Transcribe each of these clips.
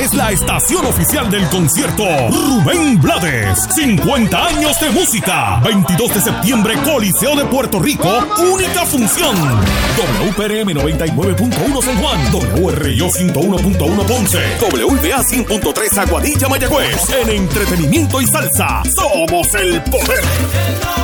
Es la estación oficial del concierto Rubén Blades. 50 años de música. 22 de septiembre, Coliseo de Puerto Rico. Única función. WPRM 99.1 San Juan. WRIO 101.1 Ponce. WBA 100.3 Aguadilla Mayagüez. En entretenimiento y salsa. Somos el poder.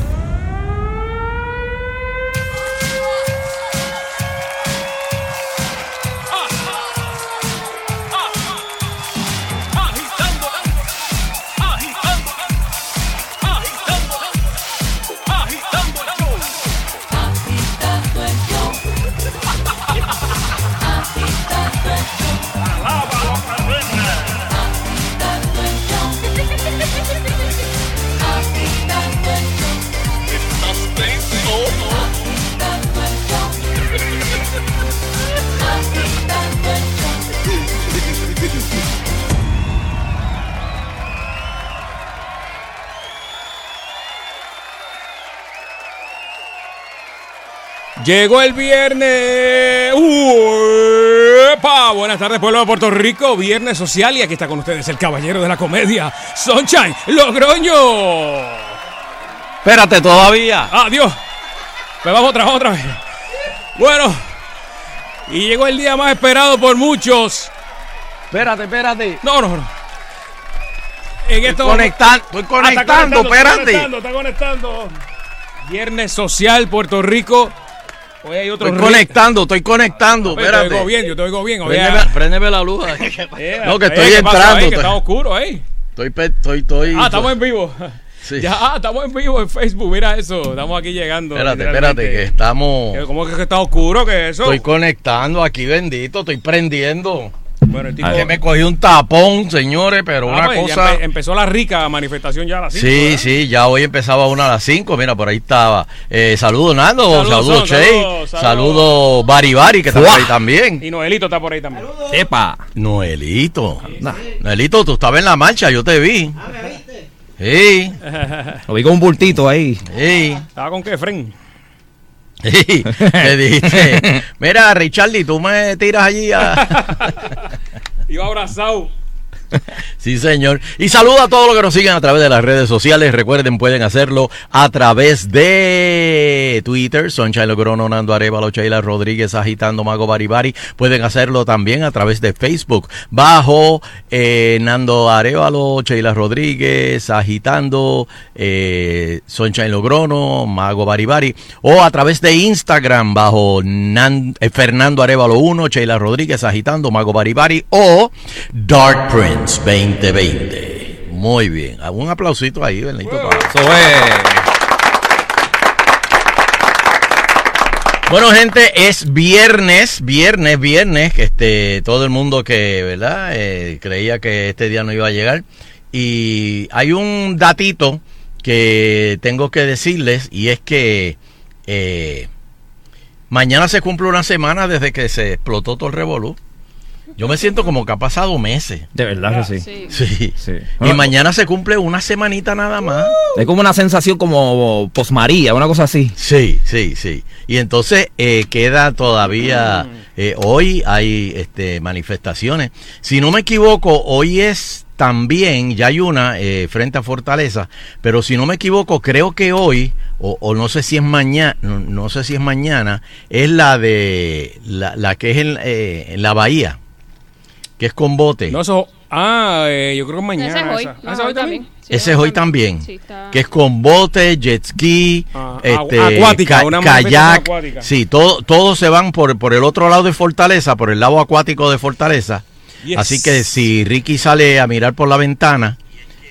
Llegó el viernes. ¡Uepa! Buenas tardes, pueblo de Puerto Rico. Viernes social y aquí está con ustedes el caballero de la comedia, Sunshine Logroño. Espérate todavía. Adiós. Pues vamos otra otra vez. Bueno, y llegó el día más esperado por muchos. Espérate, espérate. No, no, no. En esto conectando, estoy conectando, espérate. Está conectando, está conectando. Viernes social Puerto Rico. Hoy hay otro estoy conectando, estoy conectando. Oye, espérate. Te oigo bien, yo te oigo bien. Préndeme, la luz. Eh, no, que eh, estoy ¿qué entrando. ahí? Que está oscuro ahí. estoy, estoy, estoy, Ah, estamos en vivo. Sí. Ya, ah, estamos en vivo en Facebook. Mira eso. Estamos aquí llegando. Espérate, espérate, que estamos. ¿Cómo que está oscuro? ¿Qué es eso? Estoy conectando aquí, bendito, estoy prendiendo. Bueno, el tipo. Que me cogí un tapón, señores, pero Ah, una pues, cosa. empe- empezó la rica manifestación ya a las 5. Sí, sí, ya hoy empezaba una a las 5. Mira, por ahí estaba. Eh, saludos, Nando. Saludos, Che. saludos, Bari Bari, que está por ahí también. Y Noelito está por ahí también. Epa. Noelito. Noelito, tú estabas en la marcha, yo te vi. Sí, Lo vi con un bultito ahí. sí, ¿Estaba con qué, Fren? Sí. Me dijiste, mira, Richardy, tú me tiras allí a... Iba abrazado. Sí, señor. Y saluda a todos los que nos siguen a través de las redes sociales. Recuerden, pueden hacerlo a través de Twitter, Sunshine Logrono, Nando Arevalo, Sheila Rodríguez, Agitando Mago Baribari. Pueden hacerlo también a través de Facebook, bajo eh, Nando Arevalo, Sheila Rodríguez, Agitando, eh, Sunshine Logrono, Mago Baribari. O a través de Instagram, bajo eh, Fernando Arevalo 1, Sheila Rodríguez, Agitando, Mago Baribari. O Dark Prince 2020. Muy bien. Un aplausito ahí, Benito. Eso es. Bueno, gente, es viernes, viernes, viernes, que este, todo el mundo que, ¿verdad? Eh, creía que este día no iba a llegar. Y hay un datito que tengo que decirles y es que eh, mañana se cumple una semana desde que se explotó todo el revolú. Yo me siento como que ha pasado meses. De verdad que sí. Sí. Sí. Y mañana se cumple una semanita nada más. Es como una sensación como posmaría, una cosa así. Sí, sí, sí. Y entonces eh, queda todavía, eh, hoy hay este, manifestaciones. Si no me equivoco, hoy es también, ya hay una eh, frente a Fortaleza, pero si no me equivoco, creo que hoy, o, o no sé si es mañana, no, no sé si es mañana, es la de, la, la que es en, eh, en la bahía, que es con bote. No, eso. Ah, eh, yo creo que mañana. Ese es hoy. esa. No, ¿Ah, esa hoy también? Sí, Ese es hoy también, Sí, está- que es con bote, jet ski, Ah, este, agu- acuática, ca- una manifestación kayak, acuática. sí, todo, todos se van por, por el otro lado de Fortaleza, por el lado acuático de Fortaleza. Yes. Así que si Ricky sale a mirar por la ventana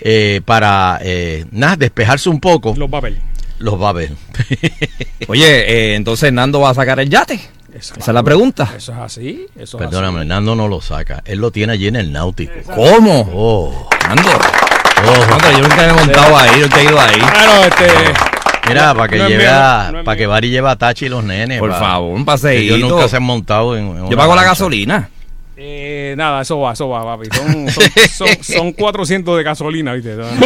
eh, para eh, nada, despejarse un poco, Los va a ver. los va a ver. Oye, eh, entonces Nando va a sacar el yate. Esa es la pregunta. Eso es así. Eso es Perdóname, así. Nando no lo saca, él lo tiene allí en el náutico. ¿Cómo? Oh, Nando. oh. Nando, yo nunca me he montado ahí, nunca he ido ahí. Claro, este. Mira, para que no lleve mío, a- no para que. Bari lleve a Tachi y los nenes. Por favor, un paseíto. Ellos nunca se han montado en, en Yo pago la gasolina. Eh, nada, eso va, eso va, papi. Son, son, son, son 400 de gasolina, ¿viste?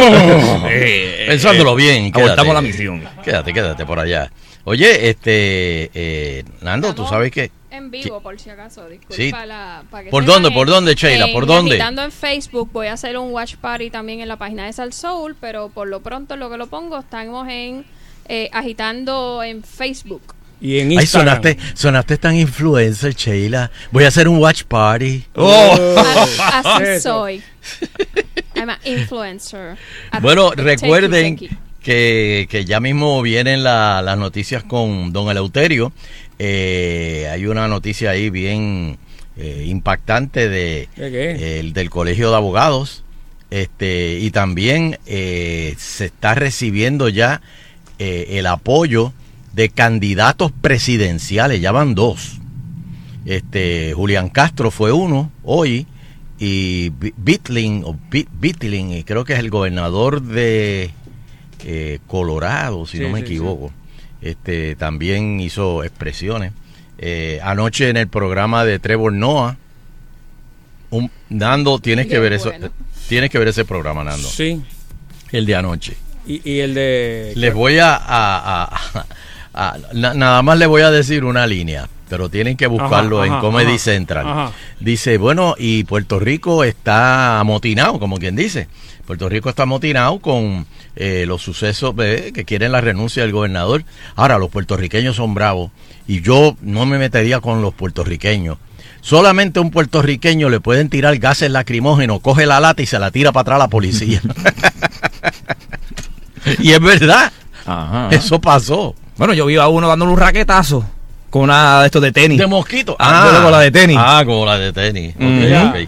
Eh, Pensándolo bien. quédate. La misión. Quédate, quédate por allá. Oye, este, eh, Nando, tú Estamos sabes que... En vivo, por si acaso. Disculpa Sí. la- para que ¿Por dónde, por dónde, Sheila? ¿Por dónde? Agitando en Facebook voy a hacer un watch party también en la página de Sal Soul, pero por lo pronto lo que lo pongo estamos en eh, agitando en Facebook. Y en Ay, Instagram. sonaste, sonaste tan influencer, Sheila. Voy a hacer un watch party. Oh. Así soy. I'm an influencer. At- Bueno, recuerden. Que, que ya mismo vienen la- las noticias con don Eleuterio. Eh, hay una noticia ahí bien eh, impactante de del Colegio de Abogados. Este, y también eh, se está recibiendo ya el apoyo de candidatos presidenciales, ya van dos. Este, Julián Castro fue uno hoy y Bi- Bitling, o Bit- Bitling, y creo que es el gobernador de eh, Colorado, si Sí, no me sí, equivoco. Este, también hizo expresiones. Eh, anoche en el programa de Trevor Noah, un, Nando, tienes que ver eso, tienes que ver ese programa, Nando, Sí. el de anoche. Y, y el de. Les voy a, a- a- a- na- nada más le voy a decir una línea, pero tienen que buscarlo Ajá, en ajá, Comedy ajá, Central. ajá. Dice, bueno, y Puerto Rico está amotinado, como quien dice. Puerto Rico está amotinado con eh, los sucesos eh, que quieren la renuncia del gobernador. Ahora, los puertorriqueños son bravos y yo no me metería con los puertorriqueños. Solamente a un puertorriqueño le pueden tirar gases lacrimógenos, coge la lata y se la tira para atrás a la policía. y es verdad, Ajá. eso pasó. Bueno, yo vi a uno dándole un raquetazo con una de estos de tenis. De mosquito. Ah, como la de tenis. Ah, como la de tenis. Mm.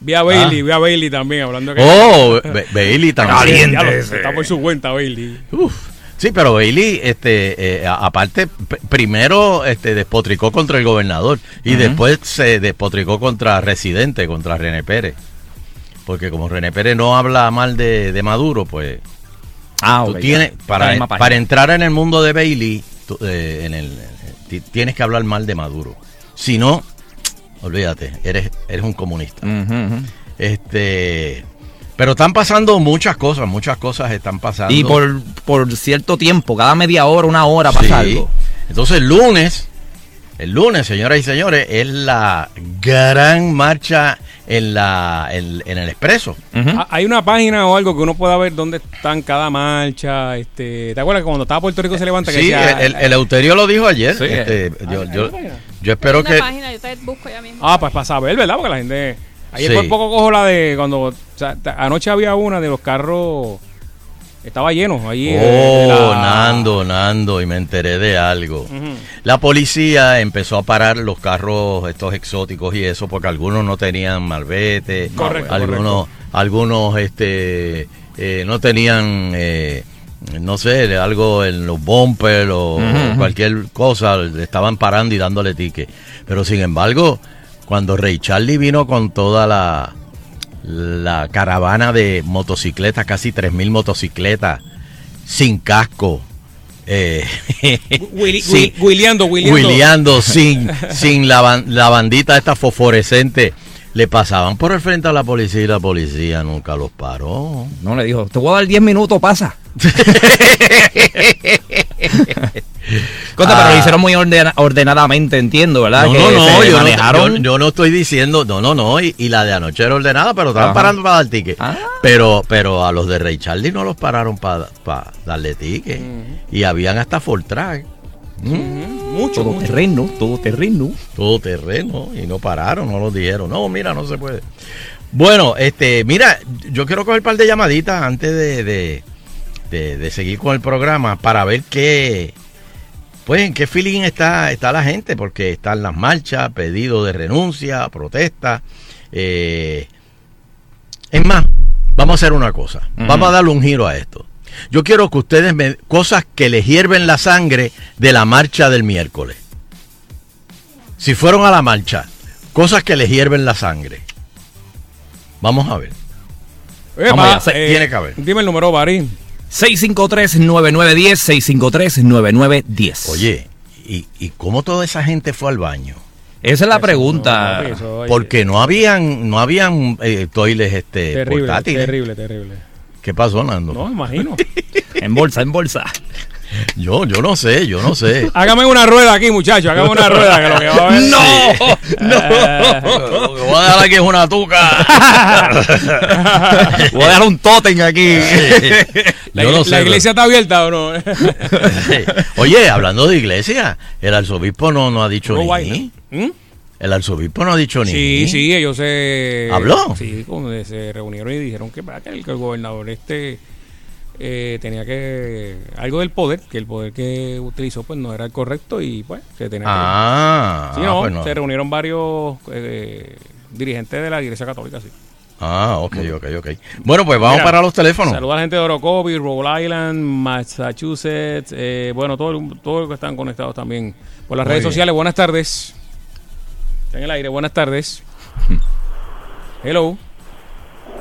Vi a Bailey, vi a Bailey también hablando que. Oh, Ba- Bailey también. Caliente. Lo- está por su cuenta, Bailey. Uf. Sí, pero Bailey, este, eh, aparte, primero este, despotricó contra el gobernador y después se despotricó contra Residente, contra René Pérez. Porque como René Pérez no habla mal de, de Maduro, pues Ah, tú ok, tienes, para, para entrar en el mundo de Bailey, tú, eh, en el, ti- tienes que hablar mal de Maduro. Si no, olvídate, eres, eres un comunista. Este, pero están pasando muchas cosas, muchas cosas están pasando. Y por, por cierto tiempo, cada media hora, una hora pasa Sí. algo. Entonces el lunes, el lunes, señoras y señores, es la gran marcha en la en, en el expreso. Ah, Hay una página o algo que uno pueda ver dónde están cada marcha. Este, ¿Te acuerdas que cuando estaba Puerto Rico se levanta? Que Sí, decía, el, el Euterio lo dijo ayer. Sí. este, yo, ¿Hay- hay yo- página? yo espero Una que página, yo te busco ya mismo. Ah, pues para saber, ¿verdad? Porque la gente. Ayer Sí. por poco cojo la de cuando. o sea, anoche había una de los carros. Estaba lleno. Allí. eh, Oh, la- Nando, Nando, y me enteré de algo. La policía empezó a parar los carros estos exóticos y eso porque algunos no tenían malvete, Correcto, algunos algunos este eh, no tenían eh, no sé, algo en los bumpers o cualquier cosa, le estaban parando y dándole ticket. Pero sin embargo, cuando Ray Charlie vino con toda la la caravana de motocicletas, casi 3000 motocicletas sin casco, eh, Willy-. Will- Williando, Williando. Williando sin, sin la, la bandita esta fosforescente. Le pasaban por el frente a la policía y la policía nunca los paró. No le dijo, te voy a dar 10 minutos, pasa. Conta, pero Ah. lo hicieron muy ordena- ordenadamente, entiendo, ¿verdad? No, Que no, yo no, manejaron. yo- yo no estoy diciendo, no, no, no, y, y la de anoche era ordenada, pero estaban Ajá. parando para dar ticket. Ah. Pero, pero a los de Ray Charlie no los pararon para darle ticket. Y habían hasta Fortrack. Mucho, todo mucho. terreno, todo terreno. todo terreno y no pararon, no los dijeron. No, mira, no se puede. Bueno, este, mira, yo quiero coger un par de llamaditas antes de, de, de- de seguir con el programa para ver qué, pues, en qué feeling está, está la gente, porque están las marchas, pedidos de renuncia, protestas. eh, es más, vamos a hacer una cosa, vamos a darle un giro a esto. Yo quiero que ustedes me, cosas que les hierven la sangre de la marcha del miércoles. Si fueron a la marcha, cosas que les hierven la sangre. Vamos a ver. Epa, Vamos allá, eh, tiene que haber. Dime el número, Barín. 653-9910, 653-9910. Oye, ¿y, y cómo toda esa gente fue al baño? Esa es la Eso pregunta. no, papi, eso, oye, Porque no habían, no habían eh, toiles este, Terrible, portátiles. terrible, terrible. ¿Qué pasó, Nando? No, me imagino. En bolsa, en bolsa. Yo, yo no sé, yo no sé. Hágame una rueda aquí, muchachos. Hágame una rueda que lo que va a haber. Lo que voy a dejar aquí es una tuca. Voy a dejar un tótem aquí. La, Yo no la sé, iglesia está abierta o no? Sí. Oye, hablando de iglesia, el arzobispo no, no ha dicho No ni. ¿Mm? El arzobispo no ha dicho ni. Sí, sí, ellos se... ¿Habló? Sí, se reunieron y dijeron que, para que el, gobernador este eh, tenía que... Algo del poder, que el poder que utilizó pues no era el correcto y pues se tenía Ah, que... Sí, ah, pues no. se reunieron varios eh, dirigentes de la iglesia católica, sí. Ah, ok, ok, ok. Bueno, pues vamos Mira, para los teléfonos. Saluda a la gente de Orocovi, Rhode Island, Massachusetts, eh, bueno, todo, todo lo que están conectados también por las Muy redes bien. sociales. Buenas tardes. Está en el aire, buenas tardes. Hello,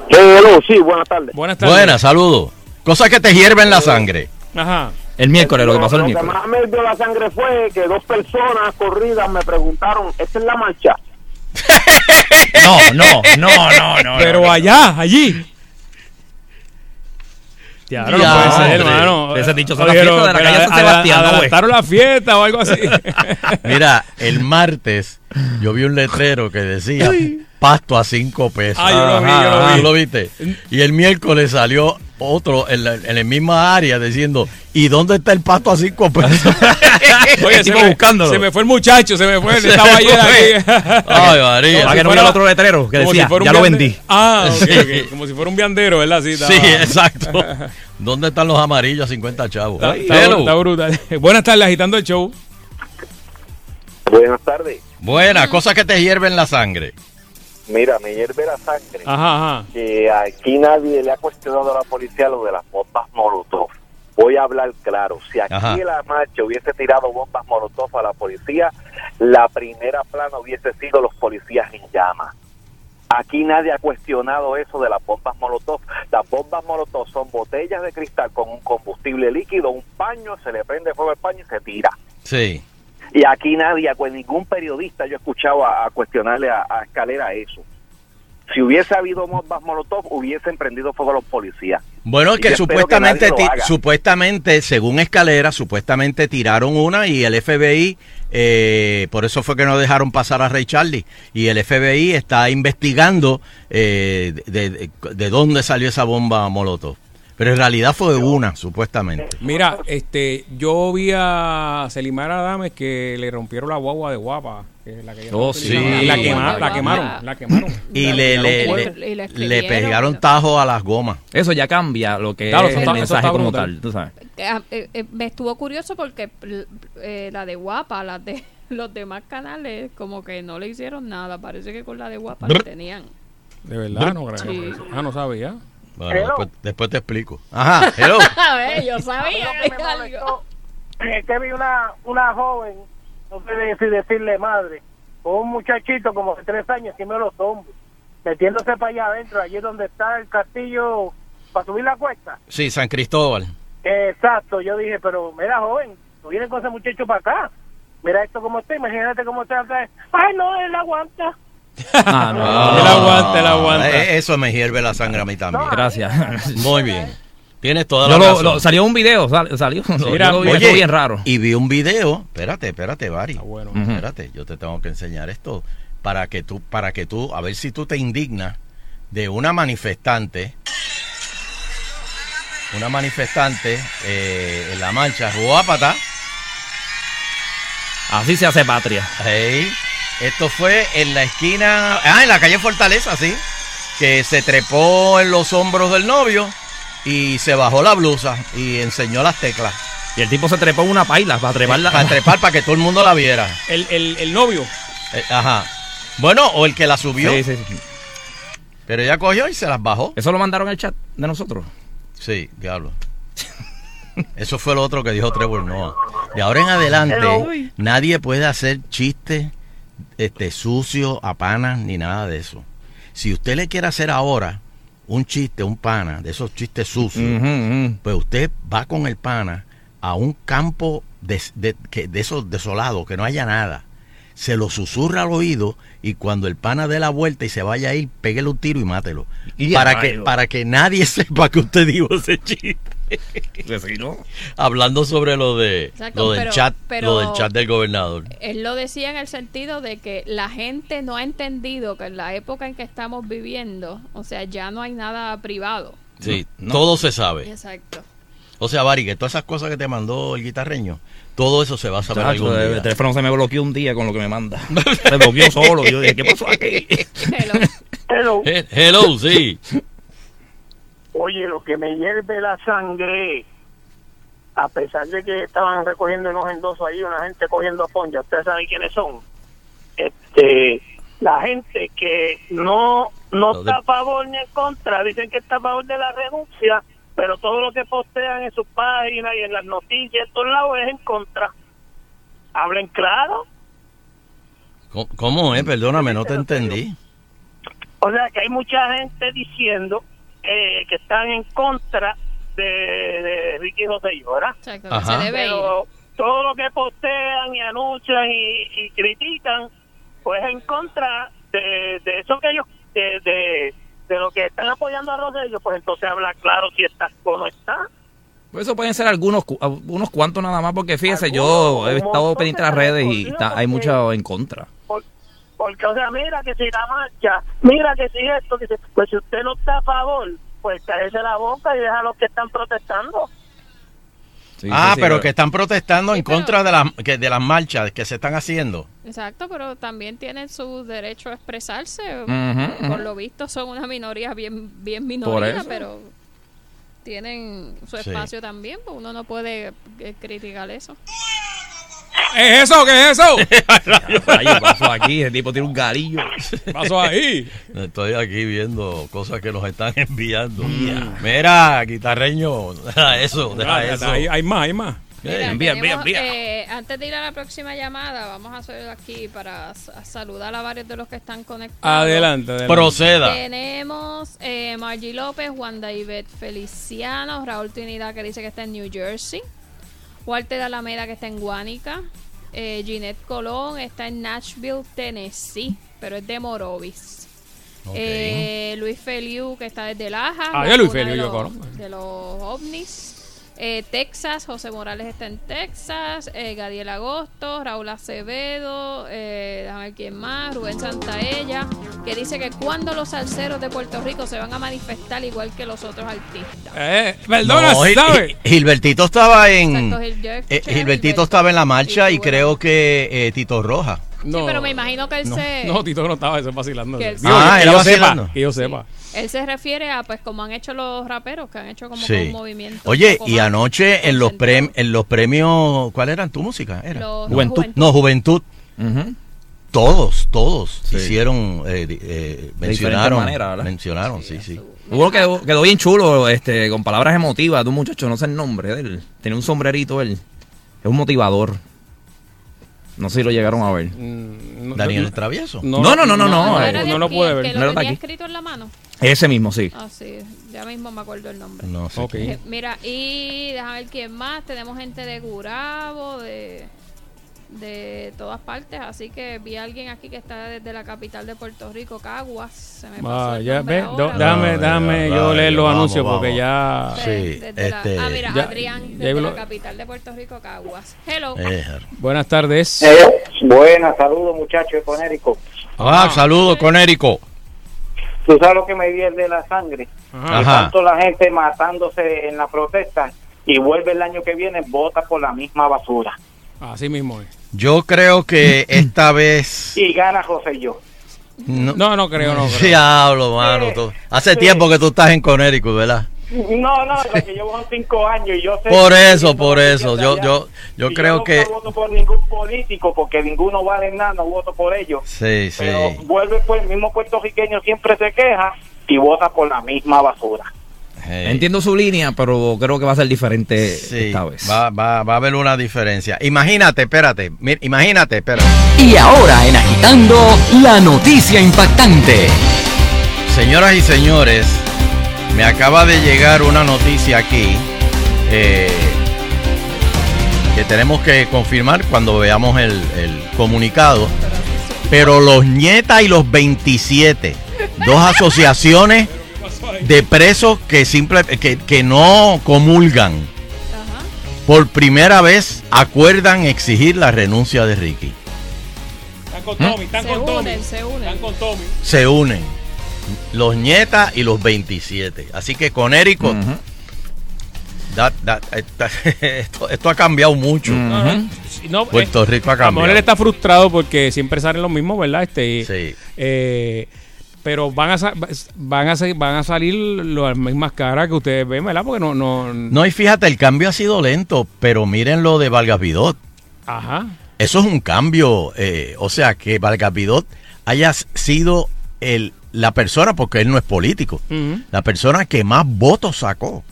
Sí, hello, sí, buenas tardes. buenas tardes. Buenas, saludos. Cosas que te hierven la sangre. Ajá. El miércoles, lo que pasó el Lo que miércoles. más me dio la sangre fue que dos personas corridas me preguntaron, ¿esta es la marcha? No, no, no, no, no. Pero allá, allí. Ya, no, Ya, puede ser, hermano. Ese dicho son las fiestas de la calle San Sebastián, ¿no? Adelantaron la fiesta o algo así. Mira, el martes yo vi un letrero que decía pasto a cinco pesos. Ah, yo lo vi, yo lo Ajá, vi. ¿Tú lo viste? Y el miércoles salió otro en la, en la misma área diciendo, ¿y dónde está el pasto a cinco pesos? Oye, se me, buscándolo. se me fue el muchacho, se me fue, Se estaba ayer aquí. Ay, María. Para que no fuera- el otro letrero que decía, si ya lo vendí. Ah, ok, ok. Como si fuera un viandero, ¿verdad? Sí, Sí, exacto. ¿Dónde están los amarillos a 50 chavos? Está, está- está brutal. Buenas tardes, agitando el show. Buenas tardes. Buenas, cosas que te hierven la sangre. Mira, me hierve la sangre Ajá, ajá. que aquí nadie le ha cuestionado a la policía lo de las bombas Molotov. Voy a hablar claro. Si aquí Ajá. la marcha hubiese tirado bombas Molotov a la policía, la primera plana hubiese sido los policías en llamas. Aquí nadie ha cuestionado eso de las bombas Molotov. Las bombas Molotov son botellas de cristal con un combustible líquido, un paño, se le prende fuego al paño y se tira. Sí. Y aquí nadie, pues ningún periodista yo he escuchado a, a cuestionarle a, a Escalera eso. Si hubiese habido bombas Molotov, hubiesen prendido fuego a los policías. Bueno, Y que supuestamente, supuestamente, según Escalera, supuestamente tiraron una y el FBI, eh, por eso fue que no dejaron pasar a Ray Charlie. Y el FBI está investigando eh, de, de- de dónde salió esa bomba Molotov. Pero en realidad fue una, supuestamente. Mira, este, yo vi a Selimar Adames que le rompieron la guagua de guapa. Que es la que Oh, sí. y la, quema- la quemaron, la quemaron. Y La le, tiraron le, Y le pegaron tajo a las gomas. Eso ya cambia lo que Claro, es el mensaje como brutal. tal, tú sabes. Eh, eh, eh, me estuvo curioso porque eh, la de Guapa, las de los demás canales, como que no le hicieron nada. Parece que con la de Guapa le tenían. De verdad, no creo. Sí. Ah, no sabía. Bueno, después, después te explico. Ajá, hello. A ver, yo sabía Lo que que me algo. molestó es que vi una, una joven, no sé si decirle madre, con un muchachito como de tres años encima de los hombros, metiéndose para allá adentro, allí donde está el castillo, para subir la cuesta. Sí, San Cristóbal. Exacto, yo dije, pero mira joven, no vienen con ese muchacho para acá. Mira esto como está, imagínate cómo está acá. Ay, no, él aguanta. Ah, no. Él aguanta, él aguanta. Eh, Eso me hierve la sangre a mí también. Gracias. Muy bien. Tienes toda la lo, razón. lo- salió un video, sal- salió. lo- Mira, yo lo vi, Oye, bien raro. Y vi un video. Espérate, espérate, Bari. Ah, bueno. Ujú. Espérate, yo te tengo que enseñar esto para que tú, para que tú, a ver si tú te indignas de una manifestante, una manifestante eh, en la marcha Ruápata. Así se hace patria. Hey, esto fue en la esquina, ah, en la calle Fortaleza, sí, que se trepó en los hombros del novio y se bajó la blusa y enseñó las teclas Y el tipo se trepó en una paila para treparla. para trepar para que todo el mundo la viera. El, el, el novio. Eh, ajá. Bueno, o el que la subió, Sí, sí, sí. pero ella cogió y se las bajó. Eso lo mandaron al chat de nosotros. Sí, diablo. Eso fue lo otro que dijo Trevor Noah. De ahora en adelante, nadie puede hacer chistes este, sucios a panas ni nada de eso. Si usted le quiere hacer ahora un chiste, un pana, de esos chistes sucios, ujú. pues usted va con el pana a un campo de, de, que- de esos desolados, que no haya nada. se lo susurra al oído y cuando el pana dé la vuelta y se vaya a ir, péguele un tiro y mátelo. Y para que, para que nadie sepa que usted dijo ese chiste. Pues. Hablando sobre lo de Exacto, lo del pero- chat, pero- lo del chat del gobernador. Él lo decía en el sentido de que la gente no ha entendido que en la época en que estamos viviendo, o sea, ya no hay nada privado. Sí, No. todo se sabe. Exacto. O sea, Bari, que todas esas cosas que te mandó el guitarreño, todo eso se va a saber Chacho, algún el día. teléfono se me bloqueó un día con lo que me manda. Se bloqueó solo. Yo dije, ¿qué pasó aquí? Hello. Hello. Hello, sí. Oye, lo que me hierve la sangre, a pesar de que estaban recogiendo unos endosos ahí, una gente cogiendo fondos, ustedes saben quiénes son. Este, la gente que no no está a favor ni en contra, dicen que está a favor de la renuncia, pero todo lo que postean en sus páginas y en las noticias, en todos lados es en contra. Hablen claro. ¿Cómo- ¿Cómo es? Perdóname, no te entendí. O sea que hay mucha gente diciendo eh, que están en contra de, de Ricky Rosselló, ¿verdad? Exacto, que Ajá. se debe ir. Pero todo lo que postean y anuncian y, y critican, pues en contra de, de eso que ellos, de, de, de lo que están apoyando a Rosselló, pues entonces habla claro si está o no está. Pues eso pueden ser algunos cu- unos cuantos nada más, porque fíjese, yo Algunos, he un estado pendiente de las de redes y está- hay mucho en contra. Por- porque, o sea, mira que si la marcha, mira que si esto, que si, pues si usted no está a favor, pues cállese la boca y deja a los que están protestando. Sí, ah, sí, sí, pero que están protestando Sí, en pero- contra de las que de las marchas que se están haciendo. Exacto, pero también tienen su derecho a expresarse. Por lo visto son una minoría bien bien minoría, pero tienen su Sí. espacio también, pues uno no puede eh, criticar eso. ¿Es eso? ¿Qué es eso? Rayo, pasó aquí, el tipo tiene un galillo. ¿Qué pasó ahí? Estoy aquí viendo cosas que nos están enviando. Mira, guitarreño, deja eso, deja Ah, eso. Hay, hay más, hay más. Mira, envía, envía, tenemos, envía. eh, antes de ir a la próxima llamada, vamos a hacer aquí para saludar a varios de los que están conectados. Adelante, adelante. Proceda. Tenemos eh, Margie López, Juan David Feliciano, Raúl Trinidad que dice que está en New Jersey, Walter Alameda que está en Guánica, eh, Ginette Colón está en Nashville, Tennessee, pero es de Morovis. Eh, Luis Feliu que está desde Laja, Ah, ya Luis Feliu, de yo los- conozco. de los ovnis. Eh, Texas, José Morales está en Texas, eh, Gadiel Agosto, Raúl Acevedo, eh, déjame ver quién más, Rubén Santaella, que dice que cuando los salseros de Puerto Rico se van a manifestar igual que los otros artistas. Eh, perdona, No, Gil- ¿sabes? Gil- Gilbertito estaba en. Exacto, Gil- eh, Gilbertito estaba en la marcha y bueno. creo que eh, Tito Roja. Sí, pero me imagino que él se... No, Tito no estaba, eso es vacilando. Que él- Digo, Ah, que era yo vacilando. sepa, que yo sepa. Él se refiere a, pues, como han hecho los raperos, que han hecho como Sí. un movimiento. Oye, y más anoche en los, prem- en los premios, ¿cuál eran tu música? Era? Los- Juventud. Juventud. No, Juventud. Todos, todos Sí. hicieron, eh, eh, De mencionaron, maneras, ¿verdad? mencionaron, sí, sí. Hubo que quedó, quedó bien chulo, este, con palabras emotivas de un muchacho, no sé el nombre de él. Tenía un sombrerito él. Es un motivador. No sé si lo llegaron a ver. Mm, no- Daniel no- Travieso. No, no, no, no, no, era eh, de no lo pude el ver. Que No lo tenía aquí. escrito en la mano. Ese mismo, sí. Ah, sí, ya mismo me acuerdo el nombre. No sé. Ok. Eh, Mira, y déjame ver quién más. Tenemos gente de Gurabo, de, de todas partes. Así que vi a alguien aquí que está desde la capital de Puerto Rico, Caguas. Se me pasó Ah, ya ve, do- Vaya, déjame yo leer los vamos, anuncios porque ya. Sí, desde la- este- ah, mira, Ya- Adrián, desde lo- la capital de Puerto Rico, Caguas. Hello. Eh, Buenas tardes. Eh, buenas, saludos muchachos de Conérico. ah, saludos con Érico. Tú sabes lo que me viene la sangre. Ajá. Ajá. Tanto la gente matándose en la protesta y vuelve el año que viene, vota por la misma basura. Así mismo es. Yo creo que esta vez. Y gana José yo. No, No, no creo, no creo. Diablo, mano. Sí, tú- Hace sí. tiempo que tú estás en Connecticut, ¿verdad? No, no, lo que llevo cinco años y yo sé. Por eso, por no eso. Yo, yo, yo Y creo nunca que. voto por ningún político porque ninguno vale nada, no voto por ellos. Sí, sí. Pero vuelve pues el mismo puertorriqueño siempre se queja y vota por la misma basura. Hey. Entiendo su línea, pero creo que va a ser diferente Sí, esta vez. va, va, va a haber una diferencia. Imagínate, espérate, imagínate, espérate. Y ahora en Agitando, la noticia impactante. Señoras y señores, me acaba de llegar una noticia aquí. eh, que tenemos que confirmar cuando veamos el, el comunicado. Pero los Nieta y los 27, dos asociaciones de presos que, simple, que, que no comulgan, Ajá. por primera vez acuerdan exigir la renuncia de Ricky. Están con Tommy, están Se con Tommy. unen, se unen. Están con Tommy. Se unen los Nieta y los 27. Así que con Érico, that- that- esto, esto ha cambiado mucho. No, Puerto eh, Rico ha A lo mejor él cambiado. está frustrado porque siempre salen los mismos, ¿verdad? Este, Sí. eh, pero van a, sa- van, a, van a salir las mismas caras que ustedes ven, ¿verdad? Porque no, no, No, y fíjate, el cambio ha sido lento, pero miren lo de Vargas Vidot. Ajá. Eso es un cambio. eh, o sea, que Vargas Vidot haya sido el, la persona, porque él no es político, la persona que más votos sacó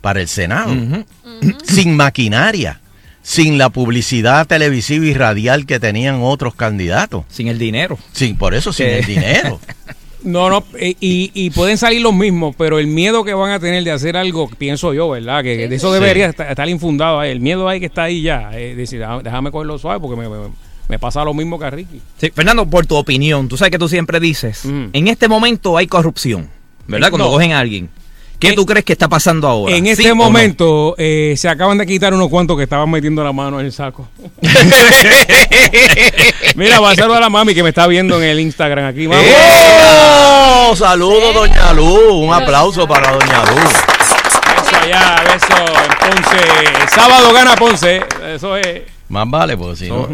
para el Senado. Sin maquinaria, sin la publicidad televisiva y radial que tenían otros candidatos. Sin el dinero. Sin, por eso, sin el dinero. No, no, eh, y, y pueden salir los mismos, pero el miedo que van a tener de hacer algo, pienso yo, ¿verdad? Que de eso Sí. debería estar, estar infundado ahí. El miedo ahí que está ahí ya. Es decir, déjame, cogerlo suave porque me, me- me pasa lo mismo que a Ricky. Sí, Fernando, por tu opinión, tú sabes que tú siempre dices, Mm. en este momento hay corrupción, ¿verdad? Eh, Cuando no. cogen a alguien. ¿Qué En- tú crees que está pasando ahora? En ¿Sí este no? momento eh, se acaban de quitar unos cuantos que estaban metiendo la mano en el saco. Mira, va a saludar a la mami que me está viendo en el Instagram aquí. Mami. ¡Oh! Saludos, Doña Luz. Un aplauso para Doña Luz. Eso allá, eso en Ponce. Sábado gana Ponce. Eso es. Más vale, pues si no.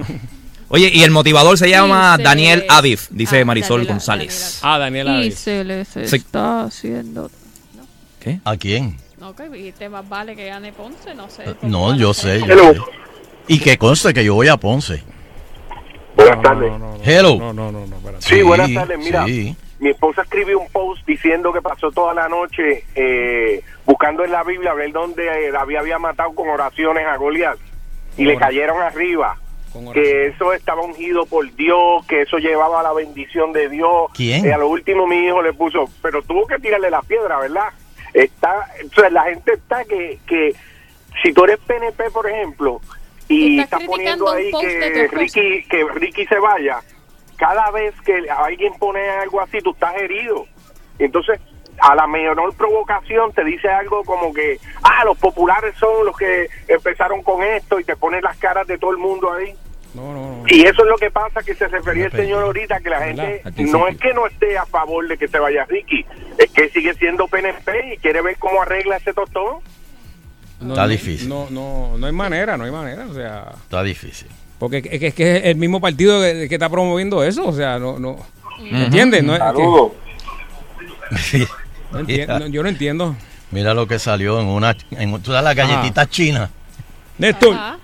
Oye, y el motivador se llama Daniel Adif, dice Ah, Marisol Daniela- González. Ah, Daniela. Y Davis. se les Sí. está haciendo. ¿Qué? ¿A quién? No, que dijiste más vale que gane Ponce, no sé. Eh, No, yo sé. yo Hello. sé. Y que conste que yo voy a Ponce. Buenas tardes. No, no, no, Hello. No, no, no, no, espérate. Sí, buenas tardes. Mira, sí. mi esposa escribió un post diciendo que pasó toda la noche eh, buscando en la Biblia a ver dónde eh, David había matado con oraciones a Goliat y le cayeron arriba. Que eso estaba ungido por Dios, que eso llevaba la bendición de Dios. ¿Quién? Eh, a lo último mi hijo le puso, pero tuvo que tirarle la piedra, ¿verdad? Está, o sea, la gente está que, que si tú eres PNP, por ejemplo, y Estás estás poniendo ahí que. Ricky, que Ricky se vaya, cada vez que alguien pone algo así, tú estás herido. Entonces, a la menor provocación te dice algo como que, ah, los populares son los que empezaron con esto y te ponen las caras de todo el mundo ahí. No, no, no. Y eso es lo que pasa, que se refería el señor ahorita, que la gente no es que no esté a favor de que se vaya Ricky, es que sigue siendo PNP y quiere ver cómo arregla ese tostón. No, Está difícil. No, no, no hay manera, no hay manera. O sea, Está difícil. porque es que es, que es el mismo partido que, que está promoviendo eso. O sea, no, no. ¿Entiendes? No, es que- Saludos. no entiendo, no, yo no entiendo. Mira lo que salió en una. En, ¿Tú sabes las galletitas chinas? Néstor. Ajá.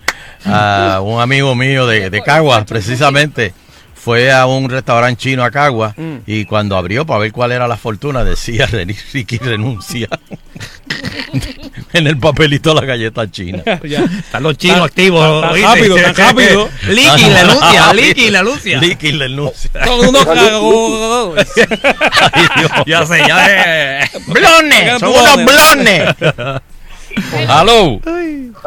A un amigo mío de, de Caguas, precisamente, fue a un restaurante chino a Caguas Mm. y cuando abrió para ver cuál era la fortuna decía "Reni- Ricky renuncia en el papelito la galleta china. Están los chinos Tan- activos. tan- tan ¿oíste? rápido, tan rápido. Liqui la anuncia, Liqui la anuncia. Liqui la anuncia. Todo uno cagó. Ay, Dios. Ya sé, ya sé. ¡Blones! ¡Son unos blones! ¡Aló!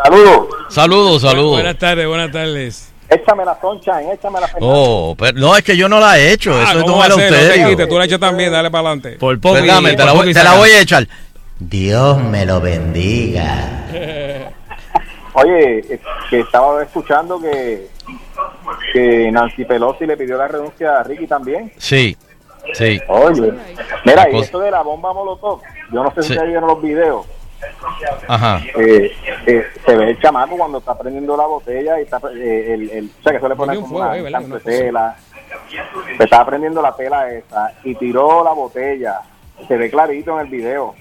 Saludos. Saludos, saludos. Buenas tardes, buenas tardes. Échame la Sunshine, échame la Oh, pero no, es que yo no la he hecho. Ah, Eso es ¿cómo un va a? No quites, Tú la echas también, dale para adelante. Por poco. y- Perdóname, te por la, poco voy, te la voy a echar. Dios me lo bendiga. Oye, que estaba escuchando que, que Nancy Pelosi le pidió la renuncia a Ricky también. Sí, sí. Oye, mira, y esto de la bomba Molotov, yo no sé si Sí. ustedes vieron los videos, Ajá. eh, eh, se ve el chamaco cuando está prendiendo la botella y está, eh, el, el- o sea, que eso le pone Tiene un como fuego, una Una tela. Se estaba prendiendo la tela esa y tiró la botella. Se ve clarito en el video.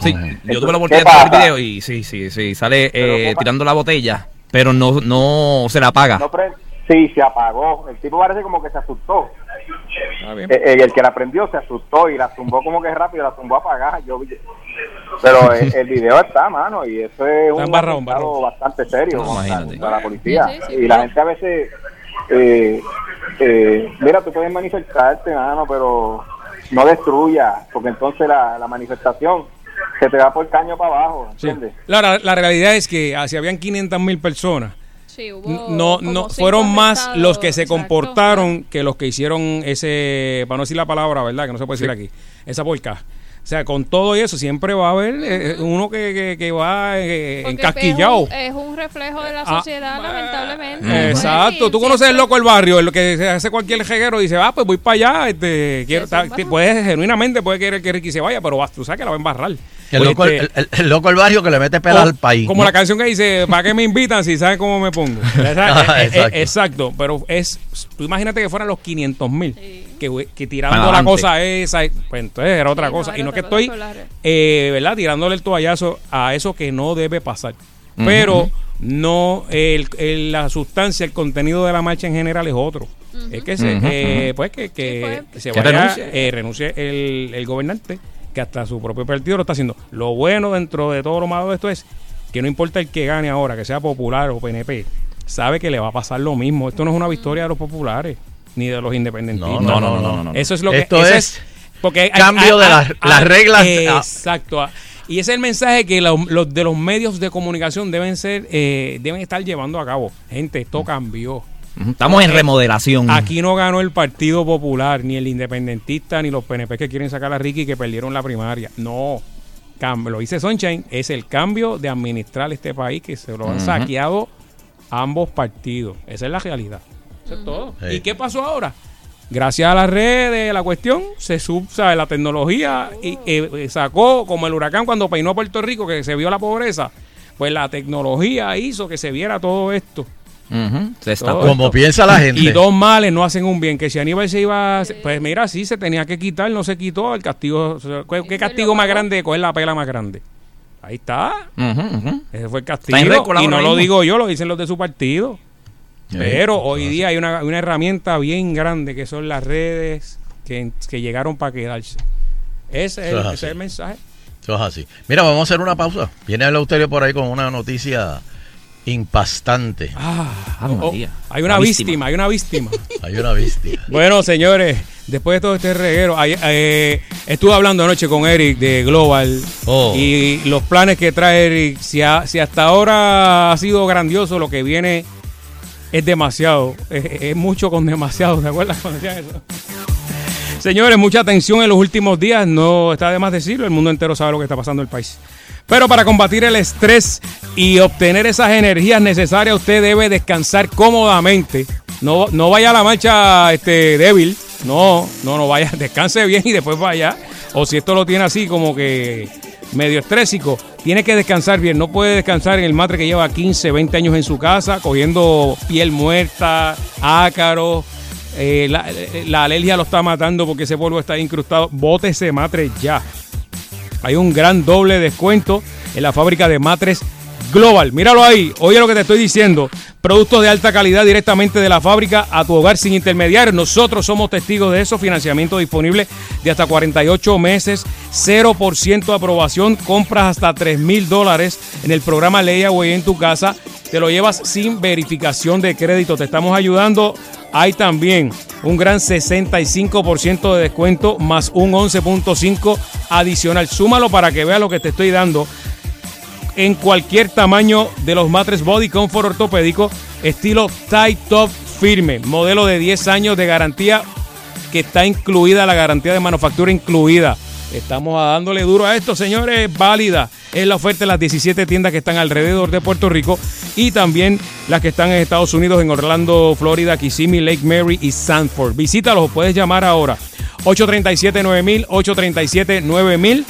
Sí, yo tuve la oportunidad de ¿Qué ver el video y sí, sí, sí, sale eh, tirando la botella, pero no, no se la apaga. No sí, se apagó. El tipo parece como que se asustó. Bien. Eh, eh, el que la prendió se asustó y la zumbó como que rápido, la zumbó apagada. Yo, vi- pero el, el video está, mano, y eso es un embarrado. bastante serio No, contra la policía. Sí, sí, sí. y la gente a veces, eh, eh, mira, tú puedes manifestarte, mano, pero no destruya, porque entonces la, la manifestación se te va por caño para abajo, Sí. ¿entiendes? La, la- la realidad es que ah, si habían 500 mil personas, Sí, hubo no, no fueron más los que se exacto. comportaron que los que hicieron ese, para no decir la palabra, ¿verdad? Que no se puede decir aquí, esa porca. O sea, con todo y eso siempre va a haber eh, uno que, que, que va eh, encasquillado. Es un, es un reflejo de la Ah, sociedad, lamentablemente. Eh, Pues, Exacto, sí, tú conoces el loco del barrio, el que se hace cualquier jeguero y dice, ah, pues voy para allá, este, quiero, Sí, ta- sí, te- vamos. puedes, genuinamente puede querer que Ricky se vaya, pero vas, tú sabes que la va a embarrar. El loco, Este, el, el- el loco del barrio que le mete pela al país. Como ¿no? la canción que dice, ¿para qué me invitan si saben cómo me pongo? Esa- Ah, eh, eh, exacto. exacto, pero es, tú imagínate que fueran los 500 mil, que, que tirando Para la adelante. cosa esa, pues entonces era otra Sí, cosa. no, y era no es que otra estoy, eh, ¿verdad? Tirándole el toallazo a eso que no debe pasar. Pero no, el, el- la sustancia, el contenido de la marcha en general es otro. Es que se, Ujú, eh, pues que, que- Sí, que se Que vaya, renuncie. eh, renuncie el, el gobernante, que hasta su propio partido lo está haciendo. Lo bueno dentro de todo lo malo de esto es que no importa el que gane ahora, que sea popular o PNP, sabe que le va a pasar lo mismo. Esto no es una victoria de los populares ni de los independentistas. No, no, no, no, no. Eso es lo que Esto eso es porque cambio hay- de las- reglas. Exacto. Y ese es el mensaje que los, los de los medios de comunicación deben ser, eh, deben estar llevando a cabo. Gente, esto cambió. Estamos en remodelación. Aquí no ganó el Partido Popular, ni el independentista, ni los PNP que quieren sacar a Ricky que perdieron la primaria. No. Lo dice Sunshine, es el cambio de administrar este país que se lo han saqueado ambos partidos. Esa es la realidad. Eso es todo. Sí. ¿Y qué pasó ahora? Gracias a las redes, la cuestión, se sub, sabe, la tecnología y eh, sacó como el huracán cuando peinó a Puerto Rico, que se vio la pobreza. Pues la tecnología hizo que se viera todo esto. Se está Todo Como esto. piensa la gente. Y dos males no hacen un bien. Que si Aníbal se iba. a- Pues mira, sí se tenía que quitar, no se quitó. El castigo. ¿Qué, qué castigo más grande? Coger la pela más grande. Ahí está. Ese fue el castigo. Y no lo digo yo, lo dicen los de su partido. Pero hoy día hay una, una herramienta bien grande que son las redes que, que llegaron para quedarse. Ese es, el, es ese es así. el mensaje. Eso es así. Mira, vamos a hacer una pausa. Viene el Euterio por ahí con una noticia impastante. Ah, oh, María. hay una víctima. víctima. hay una víctima. Hay una bestia. Bueno, señores, después de todo este reguero, ayer, eh, estuve hablando anoche con Eric de Global Oh. y los planes que trae Eric, si, ha- si hasta ahora ha sido grandioso, lo que viene es demasiado, es, mucho con demasiado, ¿te acuerdas cuando decían eso? Señores, mucha atención en los últimos días, no está de más decirlo, el mundo entero sabe lo que está pasando en el país. Pero para combatir el estrés y obtener esas energías necesarias, usted debe descansar cómodamente. No, no vaya a la marcha este, débil, no, no, no vaya, descanse bien y después vaya. O si esto lo tiene así como que medio estrésico, tiene que descansar bien. No puede descansar en el matre que lleva 15, 20 años en su casa, cogiendo piel muerta, ácaros, eh, la, la alergia lo está matando porque ese polvo está incrustado. Bote ese matre ya. Hay un gran doble descuento en la fábrica de matres Global. Míralo ahí. Oye lo que te estoy diciendo. Productos de alta calidad directamente de la fábrica a tu hogar sin intermediarios. Nosotros somos testigos de eso. Financiamiento disponible de hasta 48 meses. 0% de aprobación. Compras hasta 3 mil dólares en el programa Layaway en tu casa. Te lo llevas sin verificación de crédito. Te estamos ayudando. Hay también un gran 65% de descuento más un 11.5 adicional. Súmalo para que veas lo que te estoy dando en cualquier tamaño de los matres Body Comfort ortopédico, estilo Tight Top firme, modelo de 10 años de garantía que está incluida, la garantía de manufactura incluida. Estamos dándole duro a esto, señores, válida. Es la oferta de las 17 tiendas que están alrededor de Puerto Rico y también las que están en Estados Unidos, en Orlando, Florida, Kissimmee, Lake Mary y Sanford. Visítalos, puedes llamar ahora. 837-9000, 837-9000.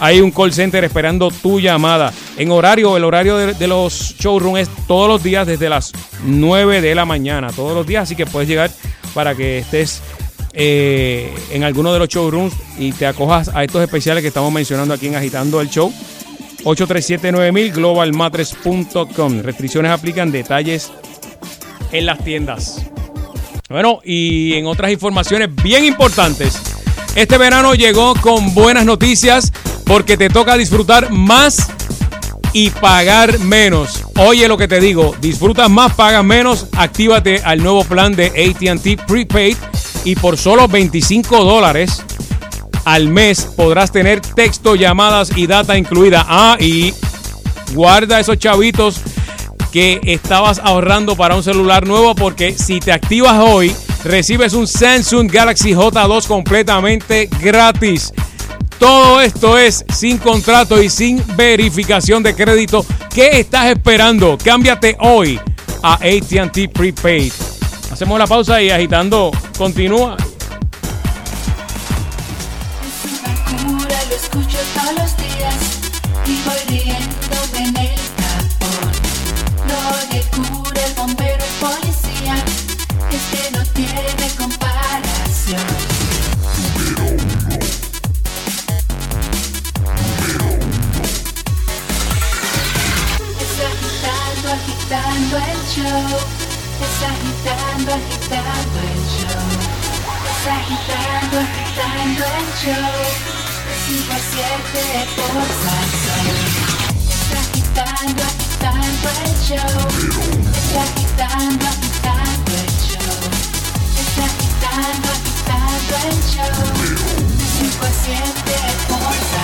Hay un call center esperando tu llamada. En horario, el horario de, de los showrooms es todos los días desde las 9 de la mañana. Todos los días, así que puedes llegar para que estés eh, en alguno de los showrooms y te acojas a estos especiales que estamos mencionando aquí en Agitando el Show. 837-9000, globalmatres.com. Restricciones aplican, detalles en las tiendas. Bueno, y en otras informaciones bien importantes. Este verano llegó con buenas noticias porque te toca disfrutar más y pagar menos. Oye lo que te digo, disfrutas más, pagas menos, actívate al nuevo plan de ATT Prepaid y por solo 25 dólares al mes podrás tener texto, llamadas y data incluida. Ah, y guarda esos chavitos que estabas ahorrando para un celular nuevo porque si te activas hoy, recibes un Samsung Galaxy J2 completamente gratis. Todo esto es sin contrato y sin verificación de crédito. ¿Qué estás esperando? Cámbiate hoy a ATT Prepaid. Hacemos la pausa y agitando continúa. Es una cura, lo escucho todos los días y voy riéndome en el tapón. No le cura el bombero, el policía, es que no tiene comparación. Agitando, agitando el show. Está agitando, agitando el show. Está agitando, agitando el show. A siete por Salsón. Está agitando, agitando el show. Está agitando, agitando el show. Está agitando, agitando el show. A siete por.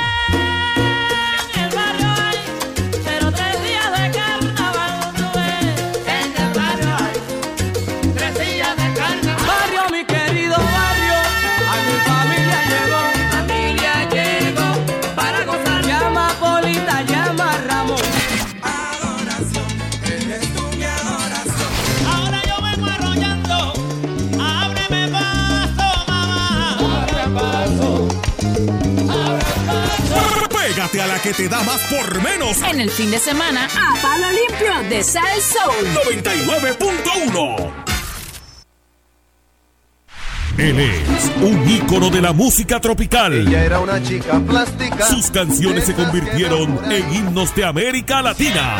Que te da más por menos. En el fin de semana, a palo limpio de Sal Soul. 99.1. Él es un ícono de la música tropical. Ella era una chica plástica. Sus canciones se convirtieron en himnos de América Latina.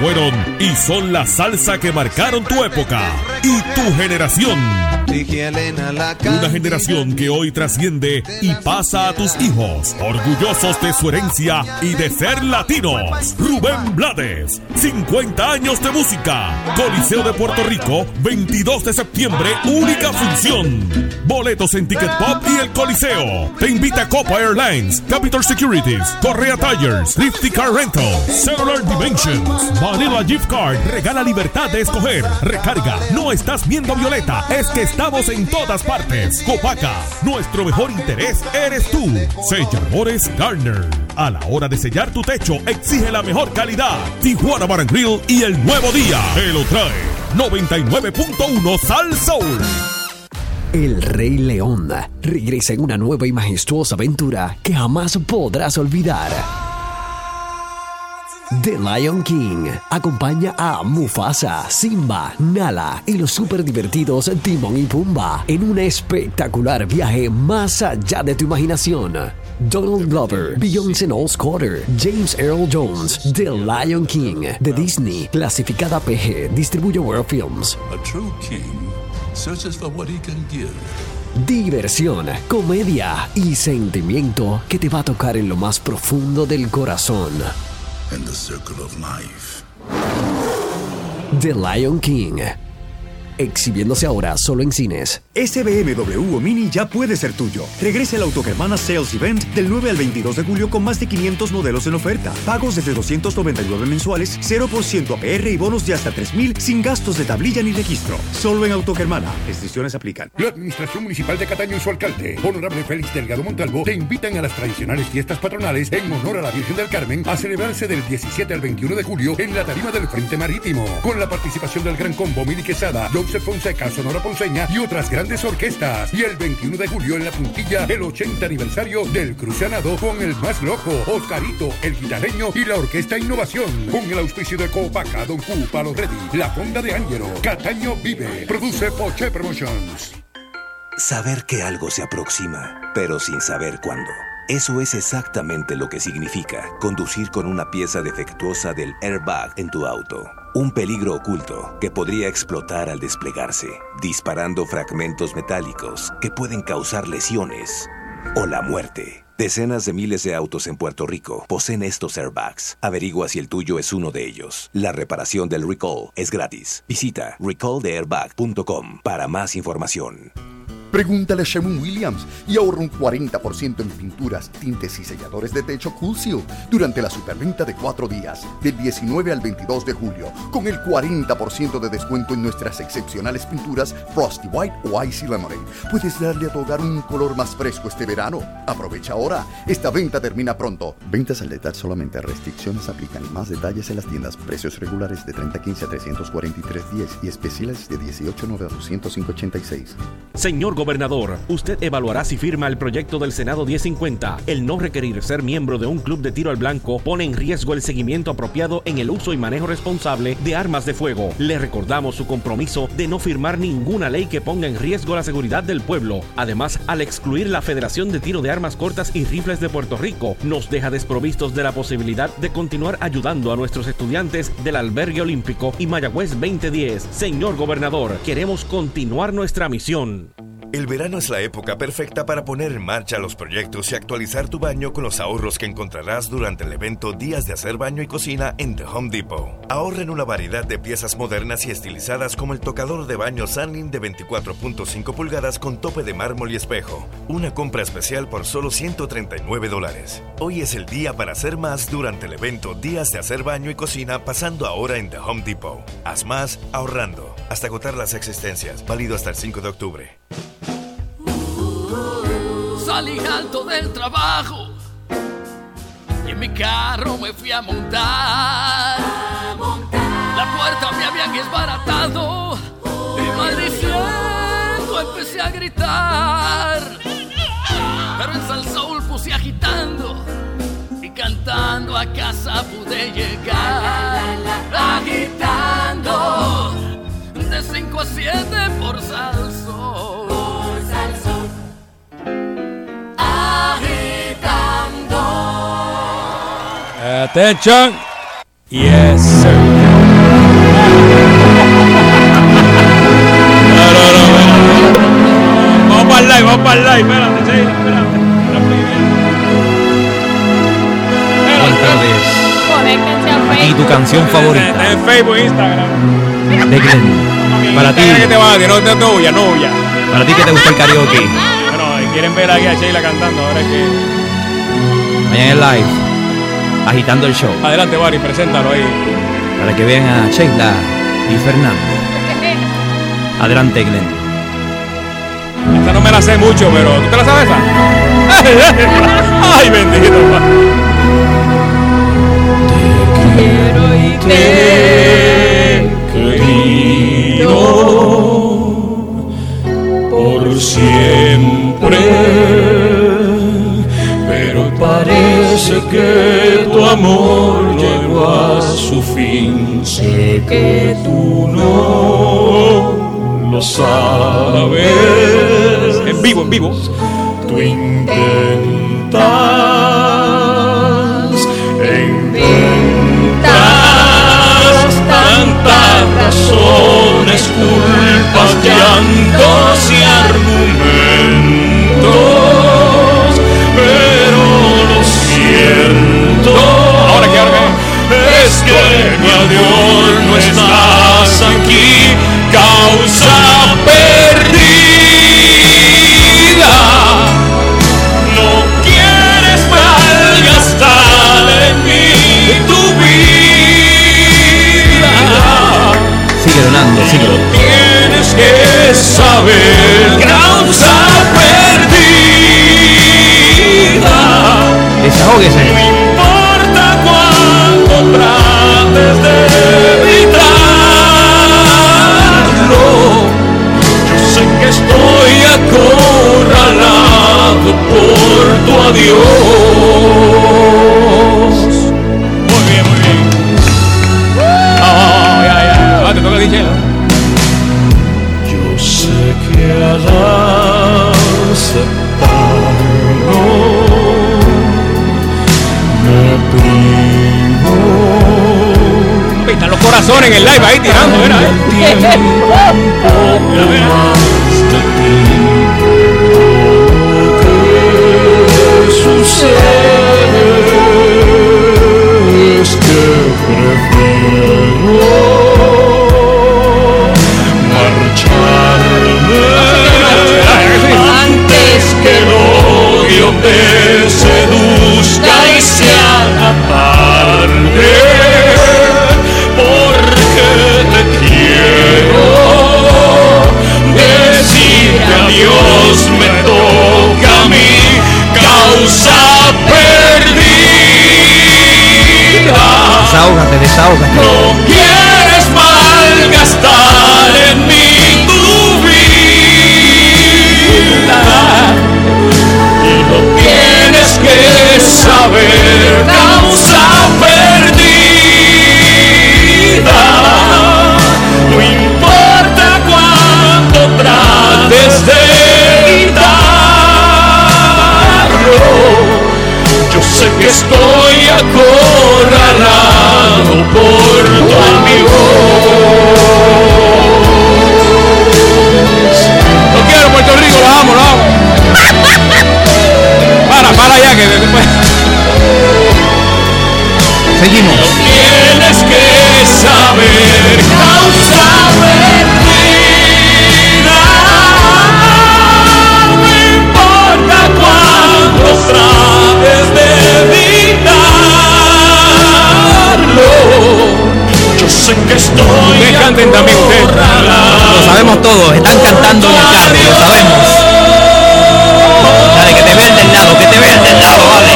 Fueron y son la salsa que marcaron tu época y tu generación. Una generación que hoy trasciende y pasa a tus hijos, orgullosos de su herencia y de ser latinos. Rubén Blades, 50 años de música. Coliseo de Puerto Rico, 22 de septiembre, única función. Boletos en Ticket Pop y el Coliseo. Te invita Copa Airlines, Capital Securities, Correa Tires, Lifty Car Rental, Cellular Dimensions, Vanilla Gift Card. Regala libertad de escoger. Recarga. No estás viendo Violeta, es que estamos en todas partes. Copaca, nuestro mejor interés eres tú. Selladores Garner. A la hora de sellar tu techo, exige la mejor calidad. Tijuana Bar y el nuevo día. Te lo trae. 99.1 Sal Soul. El Rey León regresa en una nueva y majestuosa aventura que jamás podrás olvidar. The Lion King acompaña a Mufasa, Simba, Nala y los super divertidos Timon y Pumba en un espectacular viaje más allá de tu imaginación. Donald Glover, Beyoncé Knowles Carter, James Earl Jones, The Lion King de Disney, clasificada PG, distribuye World Films. A true king searches for what he can give. Diversión, comedia y sentimiento que te va a tocar en lo más profundo del corazón. In the circle of life. The Lion King. Exhibiéndose ahora solo en cines. Ese BMW o Mini ya puede ser tuyo. Regresa el Autogermana Sales Event del 9 al 22 de julio con más de 500 modelos en oferta. Pagos desde 299 mensuales, 0% APR y bonos de hasta 3000 sin gastos de tablilla ni registro. Solo en Autogermana. Restricciones aplican. La Administración Municipal de Cataño y su alcalde, Honorable Félix Delgado Montalvo, te invitan a las tradicionales fiestas patronales en honor a la Virgen del Carmen a celebrarse del 17 al 21 de julio en la tarima del Frente Marítimo, con la participación del Gran Combo Mili Quesada, Joseph Fonseca, Sonora Ponceña y otras grandes orquestas. Y el 21 de julio en la puntilla, el 80 aniversario del Crucianado con el más loco, Oscarito, el guitarreño y la Orquesta Innovación, con el auspicio de Copaca, Don Q, Palo Ready, La Fonda de Ángelo, Cataño Vive, produce Poche Promotions. Saber que algo se aproxima, pero sin saber cuándo. Eso es exactamente lo que significa conducir con una pieza defectuosa del airbag en tu auto. Un peligro oculto que podría explotar al desplegarse, disparando fragmentos metálicos que pueden causar lesiones o la muerte. Decenas de miles de autos en Puerto Rico poseen estos airbags. Averigua si el tuyo es uno de ellos. La reparación del recall es gratis. Visita recalltheairbag.com para más información. Pregúntale a Sherwin Williams y ahorra un 40% en pinturas, tintes y selladores de techo Cool Seal durante la superventa de cuatro días, del 19 al 22 de julio, con el 40% de descuento en nuestras excepcionales pinturas Frosty White o Icy Lemonade. Puedes darle a tu hogar un color más fresco este verano. Aprovecha ahora. Esta venta termina pronto. Ventas al detalle solamente. Restricciones aplican. Más detalles en las tiendas. Precios regulares de 3015 a 343.10 y especiales de 18.9 a 205.86. Señor gobernador, usted evaluará si firma el proyecto del Senado 1050. El no requerir ser miembro de un club de tiro al blanco pone en riesgo el seguimiento apropiado en el uso y manejo responsable de armas de fuego. Le recordamos su compromiso de no firmar ninguna ley que ponga en riesgo la seguridad del pueblo. Además, al excluir la Federación de Tiro de Armas Cortas y Rifles de Puerto Rico, nos deja desprovistos de la posibilidad de continuar ayudando a nuestros estudiantes del Albergue Olímpico y Mayagüez 2010. Señor gobernador, queremos continuar nuestra misión. El verano es la época perfecta para poner en marcha los proyectos y actualizar tu baño con los ahorros que encontrarás durante el evento Días de Hacer Baño y Cocina en The Home Depot. Ahorra en una variedad de piezas modernas y estilizadas como el tocador de baño Sunling de 24.5 pulgadas con tope de mármol y espejo. Una compra especial por solo 139 dólares. Hoy es el día para hacer más durante el evento Días de Hacer Baño y Cocina pasando ahora en The Home Depot. Haz más ahorrando hasta agotar las existencias. Válido hasta el 5 de octubre. Salí alto del trabajo y en mi carro me fui a montar. La puerta me habían desbaratado y maldiciendo empecé a gritar. Pero en Salsoul puse agitando y cantando a casa pude llegar. Attention. Yes, sir. Vamos para el live, vamos para el live. Espérate, espérate. Buenas tardes. Conéctense a Y Facebook. tu canción favorita En Facebook, Instagram. de Glenn. Para ti, que te va, que no para ti que te gusta el karaoke. Bueno, y quieren ver aquí a Sheila cantando, ahora es que. Vayan en live, agitando el show. Adelante, Barry, preséntalo ahí. Para que vean a Sheila y Fernando. Adelante, Glenn. Esta no me la sé mucho, pero ¿tú te la sabes esa? Ay, bendito. Quiero y te querido por siempre, pero parece que tu amor llegó a su fin. Sé que tú no lo sabes. En vivo, en vivo. Tú intentas, inventas tantas razones, culpas, llantos y argumentos, siento. Ahora que ahora es que mi adiós no estás aquí, causa perdida. No quieres malgastar en mí tu vida. Sigue donando, sigue. Tienes que saber causa perdida. No importa cuánto trates de evitarlo. Yo sé que estoy acorralado por tu adiós. Muy bien, muy bien. Ah, ya, ya. Ah, te toca DJ. Yo sé que Corazones en el live ahí tirando, mira. eh. Que es que prefiero marcharme. te seduzca y se haga Adiós me toca a mí, causa perdida. Desahógate, desahógate. No quieres malgastar en mí tu vida por tu amigo. Lo quiero, Puerto Rico, lo amo, lo amo. Para, para ya que después. Seguimos. Tienes que saber causa Sé que estoy también, ustedes. Lo sabemos todos, están cantando en el carro, lo sabemos. Dale, que te vean del lado, que te vean del lado, vale.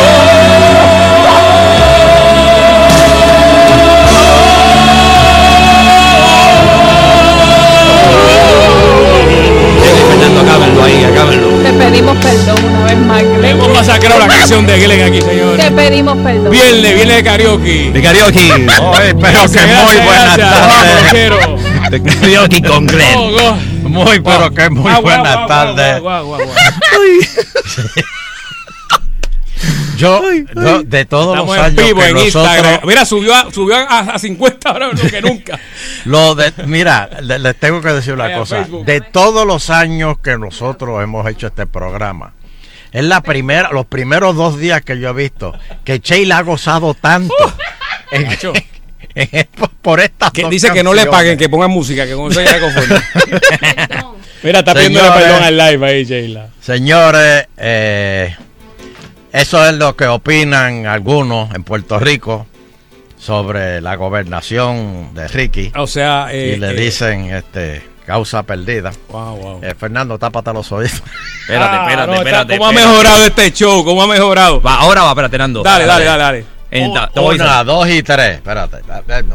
Fernando, acábenlo ahí, acábenlo. Te pedimos perdón una vez más, Glenn. Hemos masacrado la canción de Glenn aquí, Te pedimos perdón. Viernes, viernes de karaoke. De karaoke. Oye, pero Gracias, que muy buenas tardes. De karaoke con Glenn. Oh. Muy, pero que muy buenas tardes. Yo, yo, de todos Estamos los en años vivo que en nosotros, Instagram. Mira, subió a, subió a, a 50 ahora lo que nunca. lo de, mira, le- les tengo que decir una Vaya, cosa. Facebook. De todos los años que nosotros hemos hecho este programa, es la primera, los primeros dos días que yo he visto que Sheila ha gozado tanto en- Nacho. en- por estas Que dice que no le paguen, que pongan música, que con eso ya. Mira, está pidiendo perdón al live ahí, Sheila. Señores, eh, eso es lo que opinan algunos en Puerto Rico sobre la gobernación de Ricky. O sea, eh, y le eh, dicen este causa perdida. Wow, wow. Eh, Fernando, tápate los oídos. Espérate, Ah, espérate, no, espérate. ¿Cómo ha espérate. mejorado este show? ¿Cómo ha mejorado? Va, ahora va, espérate, Nando. Dale, dale, dale, dale. En- Una, dos y tres. Espérate.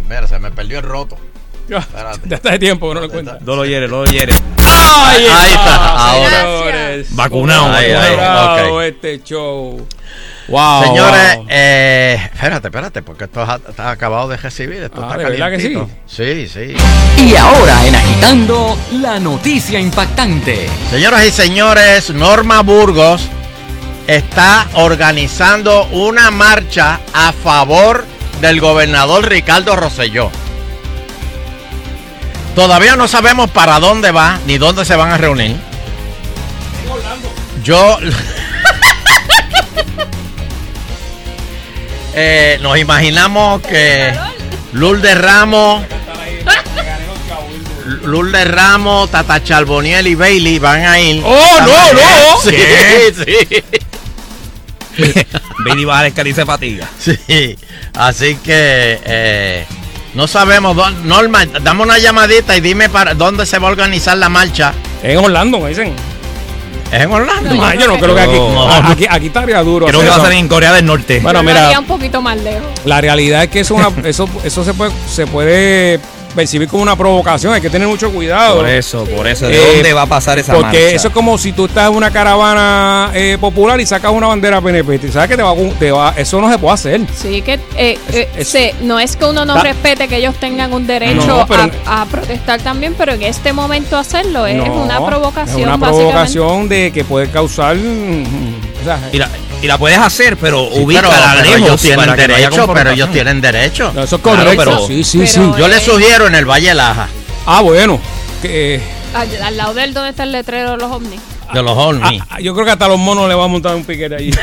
Mira, se me perdió el roto. Ya está de tiempo que no lo cuenta. No lo hiere, no lo hiere. Ahí, Ahí está, ahora. señores. Vacunado, ¿Cómo ha ahí, este show. Wow. Señores, wow. eh, espérate, espérate, porque esto ha- está acabado de recibir. Esto Ah, está ¿de verdad que calientito. Sí, sí. Y ahora en Agitando, la noticia impactante. Señoras y señores, Norma Burgos está organizando una marcha a favor del gobernador Ricardo Rosselló. Todavía no sabemos para dónde va ni dónde se van a reunir. Yo Eh, nos imaginamos que Lourdes Ramos, Lourdes Ramos, Tata Charboniel y Bailey van a ir. ¡Oh, no, no! Sí, sí. Bailey va a descargarse fatiga. Sí, así que eh, no sabemos. dó- Norma, dame una llamadita y dime para dónde se va a organizar la marcha. En Orlando, me dicen. ¿Es en Orlando? No, yo no creo que aquí. No. Aquí, aquí estaría duro. Creo que va a ser en Corea del Norte. Bueno, Yo lo mira, haría un poquito más lejos. la realidad es que eso, es una- eso, eso se puede, se puede percibir como una provocación. Hay que tener mucho cuidado. Por eso, por eso. ¿De Eh, dónde va a pasar esa Porque marcha? eso es como si tú estás en una caravana eh, popular y sacas una bandera PNP. Tú ¿Sabes que te va, te va- eso no se puede hacer? Sí, que eh, eh, es- se- no es que uno no Da- respete que ellos tengan un derecho No, pero- a, a protestar también, pero en este momento hacerlo es No, una provocación. Es una provocación de que puede causar. mm, o sea, Y la, y la puedes hacer, pero Sí, ubícala pero, pero lejos ellos tienen derecho, pero ellos tienen derecho. no, eso es Claro, correcto. pero- sí, sí, pero- sí. Yo le sugiero en el Valle Laja Ah, bueno. Que, eh, Al, al lado del donde está el letrero de los ovnis. de los ovnis. ah, yo creo que hasta los monos le van a montar un piquete allí.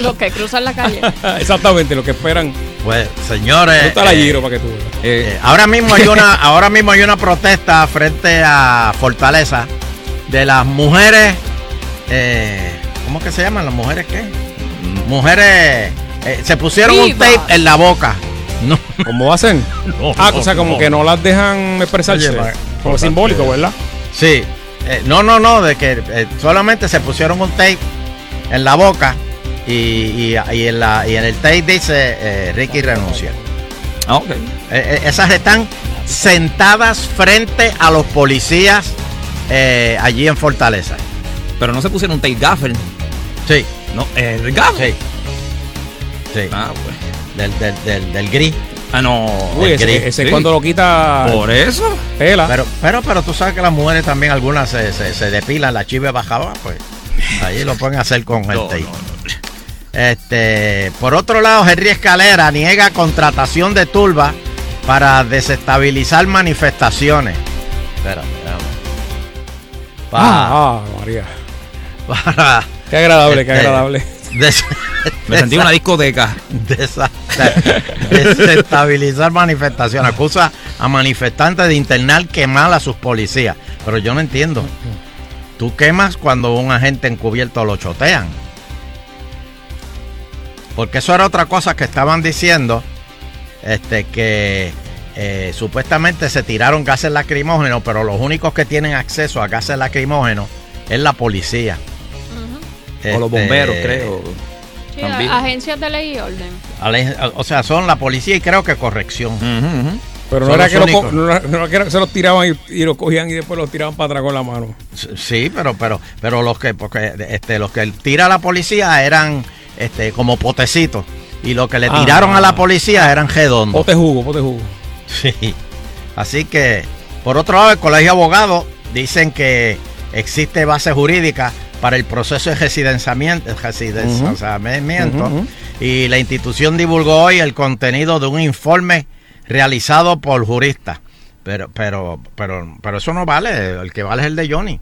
Los que cruzan la calle. Exactamente, lo que esperan. Pues, señores. Está la eh, giro para que tú veas. eh, ahora mismo hay una, ahora mismo hay una protesta frente a Fortaleza de las mujeres. eh, ¿cómo que se llaman las mujeres qué? Mujeres eh, se pusieron un tape en la boca. No. ¿Cómo hacen? No, ah, no, o sea, como no. que no las dejan expresarse. Oye, como simbólico, ¿verdad? Sí. Eh, no, no, no, de que eh, solamente se pusieron un tape en la boca y, y- y en, la, y en el tape dice eh, Ricky renuncia. Ah, ok. Eh, eh, esas están sentadas frente a los policías eh, allí en Fortaleza. Pero no se pusieron un tape gaffer. Sí. No, el gaffer. Sí. Sí. Ah, pues. Del, del, del, del gris. Ah, no. Uy, El ese, gris. ese Sí. cuando lo quita. Por eso. Tela. Pero, pero, pero tú sabes que las mujeres también, algunas se, se, se depilan la chiva bajaba, pues ahí lo pueden hacer con el tape. Este, por otro lado, Henry Escalera niega contratación de turba para desestabilizar manifestaciones. Espérame, espérame. Ah, ah, María. para Qué agradable, qué este, agradable. des- Me sentí en una discoteca. desa- desestabilizar manifestaciones. Acusa a manifestantes de internar quemar a sus policías. Pero yo no entiendo. Tú quemas cuando un agente encubierto lo chotean. Porque eso era otra cosa que estaban diciendo. Este que eh, supuestamente se tiraron gases lacrimógenos, pero los únicos que tienen acceso a gases lacrimógenos es la policía. O los Este, bomberos, creo. Sí, También. a- agencias de ley y orden. O sea, son la policía y creo que corrección. Pero no era, los que lo no era- no era que se los tiraban y, y lo cogían y después los tiraban para atrás con la mano. Sí, pero pero pero los que porque este los que tira la policía eran este como potecitos y los que le Ah. tiraron a la policía eran redondos. Pote jugo, pote jugo. Sí. Así que por otro lado el Colegio de Abogados dicen que existe base jurídica para el proceso de residenciamiento, y la institución divulgó hoy el contenido de un informe realizado por juristas. Pero, pero, pero, pero eso no vale, el que vale es el de Johnny.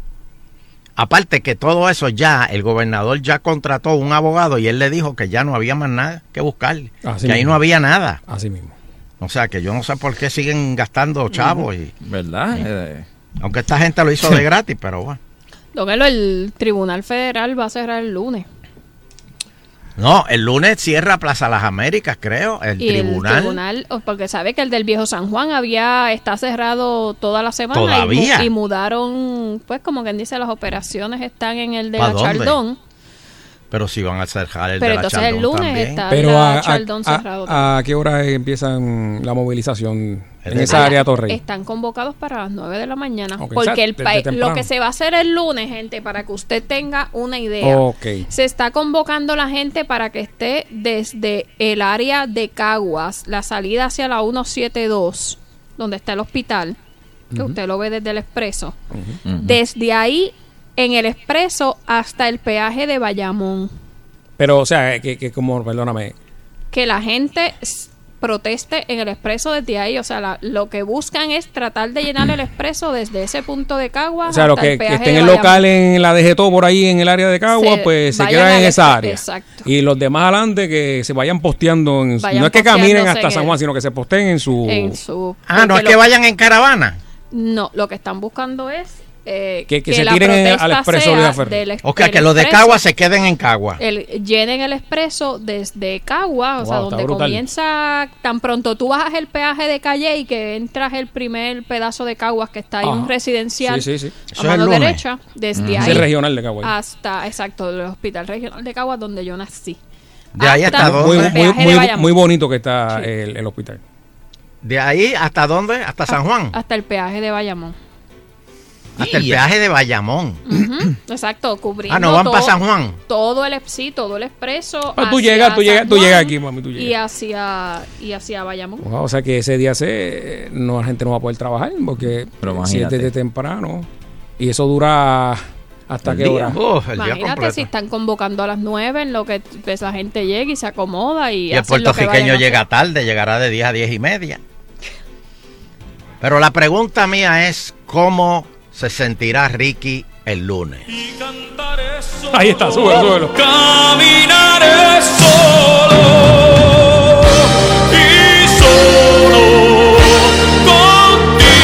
Aparte que todo eso ya, el gobernador ya contrató un abogado y él le dijo que ya no había más nada que buscar, Así que ahí no había nada. Así mismo. O sea que yo no sé por qué siguen gastando chavos y ¿Verdad? Eh, aunque esta gente lo hizo de gratis, pero bueno. Elo, el Tribunal Federal va a cerrar el lunes. No, el lunes cierra Plaza Las Américas, creo, el y tribunal. el tribunal, porque sabe que el del Viejo San Juan había está cerrado toda la semana y ¿Todavía? Y, mudaron, pues como quien dice, las operaciones están en el de ¿Pa la dónde? Pero si van a cerrar el Pero de la entonces el lunes también. está Pero la a, a- Chaldón a- cerrado. a qué hora empiezan la movilización en de- esa área Torrey? Están convocados para las 9 de la mañana. Ok, porque el desde pa- temprano. lo que se va a hacer el lunes, gente, para que usted tenga una idea. Ok. Se está convocando la gente para que esté desde el área de Caguas, la salida hacia la 172, donde está el hospital, que usted lo ve desde el expreso. Desde ahí, en el expreso, hasta el peaje de Bayamón. Pero, o sea, que, que como, perdóname, Que la gente proteste en el expreso desde ahí. O sea, la- lo que buscan es tratar de llenar el expreso desde ese punto de Caguas. o sea, los hasta el que, que peaje estén en local en la DGTO por ahí en el área de Cagua, Se pues se quedan en esa área. exacto. Y los demás adelante que se vayan posteando. En, Vayan no es que caminen hasta San el- Juan, sino que se posteen en su... En su Ah, no es que lo- vayan en caravana. No, lo que están buscando es eh, Que- que se la tiren al expreso sea de la Ferry. del ex- O sea, que los de Cagua se queden en Cagua. el, llenen el expreso desde Cagua, o sea, donde brutal. comienza tan pronto tú bajas el peaje de Calle y que entras el primer pedazo de Caguas que está ahí Ajá. un residencial Sí, sí, sí. a Eso es mano el derecha, desde Ese ahí es regional de Cagua. hasta, exacto, el hospital regional de Caguas donde yo nací. De ahí hasta Hasta muy, el muy, peaje de muy, Bayamón. muy bonito que está el, el hospital. De ahí hasta dónde? Hasta San Juan. Hasta el peaje de Bayamón. Hasta el peaje de Bayamón. Exacto, cubriendo Ah, no van todo- para San Juan. todo el sí, todo el expreso Ah, tú llegas, tú llegas, tú llegas aquí, mami, tú y llegas. hacia y hacia Bayamón Wow, o sea que ese día se, no, la gente no va a poder trabajar porque Pero si es desde temprano y eso dura hasta El qué día. hora. Día imagínate si están convocando a las 9 en lo que pues, la gente llega y se acomoda y, Y el puertorriqueño llega tarde, llegará de 10 a 10 y media. Pero la pregunta mía es, ¿cómo se sentirá Ricky el lunes? Ahí está, súbelo, súbelo. Caminaré solo y solo continuaré.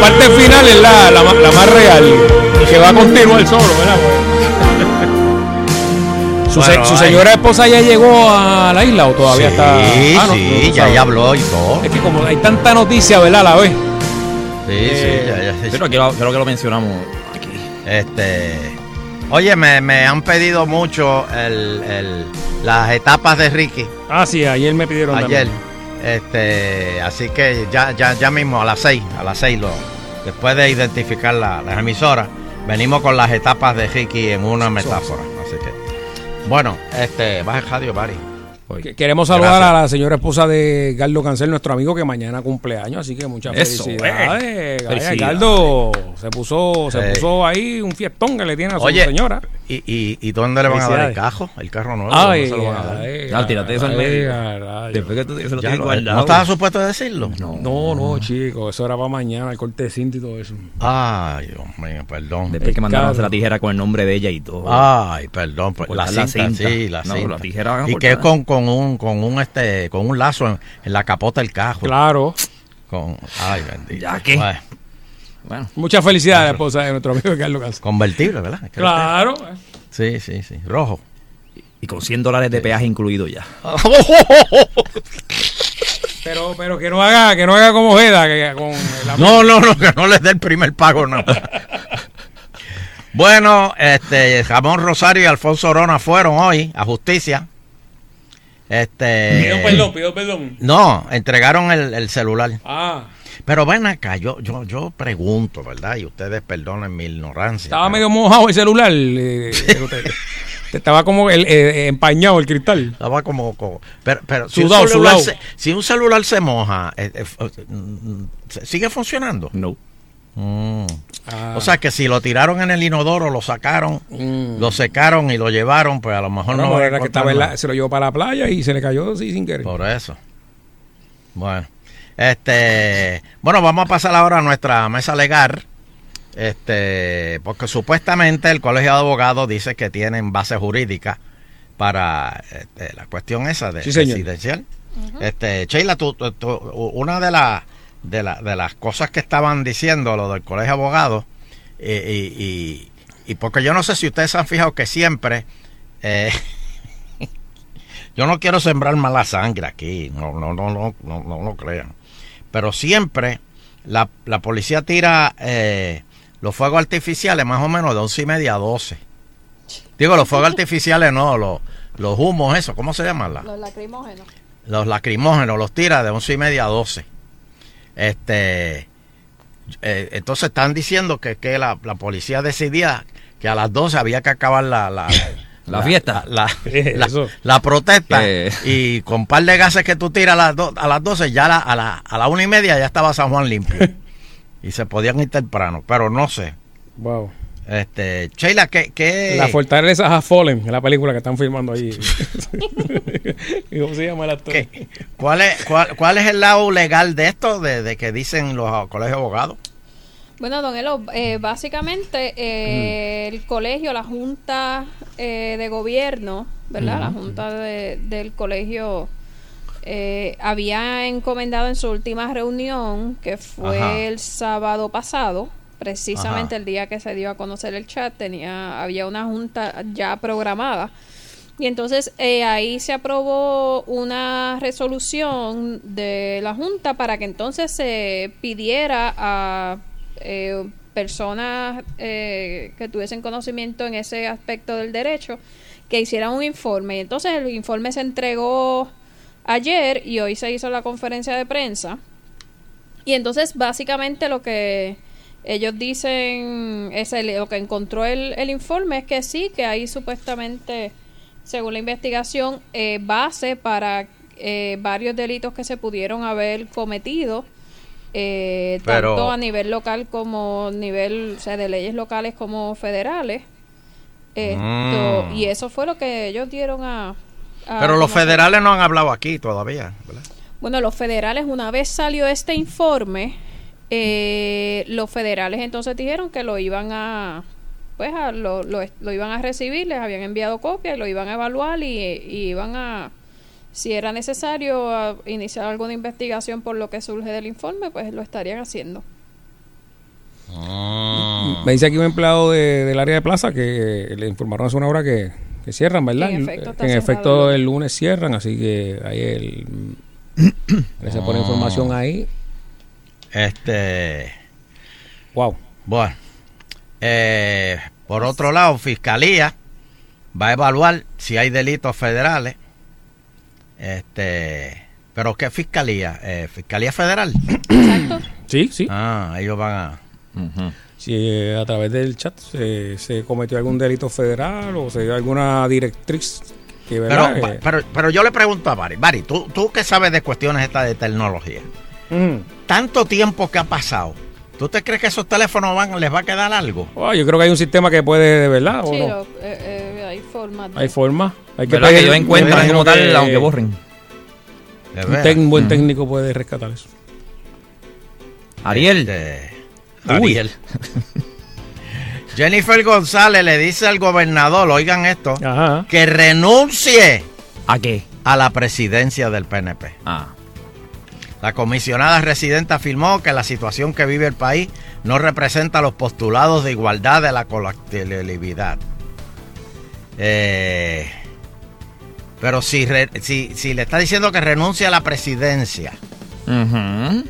parte final es la, la, la más real. Y que va a continuar solo, ¿verdad? Su, Bueno, señora esposa ya llegó a la isla o todavía Sí, está. Ah, no, sí, no, ya, ya habló y todo. Es que como hay tanta noticia, ¿verdad? A la vez. Sí, Eh, sí, ya, ya, sí. Pero creo, creo que lo mencionamos aquí. Este, oye, me, me han pedido mucho el, el- las etapas de Ricky Ah, sí, ayer me pidieron ayer. también. Este, así que ya, ya, ya mismo a las seis, a las seis lo, después de identificar la- las emisoras, venimos con las etapas de Ricky en una metáfora. Así que, bueno, este, baja el radio. Que- Queremos saludar Gracias. a la señora esposa de Gardo Cancel, nuestro amigo que mañana cumpleaños, así que muchas Eso, felicidades. eh. Felicidades. Gardo se puso, se puso ahí un fiestón que le tiene a su Oye, señora. ¿Y, y, y dónde le van a dar el cajo? El carro nuevo. Ay, ¿dónde se lo van a dar? ay, Ya, tírate eso al medio. ay, Después que tú se lo tienes lo- guardado. ¿No estaba supuesto decirlo? No. No, no, chico, eso era para mañana, el corte de cinta y todo eso. Ay, Dios mío, perdón. Después que mandaron a la tijera con el nombre de ella y todo. Ay, perdón, pues, la la cinta, cinta. sí, la No, cinta. la tijera van a y que es con, con un con un este con un lazo en, en la capota del cajo. Claro. Con ay, bendito. ¿Ya qué? Bueno, Bueno, Muchas felicidades a la esposa de nuestro amigo Carlos Cancel. convertible, ¿verdad? Creo Claro. que- Sí, sí, sí, rojo. y con 100 dólares de peaje incluido ya. Pero, pero que no haga, que no haga como Jeda, que con la No, no, no, que no les dé el primer pago, no. bueno, este, Jamón Rosario y Alfonso Orona fueron hoy a justicia. Este. Pido perdón, pido perdón. No, entregaron el, el celular. Ah, Pero ven acá, yo, yo, yo pregunto, ¿verdad? Y ustedes perdonen mi ignorancia. estaba pero- medio mojado el celular. eh, estaba como el, eh, empañado el cristal. Estaba como, como- pero, pero si, Sudado, un celular sudado. se, si un celular se moja, eh, eh, eh, mm, ¿sigue funcionando? No. Mm. Ah. O sea que si lo tiraron en el inodoro, lo sacaron, lo secaron y lo llevaron, pues a lo mejor No, no. era que estaba en la- encontraron se lo llevó para la playa y se le cayó así sin querer. Por eso. Bueno, este, bueno, vamos a pasar ahora a nuestra mesa legal. Este, porque supuestamente el Colegio de Abogados dice que tienen base jurídica para este, la cuestión esa de Sí, residencial. Este, Sheila, tú, tú- tú- una de las de, la- de las cosas que estaban diciendo lo del Colegio de Abogados eh, y, y- y porque yo no sé si ustedes se han fijado que siempre eh, yo no quiero sembrar mala sangre aquí, no, no, no, no, no, no lo crean. Pero siempre la, la policía tira eh, los fuegos artificiales más o menos de once y media a 12. Digo, los fuegos artificiales no, los, los humos, eso, ¿cómo se llaman? La- Los lacrimógenos. los lacrimógenos los tira de once y media a 12. Este, eh, entonces están diciendo que, que la, la policía decidía que a las 12 había que acabar la, la, La fiesta. la, ¿Qué es la- la protesta ¿Qué? y con par de gases que tú tiras a las, do- a las 12 ya la- a, la, a la una y media ya estaba San Juan limpio y se podían ir temprano pero no sé Wow. este Sheila ¿qué, qué- La fortaleza Has Fallen, en la película que están filmando ahí. ¿Y ¿Cómo se llama el actor? qué- cuál, es, cuál, cuál es el lado legal de esto de, de que dicen los colegios de abogados Bueno, don Elo, eh, básicamente eh, Mm. el colegio, la junta eh, de gobierno, ¿verdad? La junta de- del colegio había encomendado en su última reunión, que fue Ajá. el sábado pasado, precisamente Ajá. el día que se dio a conocer el chat, tenía había una junta ya programada. Y entonces eh, ahí se aprobó una resolución de la Junta para que entonces se pidiera a eh, personas eh, que tuviesen conocimiento en ese aspecto del derecho que hicieran un informe. Y entonces el informe se entregó ayer y hoy se hizo la conferencia de prensa. Y entonces básicamente lo que ellos dicen, es lo que encontró el, el informe es que sí, que hay supuestamente, según la investigación, eh, base para eh, varios delitos que se pudieron haber cometido, eh, Pero- tanto a nivel local como nivel, o sea, de leyes locales como federales. Esto- Mm. Y eso fue lo que ellos dieron a... a pero los federales no han hablado aquí todavía ¿verdad? Bueno, los federales, una vez salió este informe, eh, los federales entonces dijeron que lo iban a, pues, a- lo, lo, lo iban a recibir, les habían enviado copia y lo iban a evaluar y, y iban a, si era necesario, a iniciar alguna investigación por lo que surge del informe, pues lo estarían haciendo. Ah. Me dice aquí un empleado de- del área de plaza que le informaron hace una hora que, que cierran, ¿verdad? Que en efecto está Que en cerrado efecto el lunes cierran, así que ahí el, se pone Ah. información ahí. Este. Wow. Bueno. eh, por otro lado, Fiscalía va a evaluar si hay delitos federales. Este. ¿Pero qué fiscalía? Eh, ¿Fiscalía federal? Sí, sí. Ah, ellos van a. Si eh, a través del chat se, se cometió algún delito federal o se dio alguna directriz que, Pero, Eh, pero, pero yo le pregunto a Bari, Bari, tú, tú que sabes de cuestiones estas de tecnología, mm. tanto tiempo que ha pasado, ¿tú te crees que esos teléfonos van, les va a quedar algo? Oh, yo creo que hay un sistema que puede, de verdad, ¿o Sí, no? eh, eh, hay formas. de- Hay forma. Hay ¿Verdad que pedir- ellos encuentran como tal, que aunque borren? Un, veras. tec- un buen Mm. técnico puede rescatar eso. Ariel. Este, Uy. Ariel. Jennifer González le dice al gobernador, oigan esto, Ajá. que renuncie ¿A qué? a la presidencia del PNP. Ah. La comisionada residente afirmó que la situación que vive el país no representa los postulados de igualdad de la colectividad. Eh, pero si, re- si, si le está diciendo que renuncie a la presidencia,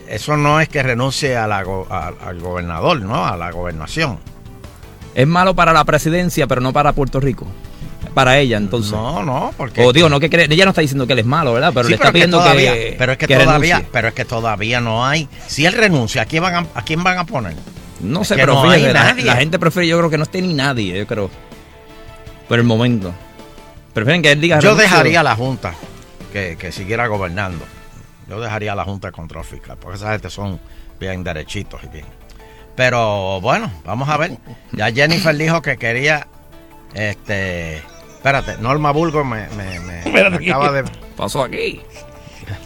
eso no es que renuncie a la go- a- al gobernador, ¿no? A la gobernación. Es malo para la presidencia, pero no para Puerto Rico. Para ella, entonces. No, no, porque... O digo, no que cree- ella no está diciendo que él es malo, ¿verdad? Pero Sí, le está es que pidiendo todavía- que. pero es que, que todavía, renuncie. pero es que todavía no hay. Si él renuncia, ¿a quién van a, a quién van a poner? No Es sé, pero no hay fíjate, la, la gente prefiere, yo creo que no esté ni nadie, yo creo. Por el momento. Prefieren que él diga. Yo renuncio. dejaría a la Junta que, que siguiera gobernando. Yo dejaría a la Junta de Control Fiscal, porque esa gente son bien derechitos y bien. Pero bueno, vamos a ver. Ya Jennifer dijo que quería. Este. Espérate, Norma Bulgo me, me- me- me Espérate. acaba de. Pasó aquí.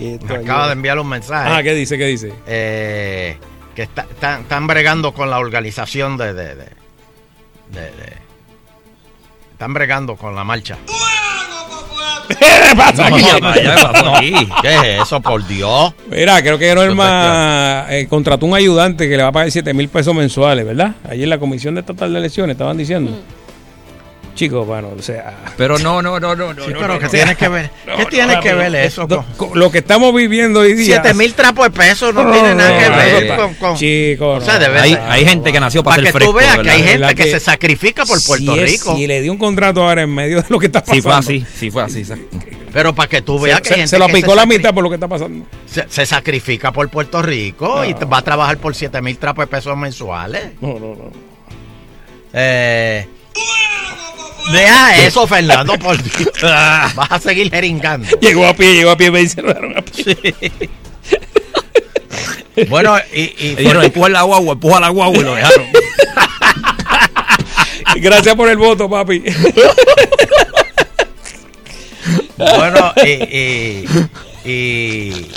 Me acaba de enviar un mensaje. Ah, ¿qué dice? ¿Qué dice? eh, que está- están, están bregando con la organización de, de, de- de- de- están bregando con la marcha. ¿Qué pasa aquí? No, vaya, ¿qué pasó aquí? ¿Qué es eso, por Dios? Mira, creo que Norma eh, contrató un ayudante que le va a pagar 7 mil pesos mensuales, ¿verdad? Ahí en la Comisión de Estatal de Elecciones estaban diciendo. Chicos, bueno, o sea... Pero no, no, no, no. Sí, no, pero no, ¿qué no. tiene que ver? ¿Qué No, tiene no, que ver eso no, con con lo que estamos viviendo hoy día... siete mil trapos de pesos? No, tiene nada que no, ver no, con, con- Chicos, o sea, Hay, verdad. hay gente que nació para para ser que fresco. tú veas que hay gente ¿Verdad que, que se sacrifica por Puerto si es- Rico. Si le dio un contrato ahora en medio de lo que está pasando. Sí fue así, sí fue así. Pero para que tú Se, veas que hay se- gente se lo que aplicó la mitad por lo que está pasando. se, se sacrifica por Puerto Rico y va a trabajar por 7 mil trapos de pesos mensuales. No, no, no. Eh, deja eso, Fernando, por Dios. Vas a seguir jeringando. Llegó a pie, llegó a pie, me dejaron a pie. Bueno, y, y empuja la guagua, empuja la guagua y lo dejaron. Gracias por el voto, papi. Bueno, y, y, y-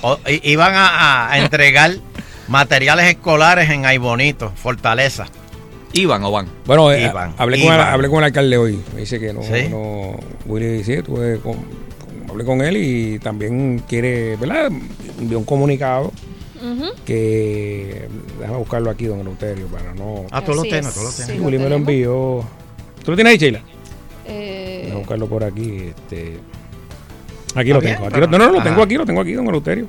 o- y- iban a, a entregar materiales escolares en Aibonito, Fortaleza. ¿Iban o van? Bueno, eh, Iban, hablé, con el, hablé con el alcalde hoy. Me dice que no. ¿Sí? no Willy, sí, tuve con- con- hablé con él y también quiere, ¿verdad? Envió un comunicado Ujú. que. Déjame buscarlo aquí, don Eleuterio, para no. Ah, tú lo Así tienes, es, tú lo tienes. sí, Willy me lo envió. ¿Tú lo tienes ahí, Sheila? Eh, Déjame buscarlo por aquí. Este. Aquí lo bien, tengo. aquí lo- no, no, lo ajá. tengo aquí, lo tengo aquí, don Eleuterio.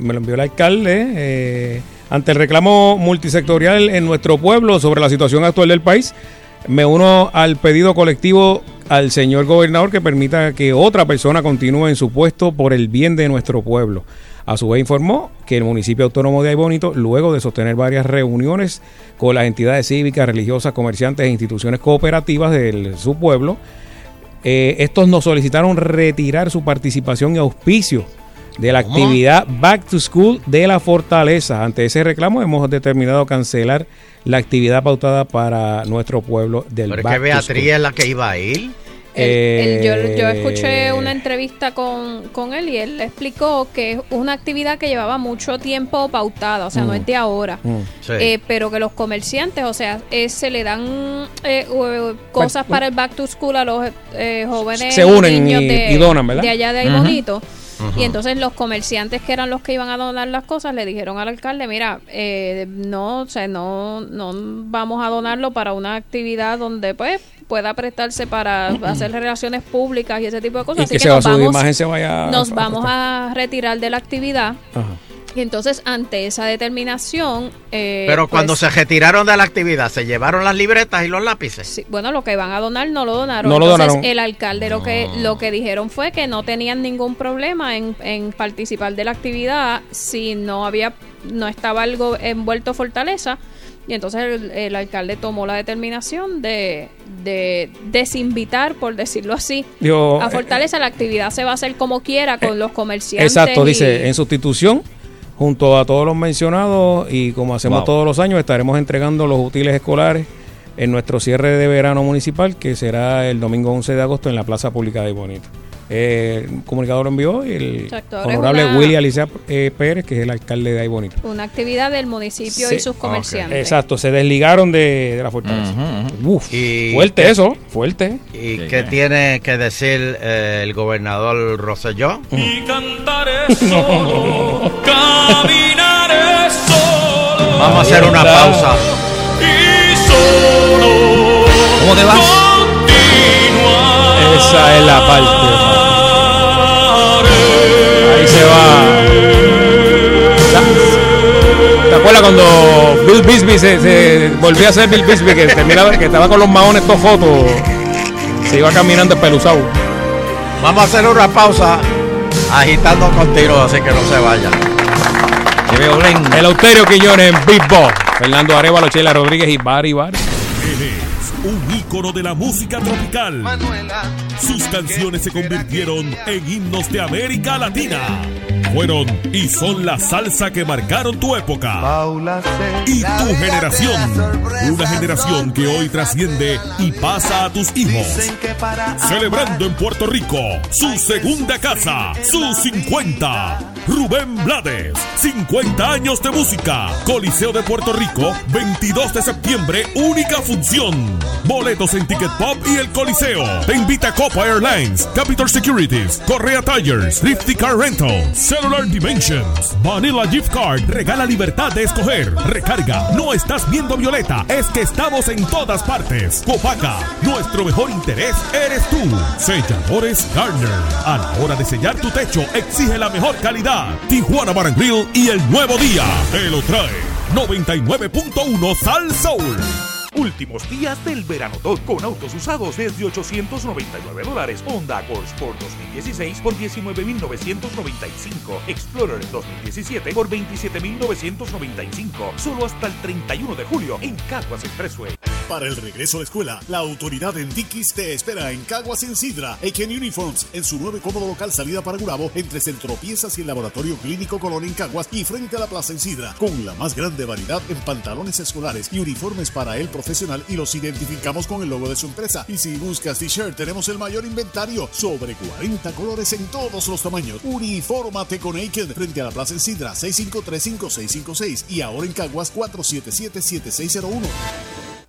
Me lo envió el alcalde eh, ante el reclamo multisectorial en nuestro pueblo sobre la situación actual del país. Me uno al pedido colectivo al señor gobernador que permita que otra persona continúe en su puesto por el bien de nuestro pueblo. A su vez informó que el municipio autónomo de Aybonito, luego de sostener varias reuniones con las entidades cívicas, religiosas, comerciantes e instituciones cooperativas de su pueblo, eh, estos nos solicitaron retirar su participación y auspicio de la ¿Cómo? actividad Back to School de la Fortaleza. Ante ese reclamo hemos determinado cancelar la actividad pautada para nuestro pueblo del Pero es que Beatriz es la que iba a ir. Él- él- yo, yo Eh, escuché una entrevista con, con él y él explicó que es una actividad que llevaba mucho tiempo pautada, o sea, no Mm. es de ahora. Mm. Sí. Eh, pero que los comerciantes, o sea, eh, se le dan eh, cosas para el back to school a los eh, jóvenes se unen niños y- de, y donan, ¿verdad? de allá de ahí bonito. Y entonces los comerciantes que eran los que iban a donar las cosas le dijeron al alcalde, mira, eh, no, o sea, no, no vamos a donarlo para una actividad donde pues pueda prestarse para hacer relaciones públicas y ese tipo de cosas. Y Así que que se va- nos su vamos, imagen se vaya nos a- vamos a retirar de la actividad. Ajá. Y entonces, ante esa determinación... eh, Pero cuando pues, se retiraron de la actividad, ¿se llevaron las libretas y los lápices? Sí, bueno, lo que van a donar no lo donaron. No lo Entonces, donaron. el alcalde lo que lo que dijeron fue que no tenían ningún problema en, en participar de la actividad si no había no estaba algo envuelto Fortaleza. Y entonces el, el alcalde tomó la determinación de, de desinvitar, por decirlo así, Digo, a eh, Fortaleza. La actividad se va a hacer como quiera con los comerciantes. Exacto, y- dice, en sustitución, junto a todos los mencionados y como hacemos Wow. todos los años, estaremos entregando los útiles escolares en nuestro cierre de verano municipal, que será el domingo 11 de agosto en la Plaza Pública de Bonito. Eh, el comunicador envió y el Exacto, honorable una- Willy Alicia eh, Pérez, que es el alcalde de Ay Bonito. Una actividad del municipio Sí. y sus comerciantes. Exacto, se desligaron de, de la fortaleza. Uf, fuerte eso, fuerte. ¿Y qué tiene que decir eh, el gobernador Rosselló? Y cantaré solo, caminaré solo. Vamos a hacer una pausa. Y solo. ¿Cómo te vas? Esa es la parte. Ahí se va. ¿Te acuerdas cuando Bill Bisbee se, se volvió a ser Bill Bisbee que, terminaba- que estaba con los maones todos fotos? Se iba caminando espeluzado. Vamos a hacer una pausa agitando con tiros, así que no se vayan. El Auterio Quiñones en Big Boss. Fernando Arevalo, Sheila Rodríguez y Bari Bari. Un ícono de la música tropical. Sus canciones se convirtieron en himnos de América Latina. Fueron y son la salsa que marcaron tu época. Y tu generación. Una generación que hoy trasciende y pasa a tus hijos. Celebrando en Puerto Rico su segunda casa, sus 50. Rubén Blades, 50 años de música. Coliseo de Puerto Rico, 22 de septiembre, única función. Boletos en Ticket Pop y el Coliseo. Te invita Copa Airlines, Capital Securities, Correa Tires, Thrifty Car Rental, Cellular Dimensions, Vanilla Gift Card. Regala libertad de escoger. Recarga. No estás viendo Violeta, es que estamos en todas partes. Copaca, nuestro mejor interés eres tú. Selladores Garner. A la hora de sellar tu techo, exige la mejor calidad. Tijuana Bar y el nuevo día. Te lo trae 99.1 Sal Soul. Últimos días del verano Dot con autos usados desde 899 dólares. Honda Accord Sport 2016 por 19,995. Explorer 2017 por 27,995. Solo hasta el 31 de julio en Caguas Expressway. Para el regreso la escuela, la autoridad en Dickies te espera en Caguas en Sidra, Aiken Uniforms, en su nuevo cómodo local salida para Gurabo, entre Centro Piezas y el Laboratorio Clínico Colón en Caguas y frente a la Plaza en Sidra, con la más grande variedad en pantalones escolares y uniformes para el profesional y los identificamos con el logo de su empresa. Y si buscas t-shirt, tenemos el mayor inventario, sobre 40 colores en todos los tamaños. Unifórmate con Aiken, frente a la Plaza en Sidra, 6535656 y ahora en Caguas 4777601.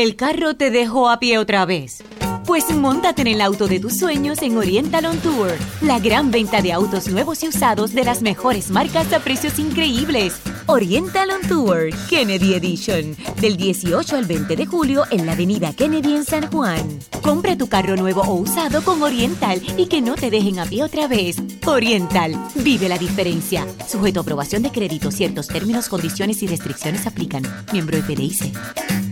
El carro te dejó a pie otra vez. Pues montate en el auto de tus sueños en Oriental On Tour, la gran venta de autos nuevos y usados de las mejores marcas a precios increíbles. Oriental On Tour, Kennedy Edition, del 18 al 20 de julio en la avenida Kennedy en San Juan. Compra tu carro nuevo o usado con Oriental y que no te dejen a pie otra vez. Oriental, vive la diferencia. Sujeto a aprobación de crédito, ciertos términos, condiciones y restricciones aplican. Miembro de PDIC.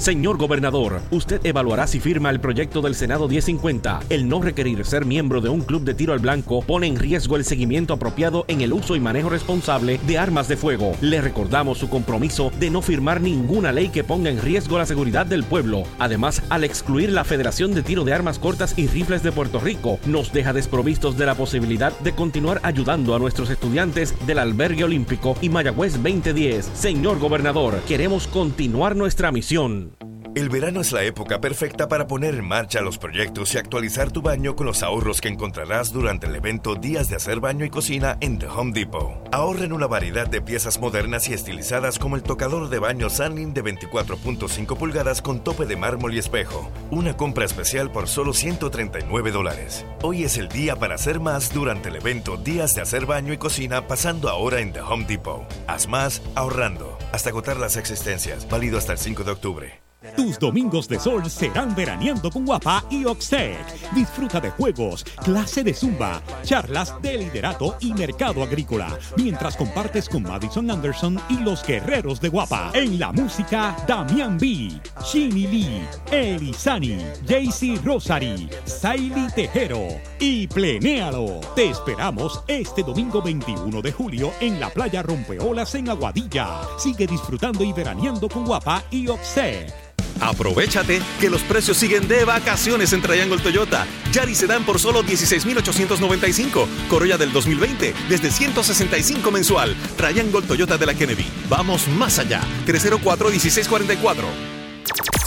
Señor gobernador, usted evaluará si firma el proyecto del Senado 1050. El no requerir ser miembro de un club de tiro al blanco pone en riesgo el seguimiento apropiado en el uso y manejo responsable de armas de fuego. Le recordamos su compromiso de no firmar ninguna ley que ponga en riesgo la seguridad del pueblo. Además, al excluir la Federación de Tiro de Armas Cortas y Rifles de Puerto Rico, nos deja desprovistos de la posibilidad de continuar ayudando a nuestros estudiantes del Albergue Olímpico y Mayagüez 2010. Señor gobernador, queremos continuar nuestra misión. Amen. El verano es la época perfecta para poner en marcha los proyectos y actualizar tu baño con los ahorros que encontrarás durante el evento Días de Hacer Baño y Cocina en The Home Depot. Ahorra en una variedad de piezas modernas y estilizadas como el tocador de baño Sunling de 24.5 pulgadas con tope de mármol y espejo. Una compra especial por solo 139 dólares. Hoy es el día para hacer más durante el evento Días de Hacer Baño y Cocina pasando ahora en The Home Depot. Haz más ahorrando hasta agotar las existencias. Válido hasta el 5 de octubre. Tus domingos de sol serán veraneando con Guapa y Oxtec. Disfruta de juegos, clase de zumba, charlas de liderato y mercado agrícola, mientras compartes con Madison Anderson y los guerreros de Guapa. En la música, Damian B, Shinny Lee, Elizani, JC Rosary, Saily Tejero y Plenéalo. Te esperamos este domingo 21 de julio en la playa Rompeolas en Aguadilla. Sigue disfrutando y veraneando con Guapa y Oxtec. Aprovechate que los precios siguen de vacaciones en Triangle Toyota. Yaris Sedan por solo 16,895. Corolla del 2020 desde 165 mensual. Triangle Toyota de la Kennedy. Vamos más allá. 304-1644.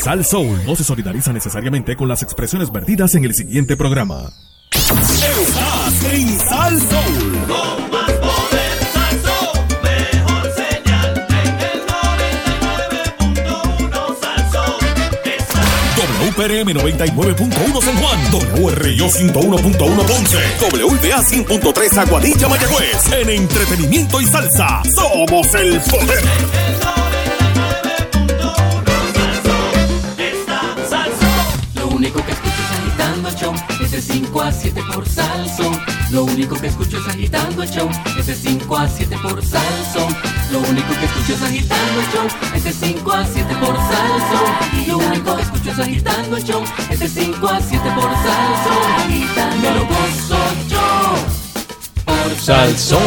Sal Soul no se solidariza necesariamente con las expresiones vertidas en el siguiente programa. Estás en Sal Soul. WPRM 99.1 San Juan, WRIO 101.1 Ponce, WBA 100.3 Aguadilla Mayagüez. En entretenimiento y salsa, somos el poder. Lo único que escucho es agitando el show, ese 5 a 7 por Salsón. Lo único que escucho es agitando el show, ese 5 a 7 por Salsón. Lo único que escucho es agitando el show, ese 5 a 7 por Salsón. Lo único que escucho es agitando el show, ese 5 a 7 por Salsón. Me lo gozo yo por Salsón.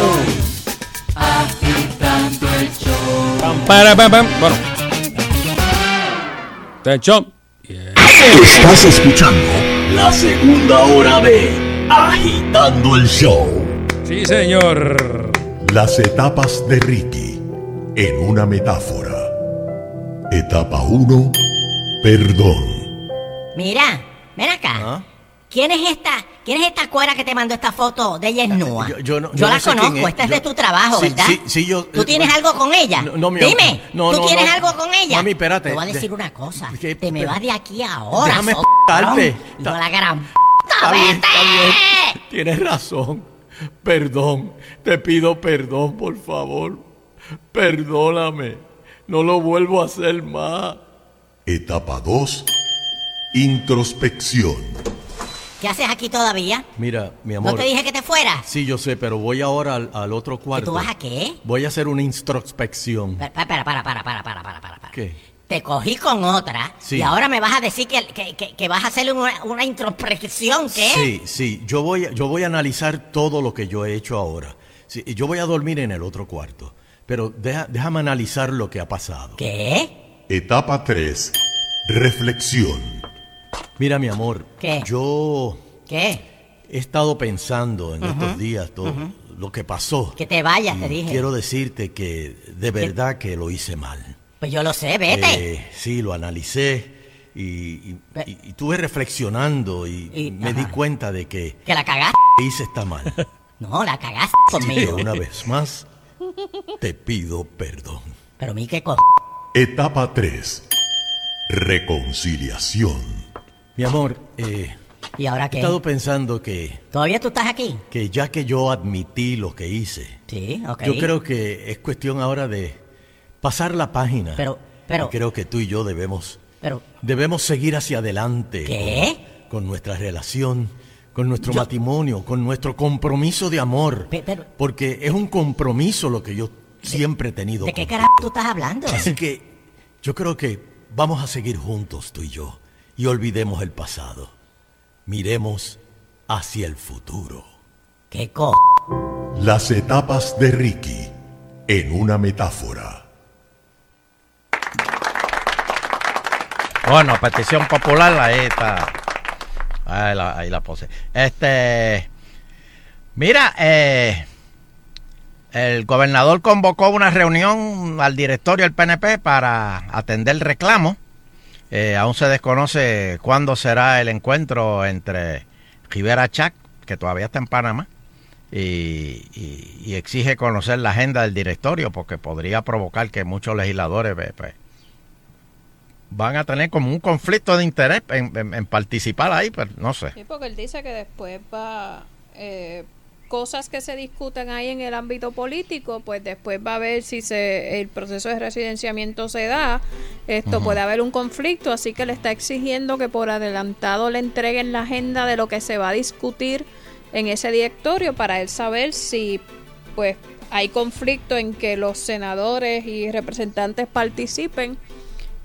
agitando el show. Pam, para, pam, pam. Bueno. Atención. Estás escuchando la segunda hora de Agitando el Show. Sí, señor. Las etapas de Ricky en una metáfora. Etapa 1, perdón. Mira, ven acá. ¿Quién es esta? ¿Quién es esta cuera que te mandó esta foto de ella es nua? Yo, yo no, Yo no la sé conozco, es. esta es Yo- de tu trabajo, Sí, ¿verdad? Sí, sí, yo. ¿Tú tienes algo con ella? No, no, mi Dime. No, ¿tú no, tienes no. algo con ella? Mami, espérate. Te voy a De- decir una cosa. Te me Pero- vas de aquí ahora, Déjame so- explicarte. Hijo la gran p***, Está bien, vete. está bien. Tienes razón. Perdón. Te pido perdón, por favor. Perdóname. No lo vuelvo a hacer más. Etapa 2, introspección. ¿Qué haces aquí todavía? Mira, mi ¿No amor. te dije que te fueras? Sí, yo sé, pero voy ahora al, al otro ¿Que cuarto. tú vas a qué? Voy a hacer una introspección. Para, para, para, para, para, para, para, para. para. ¿Qué? Te cogí con otra Sí. y ahora me vas a decir que, que, que- que vas a hacerle una, una introspección, ¿qué? Sí, sí. Yo voy, a- yo voy a analizar todo lo que yo he hecho ahora. Sí, yo voy a dormir en el otro cuarto. Pero deja- déjame analizar lo que ha pasado. ¿Qué? Etapa 3, reflexión. Mira, mi amor. ¿Qué? Yo ¿Qué? he estado pensando en estos días todo lo que pasó. Que te vayas, te Y dije. Quiero decirte que de verdad que lo hice mal. Pues yo lo sé, vete. Eh, sí, lo analicé y, y- y- y estuve reflexionando y, Y- me di cuenta de que Que la cagaste. hice está mal. No, la cagaste Así que conmigo. una vez más, te pido perdón. Pero mi qué co... Etapa 3, reconciliación. Mi amor, eh, ¿Y ahora he qué? estado pensando que, ¿Todavía tú estás aquí? que ya que yo admití lo que hice, Sí, ok. yo creo que es cuestión ahora de pasar la página. Pero, pero- Y creo que tú y yo debemos, Pero, debemos seguir hacia adelante. ¿Qué? Con, con nuestra relación, con nuestro matrimonio, con nuestro compromiso de amor. Pe- pero- porque es un compromiso lo que yo siempre he tenido. ¿de qué carajo tú estás hablando? Así que yo creo que Vamos a seguir juntos tú y yo y olvidemos el pasado. Miremos hacia el futuro. ¿Qué co? Las etapas de Ricky en una metáfora. Bueno, petición popular, ahí está. Ahí la, ahí la pose. Este. Mira, eh, el gobernador convocó una reunión al directorio del PNP para atender el reclamo. Eh, aún se desconoce cuándo será el encuentro entre Rivera Chac, que todavía está en Panamá, y, exige conocer la agenda del directorio porque podría provocar que muchos legisladores pues, van a tener como un conflicto de interés en, en- en participar ahí, pero no sé. Sí, porque él dice que después va eh, cosas que se discuten ahí en el ámbito político, pues después va a ver si se el proceso de residenciamiento se da, esto puede haber un conflicto, así que le está exigiendo que por adelantado le entreguen la agenda de lo que se va a discutir en ese directorio para él saber si pues hay conflicto en que los senadores y representantes participen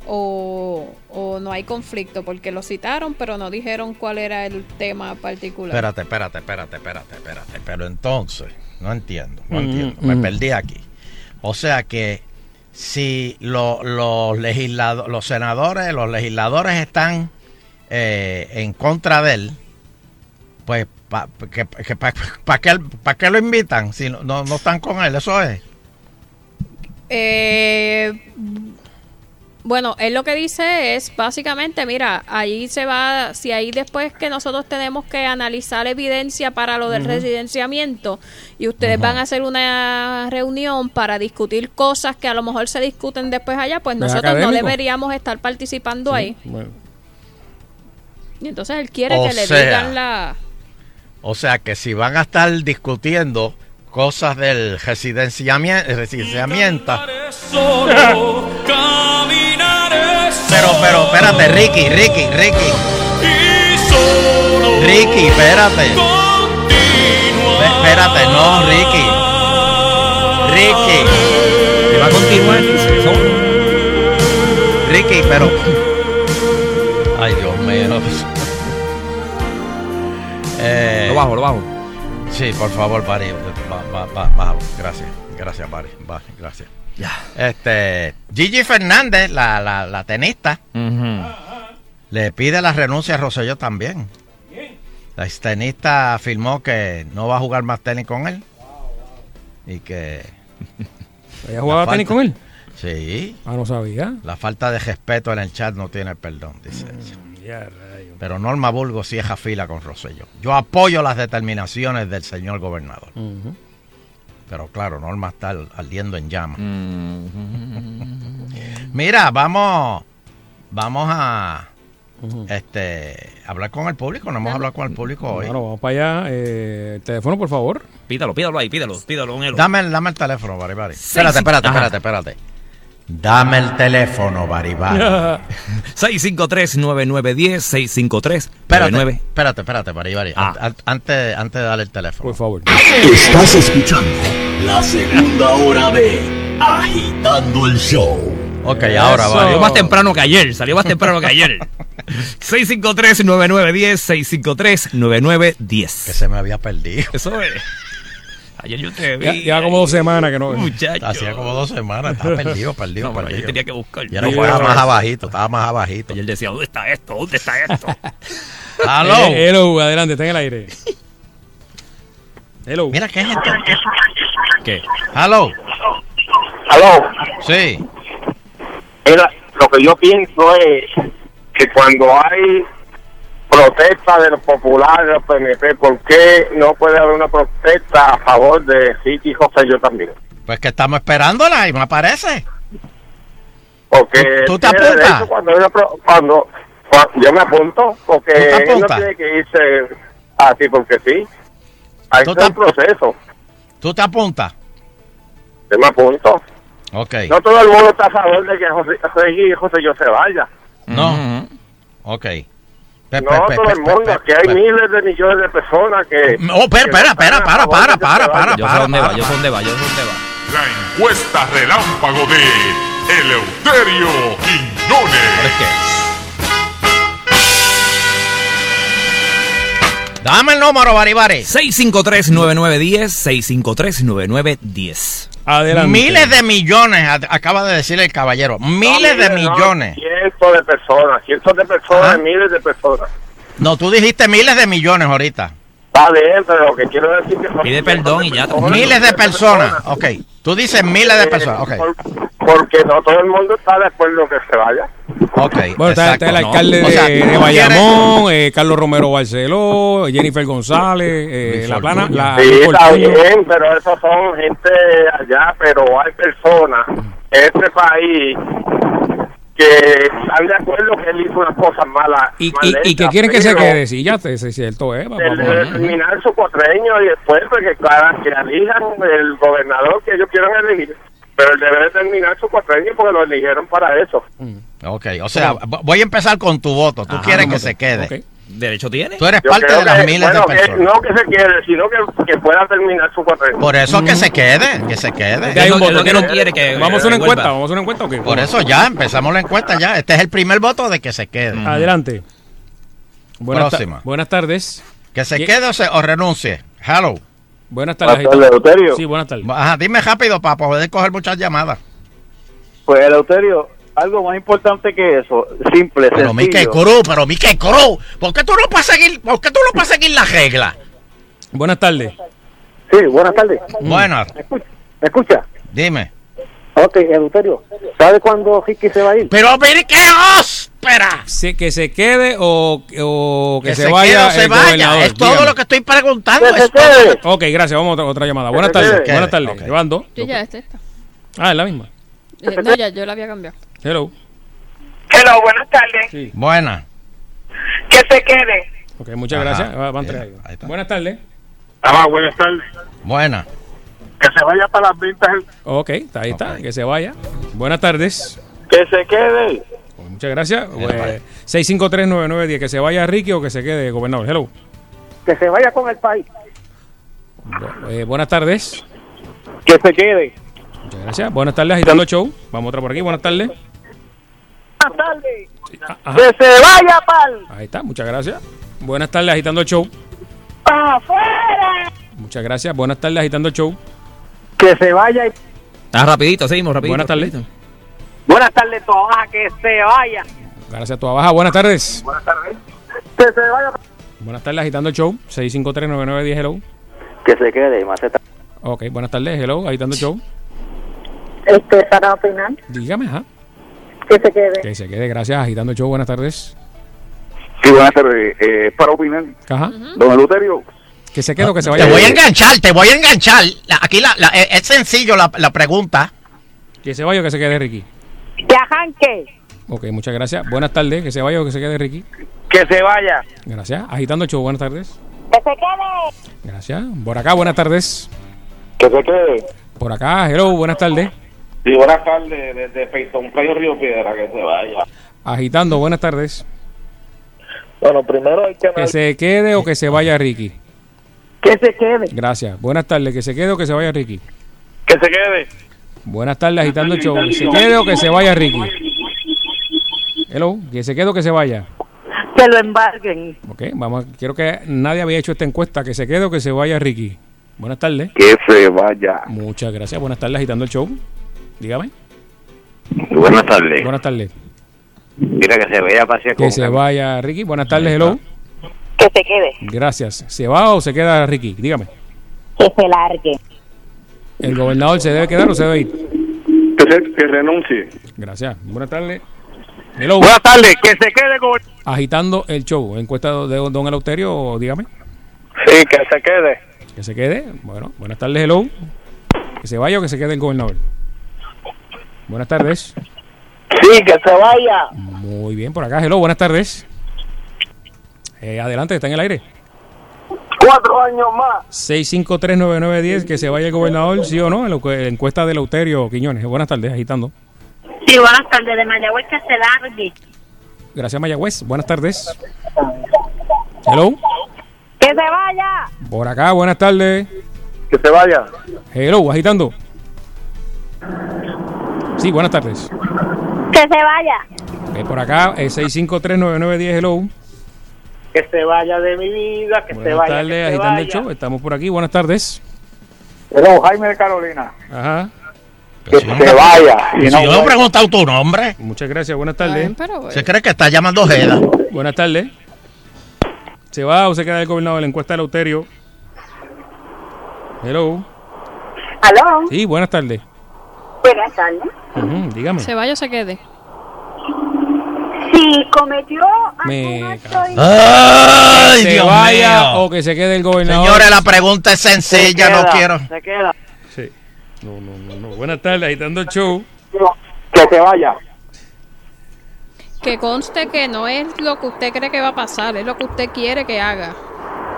o, o no hay conflicto, porque lo citaron, pero no dijeron cuál era el tema particular. Espérate, espérate, espérate, espérate, espérate. Pero entonces, no entiendo, no Mm, entiendo. Me mm. perdí aquí. O sea que si lo- los legislado- los senadores, los legisladores están eh, en contra de él, pues ¿para que, que, pa- pa qué, pa qué lo invitan si no, no, no están con él? Eso es. Eh, bueno, él lo que dice es básicamente, mira, ahí se va, si ahí después que nosotros tenemos que analizar evidencia para lo del residenciamiento y ustedes van a hacer una reunión para discutir cosas que a lo mejor se discuten después allá, pues Es nosotros no deberíamos estar participando ahí. Bueno. Y entonces él quiere O que le digan la... O sea que si van a estar discutiendo cosas del residenciamiento, residenciamiento Pero, pero, espérate, Ricky, Ricky, Ricky. Ricky, espérate. Espérate, no, Ricky. Ricky. ¿Te va a continuar? Ricky, pero. Ay, Dios mío. Eh, Lo bajo, lo bajo. Sí, por favor, Barry. ba- ba- ba- bájalo. Gracias. Gracias, Barry. Va, gracias. Este, Gigi Fernández, la, la, la tenista, le pide la renuncia a Rosselló también. La tenista afirmó que no va a jugar más tenis con él. Y que. ¿Ella jugaba tenis con él? Sí. Ah, no sabía. La falta de respeto en el chat no tiene perdón, dice ella. Mm, Ya, rayo. Pero Norma Burgos sí es fila con Rosselló. Yo apoyo las determinaciones del señor gobernador. Pero claro, Norma está ardiendo en llamas. Mira, vamos, vamos a este hablar con el público. No hemos hablado con el público hoy. Bueno, vamos para allá. Eh, el teléfono, por favor. Pídalo, pídalo ahí, pídalo, pídalo. Dame, el- dame el teléfono, Bari Bari. Seis, Espérate, espérate, espérate, espérate. Dame el teléfono, Bari Bari. 653-9910, 653 Espérate, espérate, espérate, Bari Bari. Ah. An- Antes, antes de darle el teléfono. Por favor. Estás escuchando la segunda hora de Agitando el Show. Ok, ahora va. Salió más temprano que ayer, salió más temprano que ayer. 653-9910, 653-9910. Que se me había perdido. Eso es. Ayer yo te vi. Ya, lleva como dos semanas que no. Muchacho. Hacía como dos semanas. Estaba perdido, perdido, No, pero perdido. ayer tenía que buscar. Ya no estaba más abajito, estaba más abajito. Ayer decía, ¿dónde está esto? ¿Dónde está esto? ¡Aló! Eh, hello, adelante, está en el aire. Hello. Mira, ¿qué es esto? ¿Qué? ¡Aló! Aló. Sí. Mira, lo que yo pienso es que cuando hay protesta de los populares, de los PNP, ¿por qué no puede haber una protesta a favor de Ricky y José yo también? Pues que estamos esperándola y me aparece. Porque ¿Tú te tiene apuntas? Cuando, hay una pro- cuando, cuando yo me apunto, porque ¿Tú te él no tiene que irse así porque sí. Hay ¿Tú todo te- un proceso. ¿Tú te apuntas? Yo me apunto. Ok. No todo el mundo está a favor de que José, y José yo se vaya. No. Ok. Pe- No pe- pe- todo el mundo, pe- que hay pe- miles de millones de personas que... Oh, espera, espera, no están espera, a para, para, para, para, Yo sé dónde va, yo sé dónde va, yo sé dónde va. La encuesta relámpago de Eleuterio Quiñones. Dame el número, Baribari. 653-9910, 653-9910. Adelante. Miles de millones, acaba de decir el caballero. Miles de No, millones. Cientos de personas, cientos de personas, Ajá. miles de personas. No, tú dijiste miles de millones ahorita. Está bien, pero lo que quiero decir que son Pide perdón y ya. Miles de personas. Ok. Tú dices miles de personas. Ok. Porque no todo el mundo está de acuerdo que se vaya. Ok. Bueno, está, está el alcalde No. de, O sea, de tú Bayamón, eh, Carlos Romero Barceló, Jennifer González, eh, la plana, la Sí, está bien, pero esos son gente allá, pero hay personas en este país que de acuerdo que él hizo unas cosas malas. Y, mal y, y que quieren que se quede, sí, ya te, es cierto, eh, debe terminar su cuatreño y después pues, que, claro, que elijan el gobernador que ellos quieran elegir. Pero él debe de terminar su cuatreño porque lo eligieron para eso. Ok, o sea, vo- voy a empezar con tu voto. Tú Ajá, quieres ¿cómo que te- se quede. ok. ¿Derecho tiene? Tú eres Yo parte de las que- miles bueno, de que personas. no que se quede, sino que, que pueda terminar su cuatreño. Por eso que se quede, que se quede. Hay un voto. que no quiere que- Vamos a una encuesta, vamos a una encuesta. Por eso ya empezamos la encuesta ya. Este es el primer voto de que se quede. Adelante. Buenas, ta- Próxima. buenas tardes. Que se ¿Qué- quede o, se, o renuncie. Hello. Buenas tardes. Buenas tardes. Sí, buenas tardes. Ajá, dime rápido para poder coger muchas llamadas. Pues, Eleuterio, algo más importante que eso, simple, Pero Mike sencillo. Cruz, pero Mike Cruz, ¿por qué tú no puedes seguir, por qué tú no puedes seguir la regla? Buenas tardes. Sí, buenas tardes. Buenas, ¿Me escucha? ¿Me escucha? dime. Ok, Eleuterio, ¿sabe cuándo Ricky se va a ir? Pero mire qué óspera. Sí, que se quede o, o que, Que se, se vaya se el vaya. gobernador. Es todo Dígame. lo que estoy preguntando. Que se es todo lo quede. que- Ok, gracias. Vamos a otra, otra llamada. Buenas Que se tardes. Buenas tardes. Ok. Llevan dos. Yo ya este está. Ah, es la misma. Eh, no, ya, yo la había cambiado. Hello. Hello, buenas tardes. Sí. Buena. Que se quede. Ok, muchas Ajá. gracias. Va- van tres Bien, ahí. ahí está. Buenas tardes. Ah, buenas tardes. Buena. Que se vaya para las ventas. Ok, está, ahí está. Que se vaya. Buenas tardes. Que se quede. Pues muchas gracias. Pues, 6539910. Que se vaya Ricky o que se quede gobernador. Hello. Que se vaya con el país. Bu- eh, buenas tardes. Que se quede. Muchas gracias. Buenas tardes, agitando el show. Vamos otra por aquí. Buenas tardes. Buenas tardes. Ah. Que se vaya pal. Ahí está, muchas gracias. Buenas tardes, agitando el show. ¡Afuera! Muchas gracias. Buenas tardes, agitando el show. Que se vaya. y- Ah, rapidito, seguimos, rapidito. Buenas tardes. rapidito. Buenas tardes, todas, que se vaya. Gracias a tu baja. Buenas tardes. Buenas tardes. Que se vaya. Buenas tardes, agitando el show. 6539910, hello. Que se quede, maceta. Ok, buenas tardes, hello, agitando el show. Este, para opinar, Dígame, ajá. Que se quede. Que se quede, gracias, agitando el show. Buenas tardes. Sí, buenas tardes. Eh, para opinar, Ajá. don Eleuterio. Que se quede o que se vaya. Te voy a enganchar, te voy a enganchar. La- aquí la, la- es es sencillo la, la pregunta. Que se vaya o que se quede Ricky. Que arranque. Ok, muchas gracias. Buenas tardes, que se vaya o que se quede Ricky. Que se vaya. Gracias. Agitando el show, buenas tardes. Que se quede. Gracias. Por acá, buenas tardes. Que se quede. Por acá, hello, buenas tardes. Sí, buenas tardes. Desde Peyton Play Río Piedra, que se vaya. Agitando, buenas tardes. Bueno, primero hay que... Que se quede o que se vaya Ricky. Que se quede. Gracias. Buenas tardes, que se quede o que se vaya Ricky. Que se quede. Buenas tardes, agitando el show. Que se quede o que se vaya Ricky. Hello, que se quede o que se vaya. Que lo embarguen. Ok, vamos, quiero que nadie había hecho esta encuesta. Que se quede o que se vaya Ricky. Buenas tardes. Que se vaya. Muchas gracias. Buenas tardes, agitando el show. Dígame. Buenas tardes. Buenas tardes. Mira que se vaya a pasear Que se vaya Ricky. Buenas tardes, hello. Que se quede. Gracias. ¿Se va o se queda Ricky? Dígame. Que se largue. ¿El gobernador se debe quedar o se debe ir? Que, se, que renuncie. Gracias. Buenas tardes. Hello. Buenas tardes. Que se quede con... Agitando el show. Encuesta de Don Eleuterio, dígame. Sí, que se quede. Que se quede. Bueno, buenas tardes, hello. Que se vaya o que se quede el gobernador. Buenas tardes. Sí, que se vaya. Muy bien, por acá, hello, buenas tardes. Eh, adelante, está en el aire. Cuatro años más. 6539910, que se vaya el gobernador, sí o no, en la encu- encuesta de Eleuterio Quiñones. Buenas tardes, agitando. Sí, buenas tardes. De Mayagüez que se largue. Gracias, Mayagüez. Buenas tardes. Hello. Que se vaya. Por acá, buenas tardes. Que se vaya. Hello, agitando. Sí, buenas tardes. Que se vaya. Eh, por acá, eh, 6539910, hello. Que se vaya de mi vida, que se Buenas vaya. tardes, que se agitando el show. Estamos por aquí, buenas tardes. Hello, Jaime de Carolina. Ajá. Que se vaya. Si Y no yo he preguntado tu nombre. Muchas gracias, buenas tardes. Se cree que está llamando Jeda. Buenas tardes. ¿Se va o se queda el gobernador de la encuesta de Lauterio? Hello. ¿Aló? Sí, buenas tardes. Buenas tardes. Dígame. Se vaya o se quede. Si cometió Me Ay, que se Dios vaya mío. o que se quede el gobernador. Señores, la pregunta es sencilla, no quiero. Se queda. Sí. No, no, no, no. Buenas tardes, agitando el show. Que se vaya. Que conste que no es lo que usted cree que va a pasar, es lo que usted quiere que haga.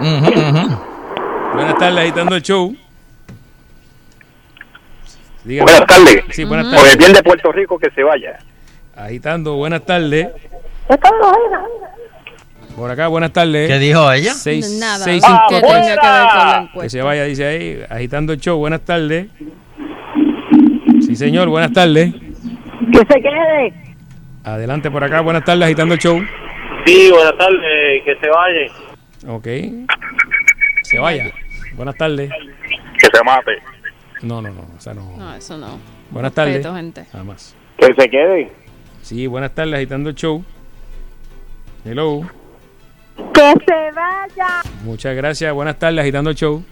Buenas tardes, agitando el show. Dígame. Buenas tardes. Sí, buenas Por el tardes. bien de Puerto Rico, que se vaya. Agitando, buenas tardes. Por acá, buenas tardes. ¿Qué dijo ella? Seis, Nada, seis, que tenga tres. que ver con la Que encuesta. se vaya, dice ahí, agitando el show. Buenas tardes. Sí, señor, buenas tardes. Que se quede. Adelante por acá, buenas tardes, agitando el show. Sí, buenas tardes. Que se vaya. Ok. Se vaya. Buenas tardes. Que se mate. No, no, no, o sea, no. No, eso no. Buenas tardes. Respeto, gente. Nada más. Que se quede. Sí, buenas tardes, agitando el show. Hello. Que se vaya. Muchas gracias, buenas tardes, agitando el show.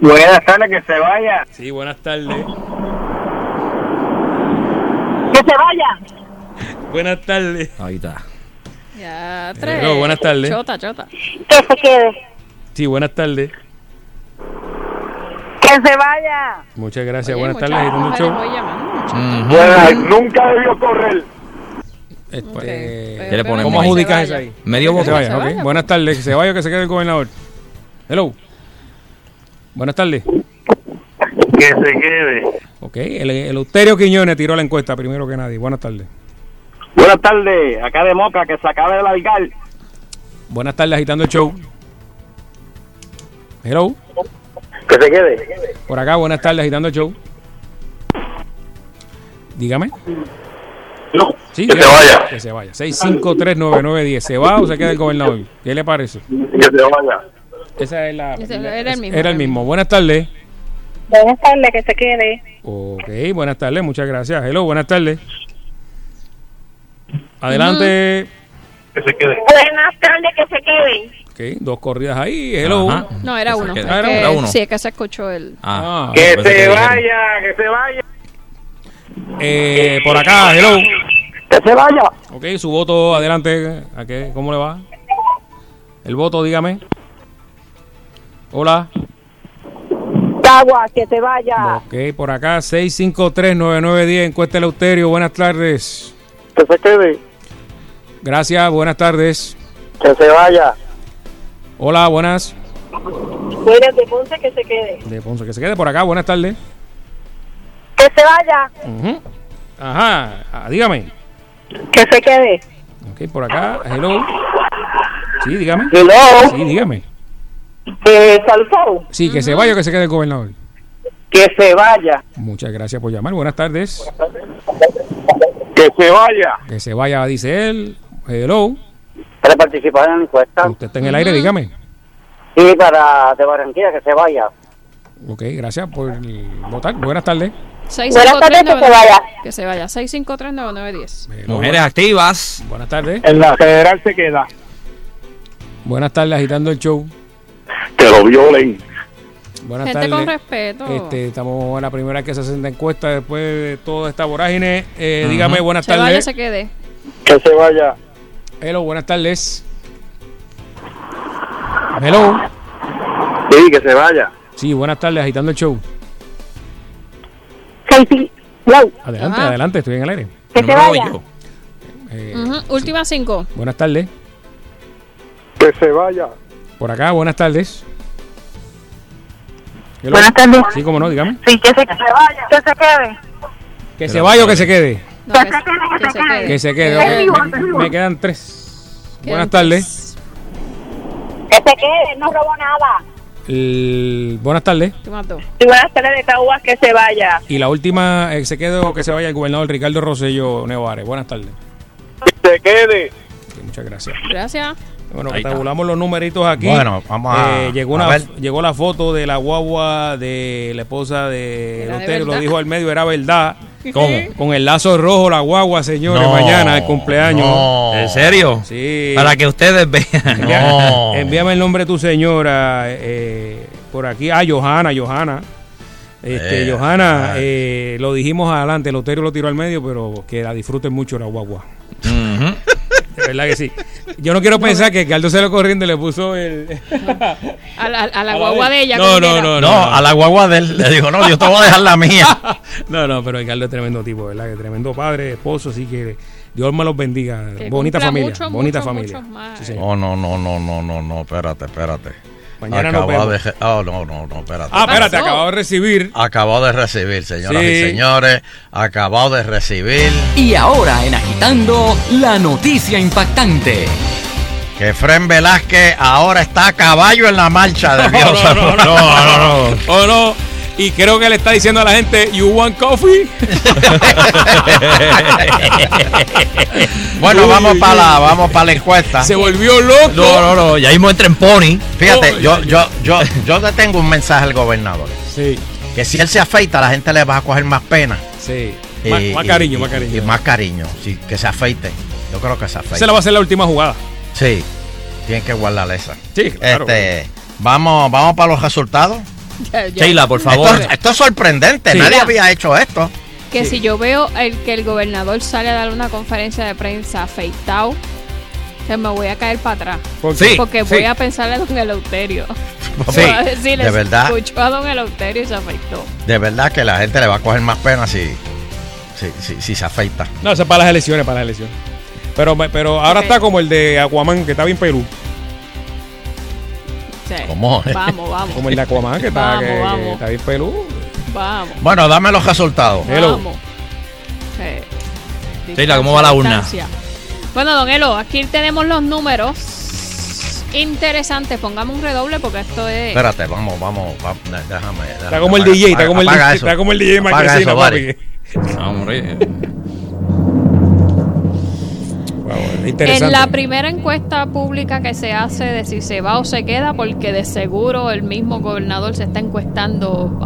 Buenas tardes. Que se vaya. Sí, buenas tardes. Que se vaya. Buenas tardes. Ahí está. Ya, tres. Hello, buenas tardes. Chota, chota. Que se quede. Sí, buenas tardes. Que se vaya. Muchas gracias, Oye, buenas tardes, agitando el show. Buenas. Nunca debió correr. Este, ¿Qué le ponemos ¿Cómo adjudicas eso ahí? Medio Que voto. se vaya, Se ok. vaya. Buenas tardes, que se vaya o que se quede el gobernador. Hello. Buenas tardes. Que se quede. Ok, el, el Euterio Quiñones tiró la encuesta primero que nadie. Buenas tardes. Buenas tardes. Acá de Moca, que se acabe de largar. Buenas tardes, agitando el show. Hello. Que se quede. Por acá, buenas tardes, agitando el show. Dígame. No. Sí, que dígame. se vaya. Que se vaya. 6539910. ¿Se va o se queda el gobernador? ¿Qué le parece? Que se vaya. Esa es la. Ese era el mismo, Era el mismo. Buenas tardes. Buenas tardes. Que se quede. Ok, buenas tardes, muchas gracias. Hello, buenas tardes. Adelante. Que se quede. Buenas tardes. Que se quede. Ok, dos corridas ahí. Hello. Ajá. No, era se uno. Ah, era Era uno. Sí, es que se escuchó el. Ah, Que se que dijeron. vaya. Que se vaya. eh, por acá, hello. Que se vaya. Ok, su voto, adelante. ¿A qué? ¿Cómo le va? El voto, dígame. Hola. Cagua. Que se vaya. Ok, por acá, 6539910, encuesta el Euterio. Buenas tardes. Que se quede. Gracias, buenas tardes. Que se vaya. Hola, buenas. Buenas de Ponce. Que se quede. De Ponce, que se quede por acá, buenas tardes. Que se vaya. Ajá, ah, dígame. Que se quede. Ok, por acá, hello. Sí, dígame. Hello. Sí, dígame. Salfón. Sí, que se vaya o que se quede el gobernador. Que se vaya. Muchas gracias por llamar. Buenas tardes. Que se vaya. Que se vaya, dice él. Hello. Para participar en la encuesta. Usted está en el aire, dígame. Sí, para de Barranquilla, que se vaya. Ok, gracias por votar. Buenas tardes. Buenas tardes, que se vaya. Que se vaya. 6539910. Hello. Mujeres activas. Buenas tardes. En la federal se queda. Buenas tardes, agitando el show. Que lo violen. Buenas Gente tardes. con respeto. Este, estamos en la primera que se hace esta encuesta después de toda esta vorágine. Eh, Dígame, buenas se vaya, tardes. se quede. Que se vaya. Hello, buenas tardes. Hello. Sí, que se vaya. Sí, buenas tardes, agitando el show. Casey. Hello. Adelante, Ajá. adelante, estoy en el aire. Que se No vaya. yo. Eh, Última cinco. Buenas tardes. Que se vaya. Por acá, buenas tardes. Hello. Buenas tardes. Sí, cómo no, dígame. Sí, que se, que se vaya. Que se quede. Que se vaya o que se quede. No, Que que, se quede, que que se quede. quede. Que se quede. Me- quedan tres. Quedan Buenas tardes. Que se quede. No robó nada. El- buenas tardes. Y buenas tardes de Caguas que se vaya. Y la última, eh, se quedó que se vaya el gobernador Ricardo Rosselló Nevares. Buenas tardes. Se quede. Sí, muchas gracias. Gracias. Bueno, Ahí está. tabulamos los numeritos aquí. Bueno, vamos a- Eh, llegó, a una, ver. llegó la foto de la guagua de la esposa de Lotero. Lo dijo al medio, era verdad. ¿Cómo? Con el lazo rojo, la guagua, señores, No, mañana, el cumpleaños. no. ¿En serio? Sí. Para que ustedes vean. Envía- No. Envíame el nombre de tu señora eh, por aquí. Ah, Johanna, Johanna. Este, Eh, Johanna, ay. eh, lo dijimos adelante, Lotero lo tiró al medio, pero que la disfruten mucho la guagua. Verdad que sí. Yo no quiero pensar que Carlos se lo corriendo y le puso el. A la, a la guagua de- ella. No, no, no, No, a la guagua de él. Le digo, no, yo te voy a dejar la mía. No, no, pero Carlos es tremendo tipo, ¿verdad? Que tremendo padre, esposo, así que Dios me los bendiga. Que bonita familia, mucho, bonita mucho, familia. muchos más. Sí, señor. No, no, no, no, no, no, no, espérate, espérate. Mañana nos vemos. de... Oh, no, no, no, espérate. Ah, espérate, acabo de recibir. Acabado de recibir, señoras Sí. y señores. Acabado de recibir Y ahora en Agitando, la noticia impactante. que Fren Velázquez ahora está a caballo en la marcha de Dios. no, no, no, no, Oh, no. Y creo que le está diciendo a la gente, ¿You want coffee? Bueno, Uy, vamos para la, vamos para la encuesta. Se volvió loco. No, no, no. Ya mismo entra en Pony. Fíjate, Oh, yo, yo, yo, yo le tengo un mensaje al gobernador. Sí, Que si él se afeita, la gente le va a coger más pena. sí. Y- Más, más cariño, y- más cariño. Y más cariño. Sí, que se afeite. Yo creo que se afeite. Esa la va a ser la última jugada. Sí, tienen que guardar esa. Sí, claro. Este, vamos, vamos para los resultados. Sheila, por favor. Esto, esto es sorprendente, Sí. nadie había hecho esto. Que si yo veo el que el gobernador sale a dar una conferencia de prensa afeitado, que me voy a caer para atrás. ¿Por Sí. qué? Porque voy a pensarle a don Eleuterio. Sí, Voy a decirle, de verdad, escuchó a don Eleuterio y se afeitó. de verdad que la gente le va a coger más pena si, si, si, si se afeita. No, eso es para las elecciones, para las elecciones. Pero, pero ahora está como el de Aquaman, que está bien pelú. Sí. ¿Cómo? Vamos, vamos. Como el de Aquaman, que está, Vamos, que- que vamos. está bien pelú. Vamos. Bueno, dame los resultados. Hello. Vamos. Sí. Sheila, ¿cómo va la urna? Bueno, don Elo, aquí tenemos los números interesantes. Pongamos un redoble porque esto es. Espérate, vamos, vamos, va- déjame. Está como el DJ, está como el DJ, está como el DJ eso, papi. Bari. Hombre. Interesante. En la primera encuesta pública que se hace de si se va o se queda, porque de seguro el mismo gobernador se está encuestando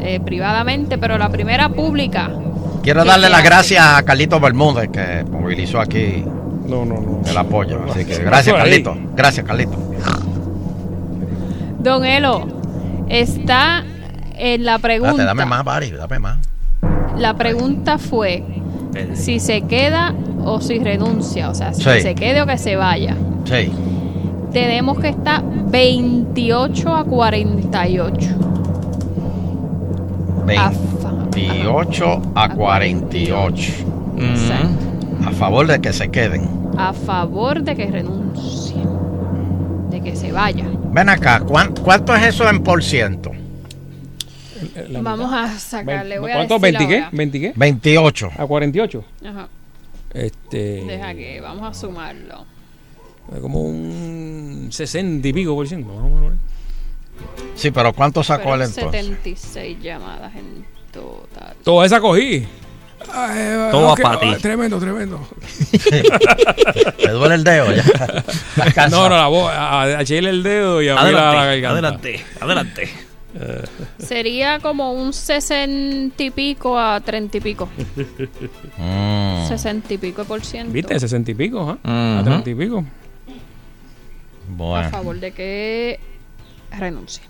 eh, privadamente, pero la primera pública. Quiero ¿Qué darle las gracias a Carlito Bermúdez que movilizó aquí No, no, no. el apoyo. Así que ¿Qué gracias? Carlito. Gracias, Carlito. Don Elo, está en la pregunta. Dame más, Bari, dame más. La pregunta fue si se queda o si renuncia, o sea, si Sí. se quede o que se vaya. Sí. Tenemos que estar 28 a 48. A fa- 28 a 48. Exacto. A favor de que se queden. a favor de que renuncie, de que se vaya. Ven acá, ¿cuán- ¿cuánto es eso en por ciento? Vamos a sacarle. Voy a ¿Cuántos? decir ¿20 qué? ahora. ¿20 qué? 28. ¿A 48? Ajá. Este. Deja que vamos a sumarlo. Como un 60 y pico por ciento. Vamos a poner. Sí, pero ¿cuánto sacó Fueron él entonces? 76 llamadas en total. Toda esa cogí. Todo ok, pa' ti. Tremendo, tremendo. Me duele el dedo ya. No, no, la voz. A, a el dedo y a mí la, la Adelante, garganta. adelante, adelante. Sería como un 60 y pico a 30 y pico. Mm. 60 y pico por ciento. ¿Viste? 60 y pico, ¿ah? A. 30 y pico. A Bueno, favor de que renuncie.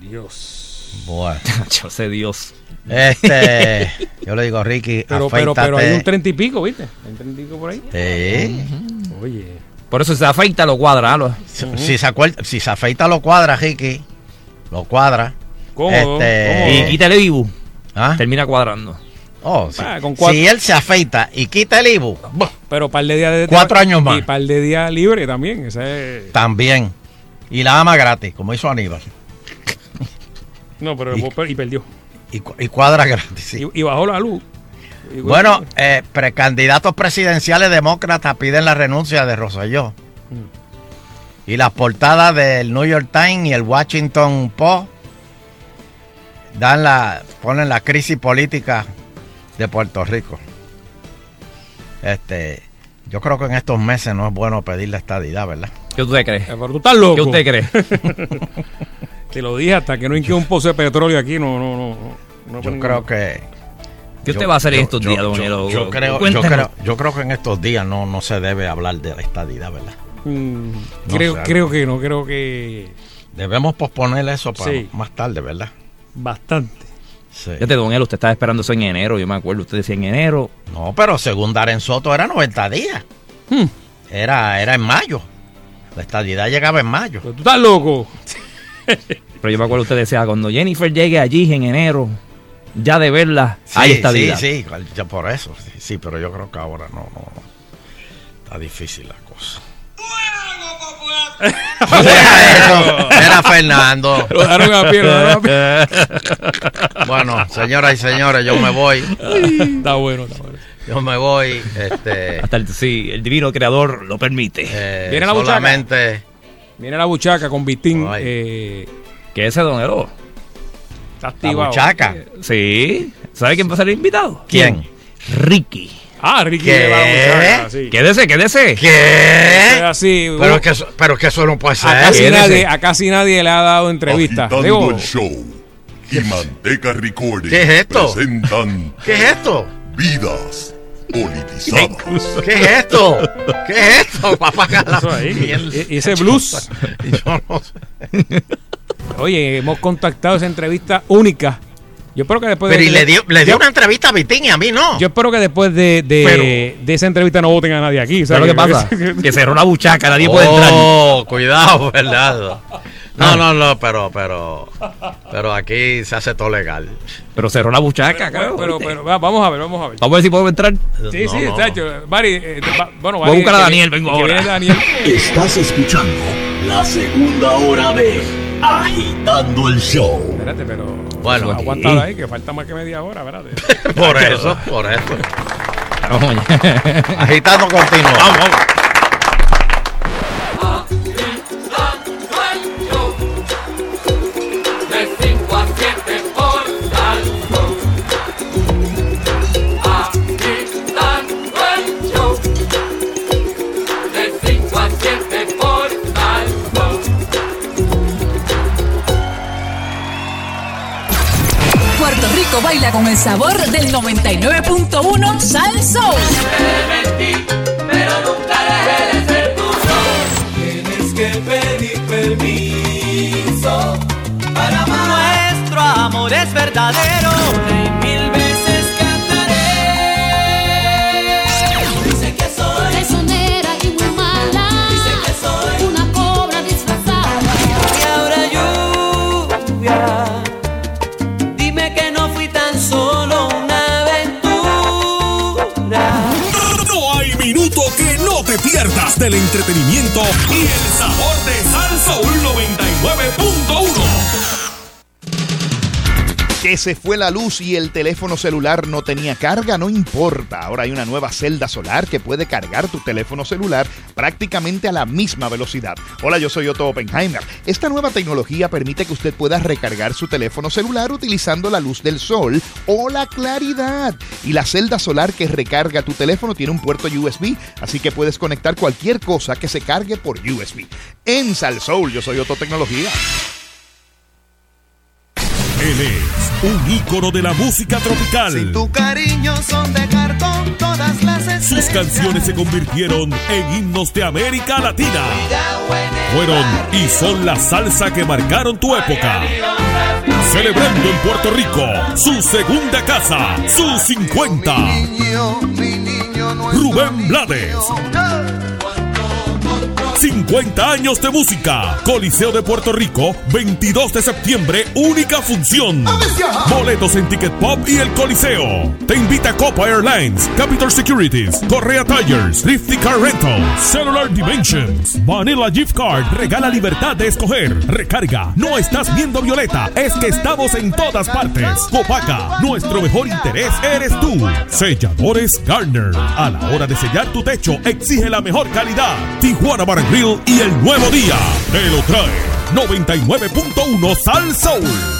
Dios. bueno. Yo sé Dios. Este, yo le digo a Ricky, Pero, pero, pero hay un. 30 y pico, ¿viste? Hay un 30 y pico por ahí. Sí. Oye. Por eso se afeita, lo cuadra. lo- Si, si se acuer- si se afeita lo cuadra, Ricky. Lo cuadra. Cómodo, Este- cómodo. Y quita el Ibu. ¿Ah? Termina cuadrando. Oh, sí. Ah, con cuatro- Si él se afeita y quita el Ibu, Pero par de días de Cuatro años más. Y par de días libre también. Ese es- también. Y la ama gratis, como hizo Aníbal. No, pero Y- y, perdió. Y, cu- y cuadra gratis. sí. Y, y bajó la luz. Bueno, eh, precandidatos presidenciales demócratas piden la renuncia de Rosselló. Mm. Y las portadas del New York Times y el Washington Post dan la, ponen la crisis política de Puerto Rico. Este, yo creo que en estos meses no es bueno pedir la estadidad, ¿verdad? ¿Qué usted cree? Pero tú estás loco. ¿Qué usted cree? Te lo dije hasta que no hinque un pozo de petróleo aquí, no, no, no. no Yo creo que. ¿Qué usted yo- va a hacer en estos yo- días, don yo-? Yo creo, yo, creo, yo creo que en estos días no, no se debe hablar de la estadidad, ¿verdad? Mm, No creo, creo que no, creo que Debemos posponer eso para Sí. más tarde, ¿verdad? Bastante. Sí. Fíjate, don Elo, usted estaba esperando eso en enero, yo me acuerdo. Usted decía en enero. No, pero según Darren Soto era 90 días. Hmm. Era, era en mayo. La estadidad llegaba en mayo. Pero tú estás loco. Pero yo me acuerdo, usted decía, cuando Jennifer llegue allí en enero, ya de verla, hay estadidad. Sí, sí, ya por eso. Sí, sí, pero yo creo que ahora no, no, no. Está difícil la cosa. Eso, era Fernando. Lo dejaron a pie, lo dejaron a pie. Bueno, señoras y señores, yo me voy. Está bueno, está bueno. Yo me voy. Este, Hasta el, sí, el divino creador lo permite. eh, Viene la buchaca. solamente. Viene la buchaca con Vitín. Eh, ¿Qué es ese don Elo? está La buchaca. Sí. ¿Sabe quién va a ser el invitado? ¿Quién? Ricky. Ah, Ricky ¿Qué? le va a la buchaca. Sí. Quédese, quédese. Eso es ¿Qué? así. Pero uh, es que eso, pero es que eso no puede a, ser. casi Quédese. nadie, a casi nadie le ha dado entrevista. Digo, el show y Manteca Recording ¿Qué es esto? presentan ¿Qué es esto? Vidas Politizadas. ¿Qué es esto? ¿Qué es esto? Papá y ese blues. Yo no sé. Oye, hemos contactado esa entrevista única. Yo espero que después Pero de. y le dio, le dio yo, una entrevista a Vitín y a mí no. yo espero que después de, de, Pero- de esa entrevista no voten a nadie aquí. ¿Sabes lo que pasa? que cerró la buchaca, nadie puede entrar. Oh, cuidado, ¿verdad? No, no, no, pero, pero, pero aquí se hace todo legal. Pero cerró la buchaca, Pero, cabrón. pero, pero, va, vamos a ver, vamos a ver. Vamos a ver si podemos entrar. Sí, No, sí, no, Sacho. Mari, eh, va- bueno, Voy a buscar a que- Daniel, vengo que ahora. viene Daniel. Estás escuchando la segunda hora de Agitando el Show. Espérate, pero. Bueno, aguanta ahí, que falta más que media hora, espérate. Por eso, por eso. Agitando continuo. Vamos, vamos. Sabor del 99.1 Sal Soul. Te pero nunca dejé de ser tuyo. Tienes que pedir permiso para amar. Nuestro amor es verdadero del entretenimiento y el sabor de Salsa 99.1. Que se fue la luz y el teléfono celular no tenía carga, no importa. Ahora hay una nueva celda solar que puede cargar tu teléfono celular prácticamente a la misma velocidad. Hola, yo soy Otto Oppenheimer. Esta nueva tecnología permite que usted pueda recargar su teléfono celular utilizando la luz del sol o la claridad. Y la celda solar que recarga tu teléfono tiene un puerto USB, así que puedes conectar cualquier cosa que se cargue por USB. En Salsoul, yo soy Otto Tecnología. Él es un ícono de la música tropical. Tu cariño son de cartón, todas las estrellas. Sus canciones se convirtieron en himnos de América Latina. Fueron y son la salsa que marcaron tu época. Celebrando en Puerto Rico su segunda casa, sus 50. Rubén Blades. 50 años de música. Coliseo de Puerto Rico, 22 de septiembre, única función. Boletos en Ticket Pop y el Coliseo. Te invita Copa Airlines, Capital Securities, Correa Tires, Thrifty Car Rental, Cellular Dimensions, Vanilla Gift Card. Regala libertad de escoger. Recarga. No estás viendo Violeta, es que estamos en todas partes. Copaca, nuestro mejor interés eres tú. Selladores Garner. A la hora de sellar tu techo, exige la mejor calidad. Tijuana Barranquilla Y el nuevo día. Te lo trae 99.1 Sal Soul.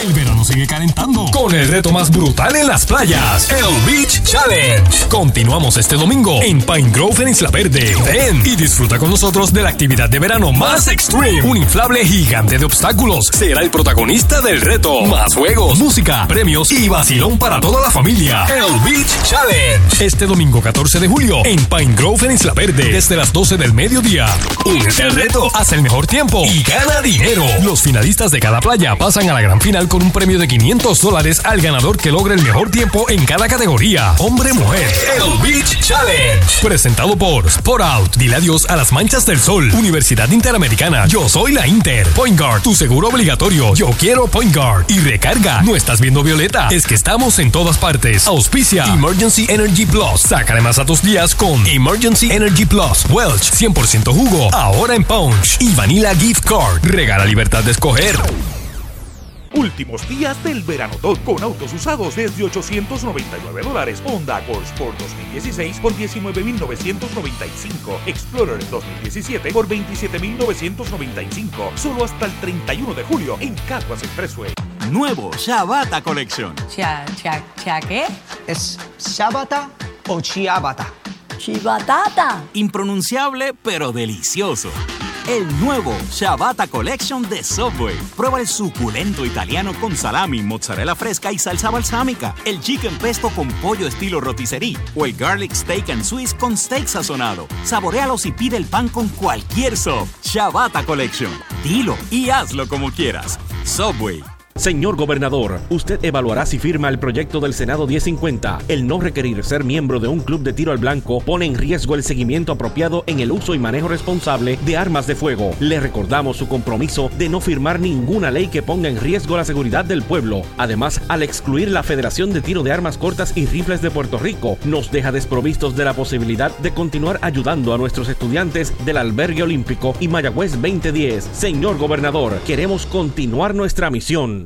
El verano sigue calentando con el reto más brutal en las playas, el Beach Challenge. Continuamos este domingo en Pine Grove en Isla Verde. Ven y disfruta con nosotros de la actividad de verano más extreme. Un inflable gigante de obstáculos será el protagonista del reto. Más juegos, música, premios y vacilón para toda la familia. El Beach Challenge. Este domingo 14 de julio en Pine Grove en Isla Verde desde las 12 del mediodía. Únete al reto, haz el mejor tiempo y gana dinero. Los finalistas de cada playa pasan a la gran final con un premio de 500 dólares al ganador que logre el mejor tiempo en cada categoría. Hombre-mujer. El Beach Challenge. Presentado por Sport Out. Dile adiós a las manchas del sol. Universidad Interamericana. Yo soy la Inter. Point Guard. Tu seguro obligatorio. Yo quiero Point Guard. Y recarga. No estás viendo Violeta. Es que estamos en todas partes. Auspicia. Emergency Energy Plus. Sácale más a tus días con Emergency Energy Plus. Welch. 100% jugo. Ahora en Punch. Y Vanilla Gift Card. Regala libertad de escoger. Últimos días del verano Top con autos usados desde 899 dólares. Honda Accord Sport 2016 por 19.995. Explorer 2017 por 27.995. Solo hasta el 31 de julio en Caguas Expressway. Nuevo Shabata Collection. ¿Cha, cha, cha qué? ¿Es Shabata o Chiabata? Chibatata. Impronunciable pero delicioso. El nuevo Shabata Collection de Subway. Prueba el suculento italiano con salami, mozzarella fresca y salsa balsámica. El chicken pesto con pollo estilo rotisserie. O el garlic steak and Swiss con steak sazonado. Saborealos y pide el pan con cualquier sub. Shabata Collection. Dilo y hazlo como quieras. Subway. Señor gobernador, usted evaluará si firma el proyecto del Senado 1050. El no requerir ser miembro de un club de tiro al blanco pone en riesgo el seguimiento apropiado en el uso y manejo responsable de armas de fuego. Le recordamos su compromiso de no firmar ninguna ley que ponga en riesgo la seguridad del pueblo. Además, al excluir la Federación de Tiro de Armas Cortas y Rifles de Puerto Rico, nos deja desprovistos de la posibilidad de continuar ayudando a nuestros estudiantes del Albergue Olímpico y Mayagüez 2010. Señor gobernador, queremos continuar nuestra misión.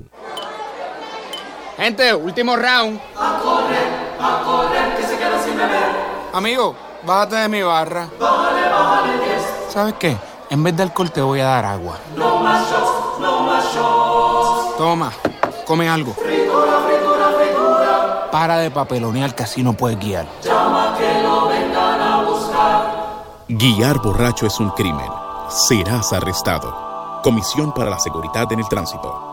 Gente, último round. A correr, a correr, que se queda sin beber. Amigo, bájate de mi barra. Bájale, bájale 10. ¿Sabes qué? En vez de alcohol te voy a dar agua. No más shots, no más shots. Toma, come algo. Fritura, fritura, fritura. Para de papelonear que así no puedes guiar. Llama que lo vengan a buscar. Guiar borracho es un crimen. Serás arrestado. Comisión para la Seguridad en el Tránsito.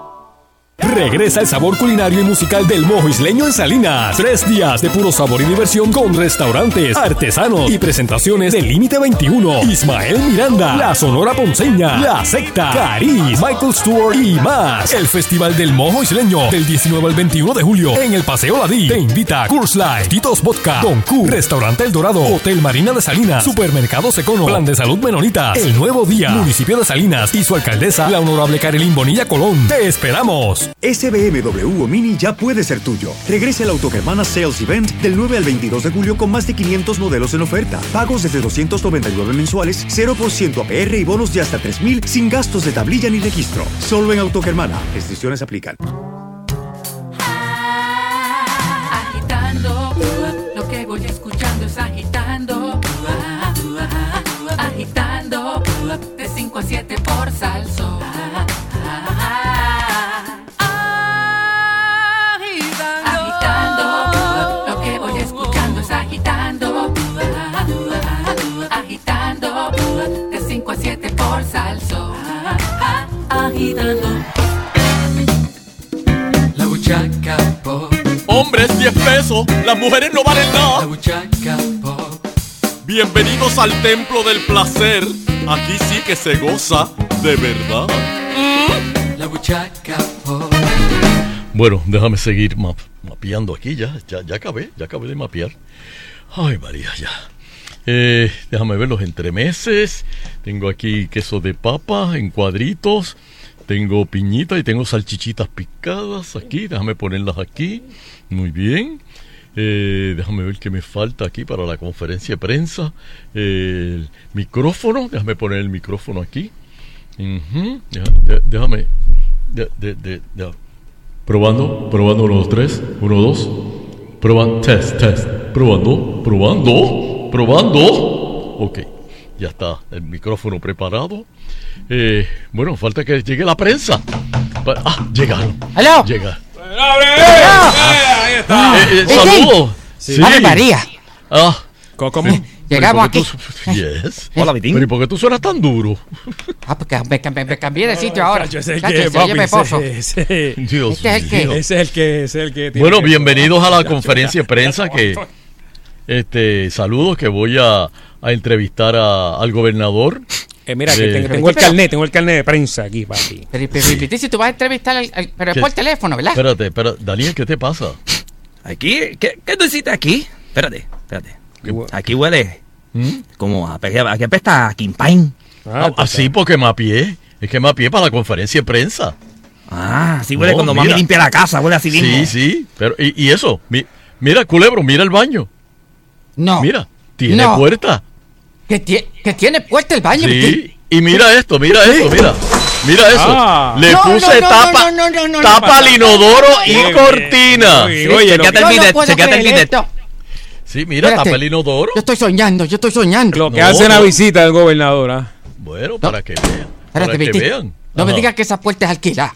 Regresa el sabor culinario y musical del mojo isleño en Salinas. Tres días de puro sabor y diversión con restaurantes, artesanos y presentaciones del Límite 21. Ismael Miranda, La Sonora Ponceña, La Secta, Cariz, Michael Stewart y más. El Festival del Mojo Isleño del 19 al 21 de julio en el Paseo Ladí. Te invita Curse Life, Titos Vodka, Don Q, Restaurante El Dorado, Hotel Marina de Salinas, Supermercado Secono, Plan de Salud Menonitas, El Nuevo Día, Municipio de Salinas y su alcaldesa, la honorable Carolyn Bonilla Colón. Te esperamos. Ese BMW o Mini ya puede ser tuyo. Regresa al Autogermana Sales Event del 9 al 22 de julio con más de 500 modelos en oferta. Pagos desde 299 mensuales, 0% APR y bonos de hasta 3000 sin gastos de tablilla ni registro. Solo en Autogermana. Restricciones aplican. Agitando, lo que voy escuchando es agitando. Agitando, de 5 a 7 por salso. 5 a 7 por salso. Agitando. La buchaca pop. Hombres, 10 pesos. Las mujeres no valen nada. La buchaca pop. Bienvenidos al templo del placer. Aquí sí que se goza de verdad. La buchaca pop. Bueno, déjame seguir map- mapeando aquí ya, ya. Ya acabé, ya acabé de mapear. Ay, María, ya. Eh, déjame ver los entremeses. Tengo aquí queso de papa en cuadritos. Tengo piñita y tengo salchichitas picadas aquí. Déjame ponerlas aquí. Muy bien. Eh, déjame ver qué me falta aquí para la conferencia de prensa. El micrófono. Déjame poner el micrófono aquí. Déjame. Probando, probando, uno, dos, tres, uno, dos. Probando, test, test. Probando, probando, probando. Ok, Ya está el micrófono preparado. Eh, bueno, falta que llegue la prensa. Ah, llegaron. ¿Aló? Llega. Ahí está. Eh, eh, saludos. Sí. Ave María. Ah. ¿Cómo? Llegamos Pero ¿y aquí. tú- Yes. Hola, Vitín. Pero ¿y por qué tú suenas tan duro? Ah, porque me, me- me cambié de sitio ahora. Chacho, ese es el Chacho, que, ese- Este es el que-. Ese es el que, ese es el que tiene Bueno, que- bienvenidos a la conferencia de prensa que este saludos que voy a, a entrevistar a- al gobernador. Eh, mira, que tengo, tengo el carnet, tengo el carnet de prensa aquí, papi. Pero, pero, pero, si tú vas a entrevistar al, al- pero es por teléfono, ¿verdad? Espérate, espérate, Daniel, ¿qué te pasa? Aquí, ¿qué, qué tú hiciste aquí? Espérate, espérate. Aquí huele como a, aquí apesta a Kimpain. Ah, así porque mapié. Es que mapié para la conferencia de prensa. Ah, así huele cuando mami limpia la casa, huele así mismo. Sí, sí. Pero, y, y eso, mi- mira, culebro, mira el baño. No. Mira, tiene No. puerta. Que, tie- que tiene puerta el baño. Sí. Y mira esto, mira esto, mira. Mira eso. Ah. Le No, puse no, no, tapa, no, no, no, no, no, tapa al inodoro y cortina. El bidet, chequéate el bidet. Sí, mira, Espérate. tapa el inodoro. Yo estoy soñando, yo estoy soñando. Lo que No, hace la no. visita del gobernador, ¿ah? Bueno, para que vean. Para Espérate, que vean. No me digas que esa puerta es alquilada.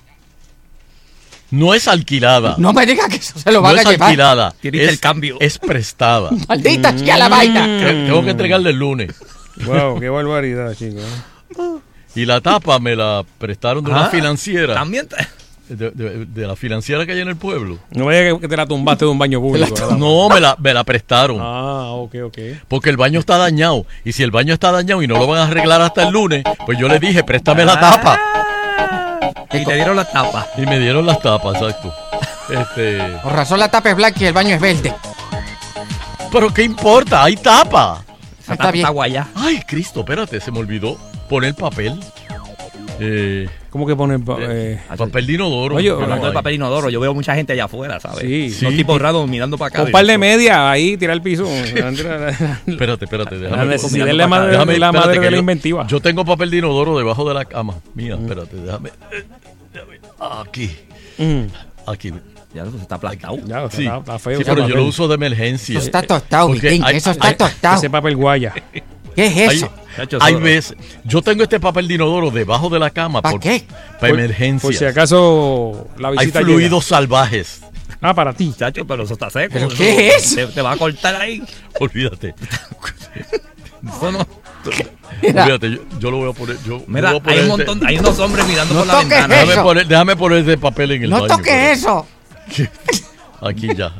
No es alquilada. No me digas que eso se lo No van a es llevar. alquilada. Tiene Es, el cambio. es prestada. Maldita sea la vaina. Que- Tengo que entregarle el lunes. Wow, qué barbaridad, chicos. Y la tapa me la prestaron de una Ah, financiera. También. De, de- de la financiera que hay en el pueblo. No me digas que te la tumbaste de un baño público. ¿verdad? No, me la, me la prestaron. Ah, ok, ok. Porque el baño está dañado. Y si el baño está dañado y no lo van a arreglar hasta el lunes, pues yo le dije, préstame la tapa. Y te dieron la tapa. Y me dieron las tapas, exacto. Este, Por razón la tapa es blanca y el baño es verde. pero ¿qué importa? Hay tapa. Esa Está tapa bien. está guaya. Ay, Cristo, espérate, se me olvidó poner papel. Eh, ¿Cómo que ponen pa- eh, papel de inodoro. Oye, Hablando de papel inodoro, yo veo mucha gente allá afuera, ¿sabes? Sí. Sí. tipos raros mirando para acá. un par de media ahí, tirar el piso? Espérate, espérate, La déjame. déjame- la madre, déjame- la madre que de la yo- inventiva. Yo tengo papel de inodoro debajo de la cama. Mía, espérate, déjame. eh, déjame, Aquí. Mm. Aquí. Ya eso está aplastado. Ya, Sí, está, está feo. sí, pero yo lo uso de emergencia. Eso está tostado, Eso está tostado. Ese papel guaya. ¿Qué es Hay, eso? Hay veces, yo tengo este papel de inodoro debajo de la cama ¿Pa por, qué? para Por- emergencia. Por si acaso la hay visita fluidos salvajes. Ah, para ti. Chacho, pero eso está seco. ¿Pero Eso- qué es? Te, te va a cortar ahí. Olvídate. Eso no- Mira. Olvídate, yo, yo lo voy a poner. Yo, Mira, voy a poner hay un este- montón, hay unos hombres mirando No por la toques ventana. eso. Déjame poner, déjame poner ese papel en el No baño. toques pero- eso. Aquí ya.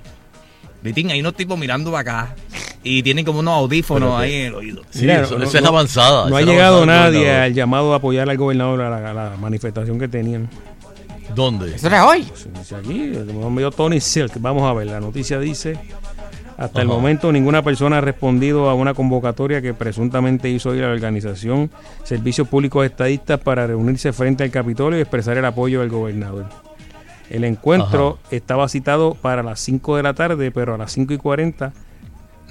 Vitín, hay unos tipos mirando para acá y tienen como unos audífonos ahí en el oído. Sí, Mira, eso, no- esa es avanzada. No ha llegado nadie al llamado a apoyar al gobernador a la, a la manifestación que tenían. ¿Dónde? Eso era hoy. Dice aquí, me dio Tony Silk. Vamos a ver, la noticia dice: Hasta el momento, ninguna persona ha respondido a una convocatoria que presuntamente hizo a la organización Servicios Públicos Estadistas para reunirse frente al Capitolio y expresar el apoyo del gobernador. El encuentro estaba citado para las 5 de la tarde, pero a las 5 y 40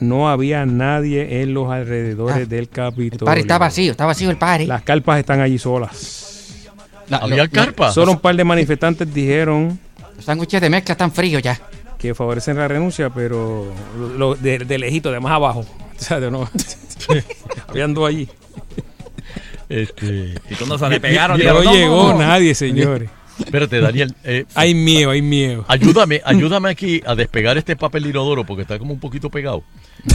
no había nadie en los alrededores Ah, del El Capitolio. party está vacío, está vacío el party. Las carpas están allí solas. La- ¿Había lo- carpa? Solo un par de manifestantes dijeron Los sándwiches de mezcla están fríos ya. que favorecen la renuncia, pero lo, de, de lejito, de más abajo. O sea, de no. Habían dos allí. Este, Y cuando se le pegaron, No dijeron, no, llegó nadie, señores. Espérate, Daniel. eh, Hay miedo, hay miedo. ayúdame, ayúdame aquí a despegar este papel de inodoro porque está como un poquito pegado.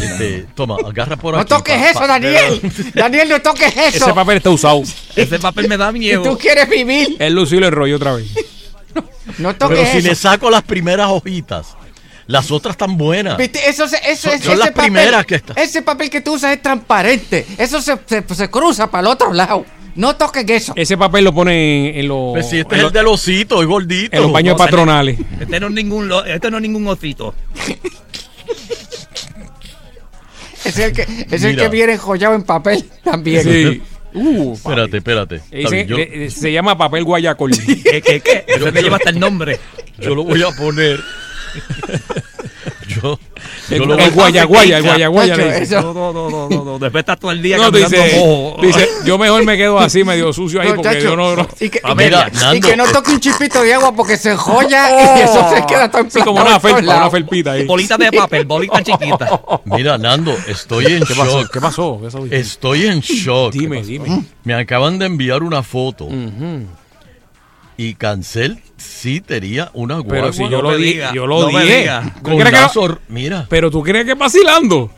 Este, toma, agarra por No aquí. toques pa- eso, pa- Daniel. Daniel, no toques Ese eso. papel está usado. Ese papel me da Si miedo. tú quieres vivir, Él lució y lo enrolló otra vez. no Pero toques si eso. le saco las primeras hojitas, las otras están buenas. Viste, Eso, se- eso, Son- es- son ese las papel, primeras que están. Ese papel que tú usas es transparente. Eso se, se, se cruza para el otro lado. No toques eso. Ese papel lo ponen en, en los. Pues si este es los- el del osito, es gordito. en los baños No, patronales. Este no es ningún, lo- este no es ningún osito. Es el que, es el que viene enjollado en papel también. Sí. Uh, Espérate, espérate. Está Ese- bien, yo, le- se llama papel guayacol. ¿Qué, qué, qué? Eso te lleva hasta el nombre. yo lo voy a poner. yo, El, Yo lo el guayaguaya, el guayaguaya. No, no, no, no, no. Después estás todo el día No, caminando dice, dice, yo mejor me quedo así medio sucio ahí No, porque chacho, yo no... no- y, que, Ah, y que- mira, y Nando, que no toque un chipito de agua porque se joya y eso se queda todo Sí, como una felpa, una felpita ahí. Bolita de papel, bolita chiquita. Mira, Nando, estoy en shock. ¿Qué pasó? ¿Qué pasó? Estoy en shock. Dime, dime. Me acaban de enviar una foto. Y Cancel sí tenía una guagua. Pero si yo no lo me di, diga, yo lo no dije. diga. ¿Tú Con crees que- lazo- Mira, Pero tú crees que es vacilando.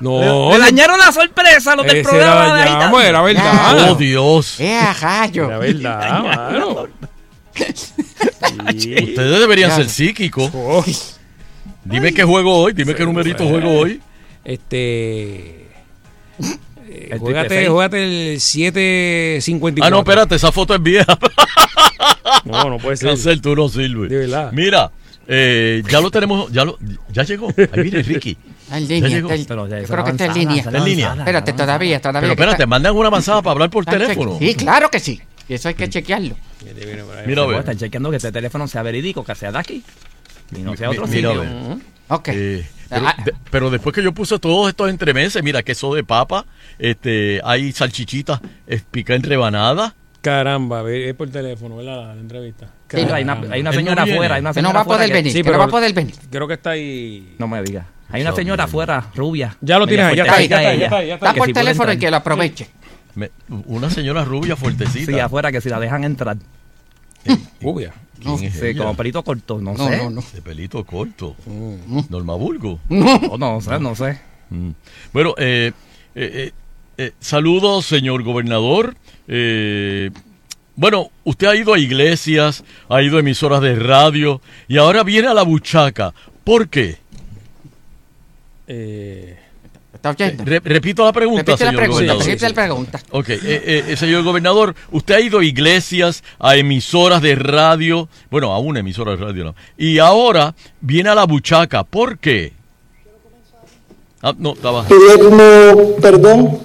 No. Le dañaron la sorpresa los del programa de ahí. dañamos, era verdad. oh Dios. ¡Eh, a rayo! Era verdad, mano. Ustedes deberían Ya. ser psíquicos. Oh, Dime qué juego hoy, dime qué numerito juego hoy. Este. Eh, juégate el 754. Ah, no, espérate, esa foto es vieja. No, no puede ser. Cancel, tú no sirves. De verdad. Mira, eh, ya lo tenemos, ya lo, ya llegó. Ahí viene Ricky. Está en línea. llegó. está en- Pero ya, yo creo que está en línea. Está en línea. Espérate, todavía, todavía. Pero espérate, está- mandan una avanzada para hablar por teléfono. Sí, claro que sí. Y eso hay que chequearlo. Mira, a ver. Están chequeando que este teléfono sea verídico, que sea de aquí. Y no sea otro mira, sitio. Ok. Eh, pero, Ah, de- pero después que yo puse todos estos entremeses, mira, queso de papa, este, hay salchichitas, es pica en rebanada. Caramba, ve es por teléfono, ¿verdad? La, la entrevista. Sí, hay una, hay una no señora afuera, hay una que no señora va a poder que- venir, sí, pero- no va a poder venir. Creo que está ahí. No me digas. Hay una señora afuera, rubia. Ya lo tienes ahí, ya está ahí, ya está ahí, fuertecita ya está ahí, está por si teléfono y que lo aproveche. Me- una señora rubia fuertecita. Sí, afuera, que si la dejan entrar. Rubia. ¿Quién es Sí, ella? como pelito corto, no, No, sé. no, no. De pelito corto. Norma Burgo. No, no sé, no sé. Mm. Bueno, eh, eh, eh, eh, saludos, señor gobernador. Eh, bueno, usted ha ido a iglesias, ha ido a emisoras de radio y ahora viene a la buchaca. ¿Por qué? Eh, ¿Está oyendo? Re- repito la pregunta, Repite la señor pregunta, gobernador. repite la pregunta. Ok, eh, eh, eh, señor gobernador, usted ha ido a iglesias, a emisoras de radio, bueno, a una emisora de radio, no, y ahora viene a la buchaca. ¿Por qué? Ah, no, estaba... pidiendo perdón.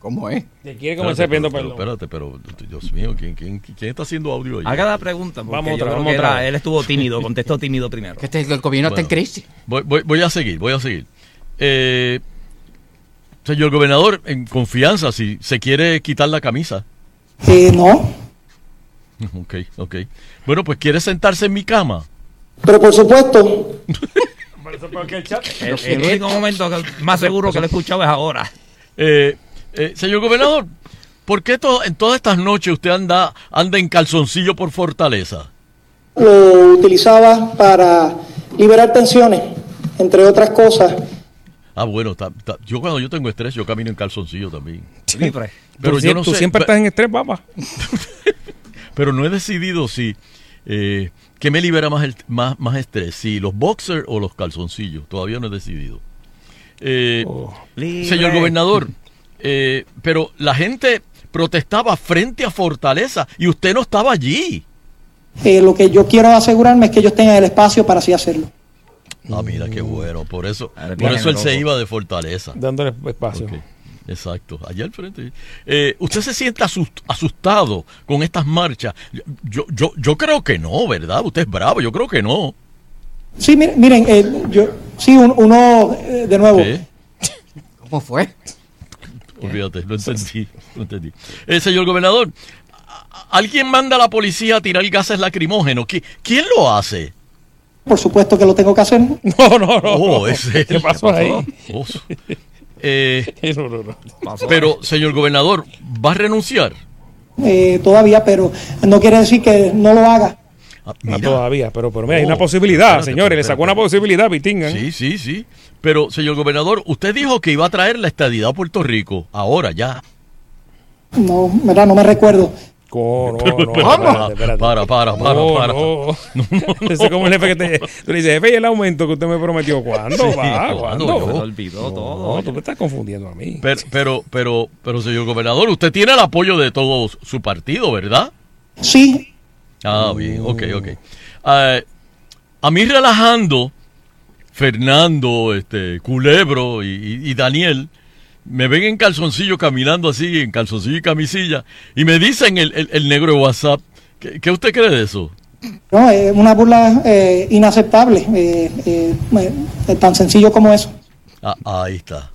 ¿Cómo es? te quiere comenzar pidiendo perdón. espérate, pero, Dios mío, ¿quién, quién, quién está haciendo audio ahí? Haga la pregunta. Vamos otra, vamos otra. Él estuvo tímido, contestó tímido primero. Que este- el gobierno está en crisis. Voy, voy- voy a seguir, voy a seguir. Eh, señor gobernador, en confianza, si se quiere quitar la camisa. Eh, no, Ok, ok. Bueno, pues quiere sentarse en mi cama. pero por supuesto, El, el único momento más seguro que lo he escuchado es ahora. Eh, eh, señor gobernador, ¿por qué to- en todas estas noches usted anda, anda en calzoncillo por Fortaleza? lo utilizaba para liberar tensiones, entre otras cosas. Ah, bueno, ta- ta- yo cuando yo tengo estrés, yo camino en calzoncillo también. Libre. Pero tú, yo no tú sé, siempre estás en estrés, papá. pero no he decidido si eh, qué me libera más el más, más estrés, si los boxers o los calzoncillos. Todavía no he decidido. Eh, Libre. señor gobernador, eh, pero la gente protestaba frente a Fortaleza y usted no estaba allí. Eh, lo que yo quiero asegurarme es que ellos tengan el espacio para así hacerlo. Ah, mira qué bueno. Por eso, por eso él se iba de Fortaleza. Dándole espacio. Exacto, allá al frente. Eh, ¿Usted se siente asust- asustado con estas marchas? Yo, yo, yo creo que no, ¿verdad? Usted es bravo, yo creo que no. Sí, miren, miren eh, yo, sí, un- uno, eh, de nuevo, ¿Qué? ¿Cómo fue? Olvídate, no entendí. No entendí. Eh, señor gobernador, ¿a- a- ¿alguien manda a la policía a tirar gases lacrimógenos? ¿Qui- ¿Quién lo hace? Por supuesto que lo tengo que hacer. No, no, no. Oh, ese ¿Qué pasó ahí? Oh, eh, No, no, no. pero, señor gobernador, ¿va a renunciar? eh, todavía, pero no quiere decir que no lo haga. Ah, No mira. todavía, pero, pero mira, hay Oh, una posibilidad, espérate, señores. Le espérate, sacó una posibilidad, Pitingan. Sí, sí, sí. Pero, señor gobernador, usted dijo que iba a traer la estadidad a Puerto Rico. Ahora ya. No, ¿verdad? No me recuerdo. Co- no, Pero, no, pero, espérate, para, espérate. para, para, para, No, para. no. Es como el jefe que te. Tú le dices, jefe, ¿y el aumento que usted me prometió? ¿Cuándo Sí, va? ¿cuándo? ¿Cuándo? Yo- Se olvidó No, todo. tú me estás confundiendo a mí. Pero, pero, pero, pero, señor gobernador, usted tiene el apoyo de todo su partido, ¿verdad? Sí, Ah, bien, ok, ok. Ah, a mí relajando, Fernando, este, Culebro y, y- y Daniel me ven en calzoncillo caminando así, en calzoncillo y camisilla, y me dicen el, el- el negro de WhatsApp, ¿qué, qué usted cree de eso? No, es una burla eh, inaceptable, eh, eh, tan sencillo como eso. Ah, ahí está.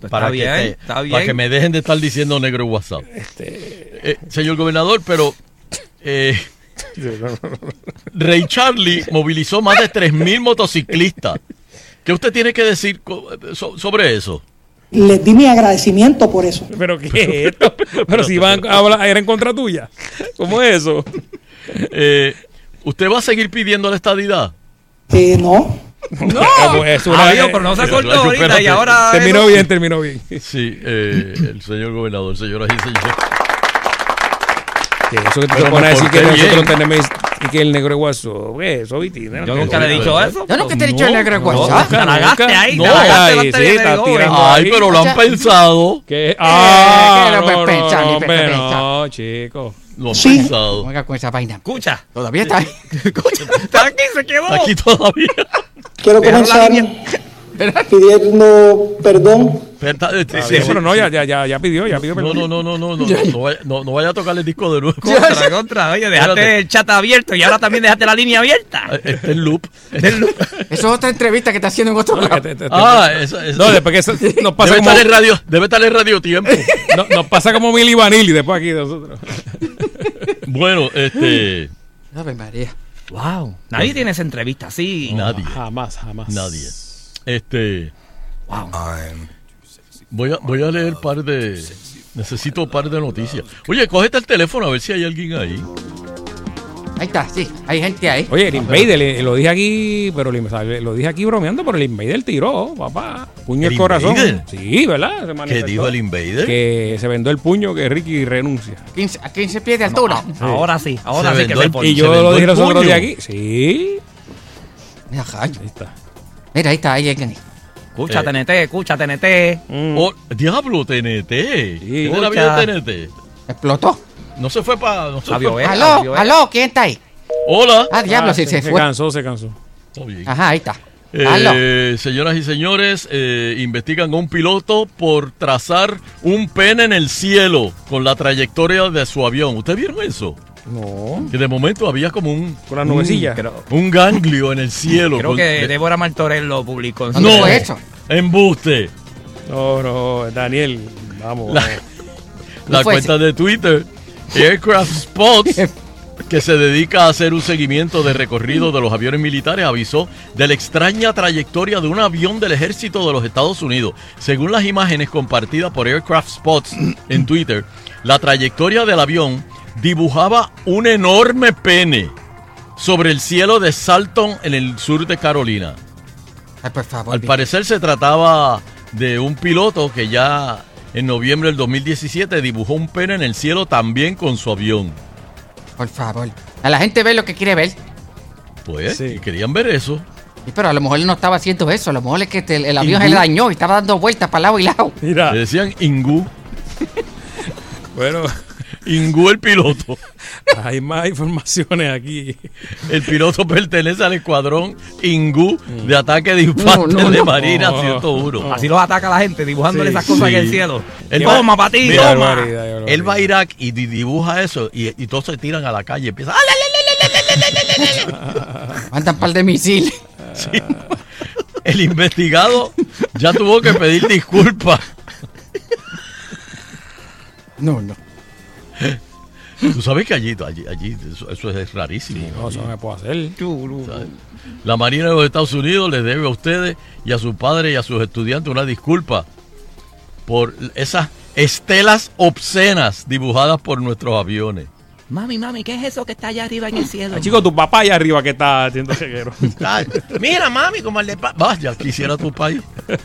Pues para, está que bien, te- está bien. para que me dejen de estar diciendo negro WhatsApp. Eh, señor gobernador, pero eh, Ray Charlie movilizó más de 3.000 motociclistas. ¿Qué usted tiene que decir sobre eso? Les di mi agradecimiento por eso. ¿Pero qué es esto? Pero si van a hablar, era en contra tuya. ¿Cómo es eso? Eh, ¿Usted va a seguir pidiendo la estadidad? Eh, no. No, es una- Ah, Dios, pero no se Espérate, ahorita y ahora. Terminó eso- bien, terminó bien. Sí, eh, el señor gobernador, señoras y señores. Que eso que te pone a decir que porté nosotros bien. tenemos y que el negro es guaso. ¿Qué? Eso, Viti. Yo nunca le he dicho eso. Yo nunca te he dicho el negro es No, Te la ahí, No, delante sí, está tirando eh. Ay, ahí. pero lo han pensado. ¿Qué? Ah, ¿qué lo no, no, no, chico. Lo han Sí. pensado. Oiga con esa vaina. Escucha. Todavía está ahí. Está aquí, se quedó. Aquí todavía. Quiero comenzar pidiendo perdón. Sí, pero no, ya, ya, ya, ya pidió, ya pidió No, perdón. no, no, no, no, no, no, vaya, no, no vaya a tocar el disco de nuevo. Contra, contra. Oye, dejaste el chat abierto y ahora también dejaste la línea abierta. Eh, Está en loop. Eso es otra entrevista que está haciendo en otro lado. Ah, eso, eso. No, después que eso nos pasa debe como, estar en radio, debe estar en radio tiempo. no- nos pasa como Mili Vanilli después aquí de nosotros. Bueno, este, Ave María. Wow. Nadie tiene esa entrevista así. nadie, Jamás, jamás. nadie. Este, Wow. voy a, voy a leer par de, necesito par de noticias. Oye, cógete el teléfono a ver si hay alguien ahí. Ahí está, sí. Hay gente ahí. Oye, el Invader, lo dije aquí, pero el- lo dije aquí bromeando, pero el Invader tiró, papá. Puño ¿El el corazón. Invader? Sí, ¿verdad? Se ¿Qué manifestó. dijo el Invader? Que se vendó el puño que Ricky renuncia. 15 a 15 pies de altura. Ahora sí, ahora Se sí que vendó se el- pone. Y se yo vendó lo el dije los otros puño. aquí. Sí. Mira. Ahí está. Mira, ahí está, ahí hay alguien. Escucha, Eh. TNT, escucha, TNT. Mm. Oh, diablo, TNT. Sí. ¿Qué de la vida de TNT? Explotó. No se fue para. No se fue eh. Aló, aló, ¿quién está ahí? Hola. Ah, diablo, Ah, sí, se se fue. cansó, se cansó. Está bien. Ajá, ahí está. Aló. Eh, señoras y señores, eh, investigan a un piloto por trazar un pene en el cielo con la trayectoria de su avión. ¿Ustedes vieron eso? No. Que de momento había como un, Con las nubecillas. Creo, un ganglio en el cielo. creo con- que Débora Martorell lo publicó. en su- ¿Dónde No, eso? embuste. No, no, Daniel, vamos. La, cuenta de Twitter, Aircraft Spots, que se dedica a hacer un seguimiento de recorrido de los aviones militares, avisó de la extraña trayectoria de un avión del ejército de los Estados Unidos. Según las imágenes compartidas por Aircraft Spots en Twitter, la trayectoria del avión dibujaba un enorme pene sobre el cielo de Salton en el sur de Carolina. Ay, por favor. Al parecer se trataba de un piloto que ya en noviembre del 2017 dibujó un pene en el cielo también con su avión. Por favor. A la gente ve lo que quiere ver. Pues, Sí. y querían ver eso. Sí, pero a lo mejor él no estaba haciendo eso. A lo mejor es que te- el avión se le dañó y estaba dando vueltas para lado y lado. Mira, Le decían Ingú, bueno, Ingú el piloto. hay más informaciones aquí. El piloto pertenece al escuadrón Ingú de ataque de infantes No, no, de. Marina No, 101. Así los ataca la gente, dibujándole Sí, esas cosas en sí. el cielo. Él toma, va- para ti, Mira, toma. Él va a Irak y di- dibuja eso y, y todos se tiran a la calle y empiezan. ¡Ah, un par de misiles. Sí. El investigado ya tuvo que pedir disculpas. No, no. Tú sabes que allí, allí, allí eso, eso es rarísimo. No, eso no me puedo hacer. ¿sabes? La Marina de los Estados Unidos les debe a ustedes y a sus padres y a sus estudiantes una disculpa por esas estelas obscenas dibujadas por nuestros aviones. Mami, mami, ¿qué es eso que está allá arriba en el cielo? Ah, chico, tu papá allá arriba que está haciendo reguero. Ay, mira, mami, como el de pa- Vaya, quisiera tu país.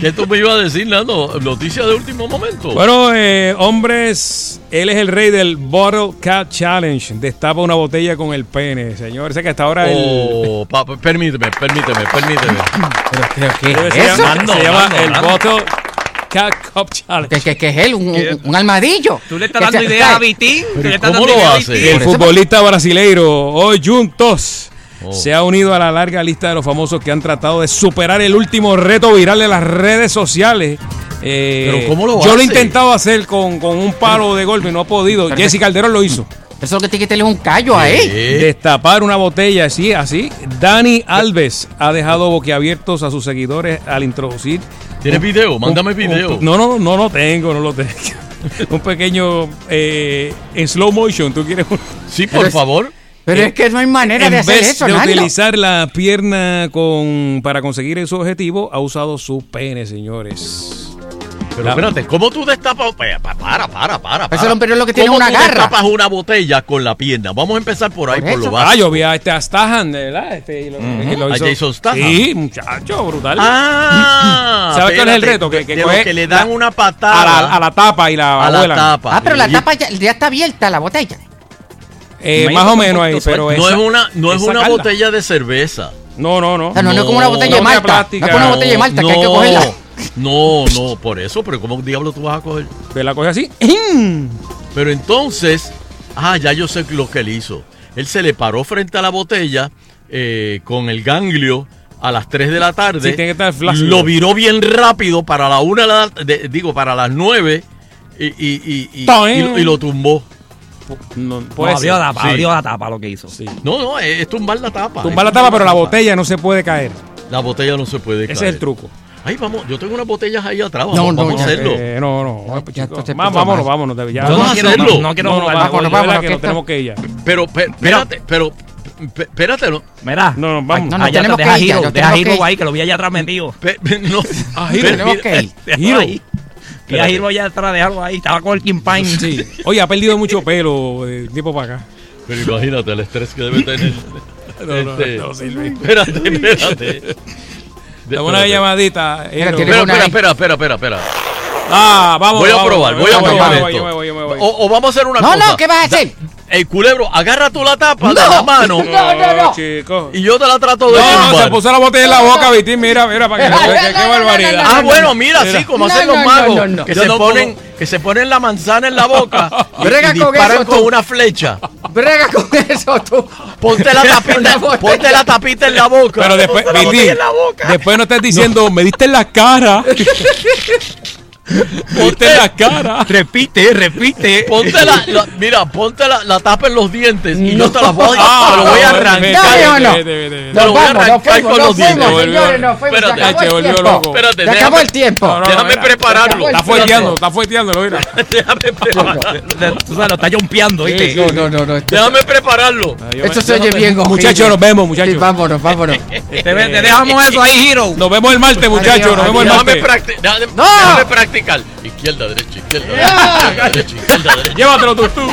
¿Qué tú me ibas a decir, Nando? Noticia de último momento. Bueno, eh, hombres, él es el rey del Bottle Cap Challenge. Destapa una botella con el pene, señor. Sé que hasta ahora el- Oh, pa- pa- permíteme, permíteme, permíteme. Pero, ¿qué se, es eso? llama, se llama Nando, el Nando. Bottle Cup Challenge. ¿Qué, qué, qué es él? ¿Un, un, un armadillo? Tú le estás Que dando se- ideas a. Vitín. ¿cómo lo hace? El futbolista brasileiro hoy Juntos Oh. se ha unido a la larga lista de los famosos que han tratado de superar el último reto viral de las redes sociales. Eh, Pero ¿cómo lo yo lo he intentado hacer con, con un palo de golpe y no he podido. Pero Jesse que- Calderón lo hizo. Eso es lo que tiene que tener un callo ahí. Destapar una botella, así, así. Dani Alves ha dejado boquiabiertos a sus seguidores al introducir. ¿Tienes un- video? Mándame un- video. no, no, no lo tengo, no lo tengo. un pequeño eh, en slow motion. ¿Tú quieres Sí, por favor. Pero es que no hay manera en de hacer vez eso, de Nando. utilizar la pierna con para conseguir su objetivo, ha usado su pene, señores. Pero espérate, ¿cómo tú destapas? Para, para, para, para. Eso es lo- lo que tiene ¿Cómo una tú garra? destapas una botella con la pierna? Vamos a empezar por ahí, Por por, lo básico. Ah, yo vi a este a Stahan, ¿verdad? Este, y lo- A Jason Statham. Sí, muchacho, brutal. Ah, ¿Sabes cuál es el reto? Que, que de coge los que le dan la- una patada a la, a la tapa y la a la abuela. tapa. Ah, pero la tapa ya, ya está abierta, la botella. Eh, más o menos ahí, pero no esa- es una, no es una botella de cerveza. No, no, no. O sea, no, no es como una botella de malta. plástica. No es como una botella de malta que hay que cogerla. No, no, por eso, pero ¿cómo diablo tú vas a coger? Te la coge así. Pero entonces, ah, ya yo sé lo que él hizo. Él se le paró frente a la botella eh, con el ganglio a las 3 de la tarde. Sí, tiene que estar. Lo viró bien rápido para la una, de la- de- digo, para las 9 y, y, y, y lo tumbó. No, No, puede abrió, ser. la, tapa, Sí. abrió la tapa lo que hizo. No, no, es, es tumbar la tapa. Tumbar la tapa, pero la botella no se puede caer. La botella no se puede Ese caer. es el truco. Ay, vamos, yo tengo unas botellas ahí atrás. Vamos, No, no, vamos ya, a hacerlo. Eh, no, no. No, ya puso vámonos, vámonos. ya. Vamos no a quiero, hacerlo. no, no quiero No, no, jugar. vámonos, vámonos, vámonos, que nos tenemos que ir ya. Pero, pe- espérate, pero, pe- espérate, no. Mira, No, no, vamos. no, no, allá tenemos deja que ir Hiro, deja Hiro ir. ahí, que lo vi allá atrás metido. No. Ah, Giro, Pe- tenemos que ir. Hiro. Ahí. Y a Hiro allá atrás, déjalo ahí. Estaba con el King Pine. Sí. Oye, ha perdido mucho pelo de tiempo para acá. Pero imagínate el estrés que debe tener. No, no, Este, no, Silvi. Espérate, espérate. Dame una Espérate. llamadita. Mira, Espera, una espera, espera, espera, espera, espera. Ah, vamos. Voy a vamos, probar, voy a probar yo me voy, esto. Yo me voy, yo me voy. O, o vamos a hacer una No, cosa. no, ¿qué vas a hacer? El culebro, agarra tú la tapa de la mano No, no, no. chicos. y yo te la trato de No, no, se puso la botella en la boca, Vitín. Mira, mira, para que No, qué, no, qué no, no, barbaridad. no, Ah, no, bueno, mira, Mira. sí, como No, hacen los no, magos, no, no. que Yo se no ponen, que se ponen la manzana en la boca y, Brega y con disparan eso, con tú. una flecha. Brega con eso tú. Ponte la tapita, ponte la tapita en la boca. Pero después, Vitín, en la boca. después no estés diciendo, me diste en la cara. En la cara. Repite, repite. Ponte la, la- mira, ponte la, la tapa en los dientes y yo te la voy, Ah, te lo voy a arrancar. No, no, no. Te lo voy a arrancar con los dientes. señores, nos fuimos. Se Espérate, acabó el tiempo. loco. Espérate, Se acabó déjame- el tiempo. No, no, Déjame prepararlo. Está fuerteando, está fuerteando, mira. Déjame prepararlo. Tú sabes, lo está jumpeando, ¿viste? No, no, no, no. Déjame prepararlo. Esto se oye bien. Muchachos, nos vemos, muchachos. vámonos, vámonos. Te, te dejamos eso ahí, Hiro. Nos vemos el martes, muchachos. Nos vemos el martes. No. déjame practicar. Izquierda, derecha, izquierda, derecha, izquierda, derecha, izquierda, derecha. Llévatelo tú, tú.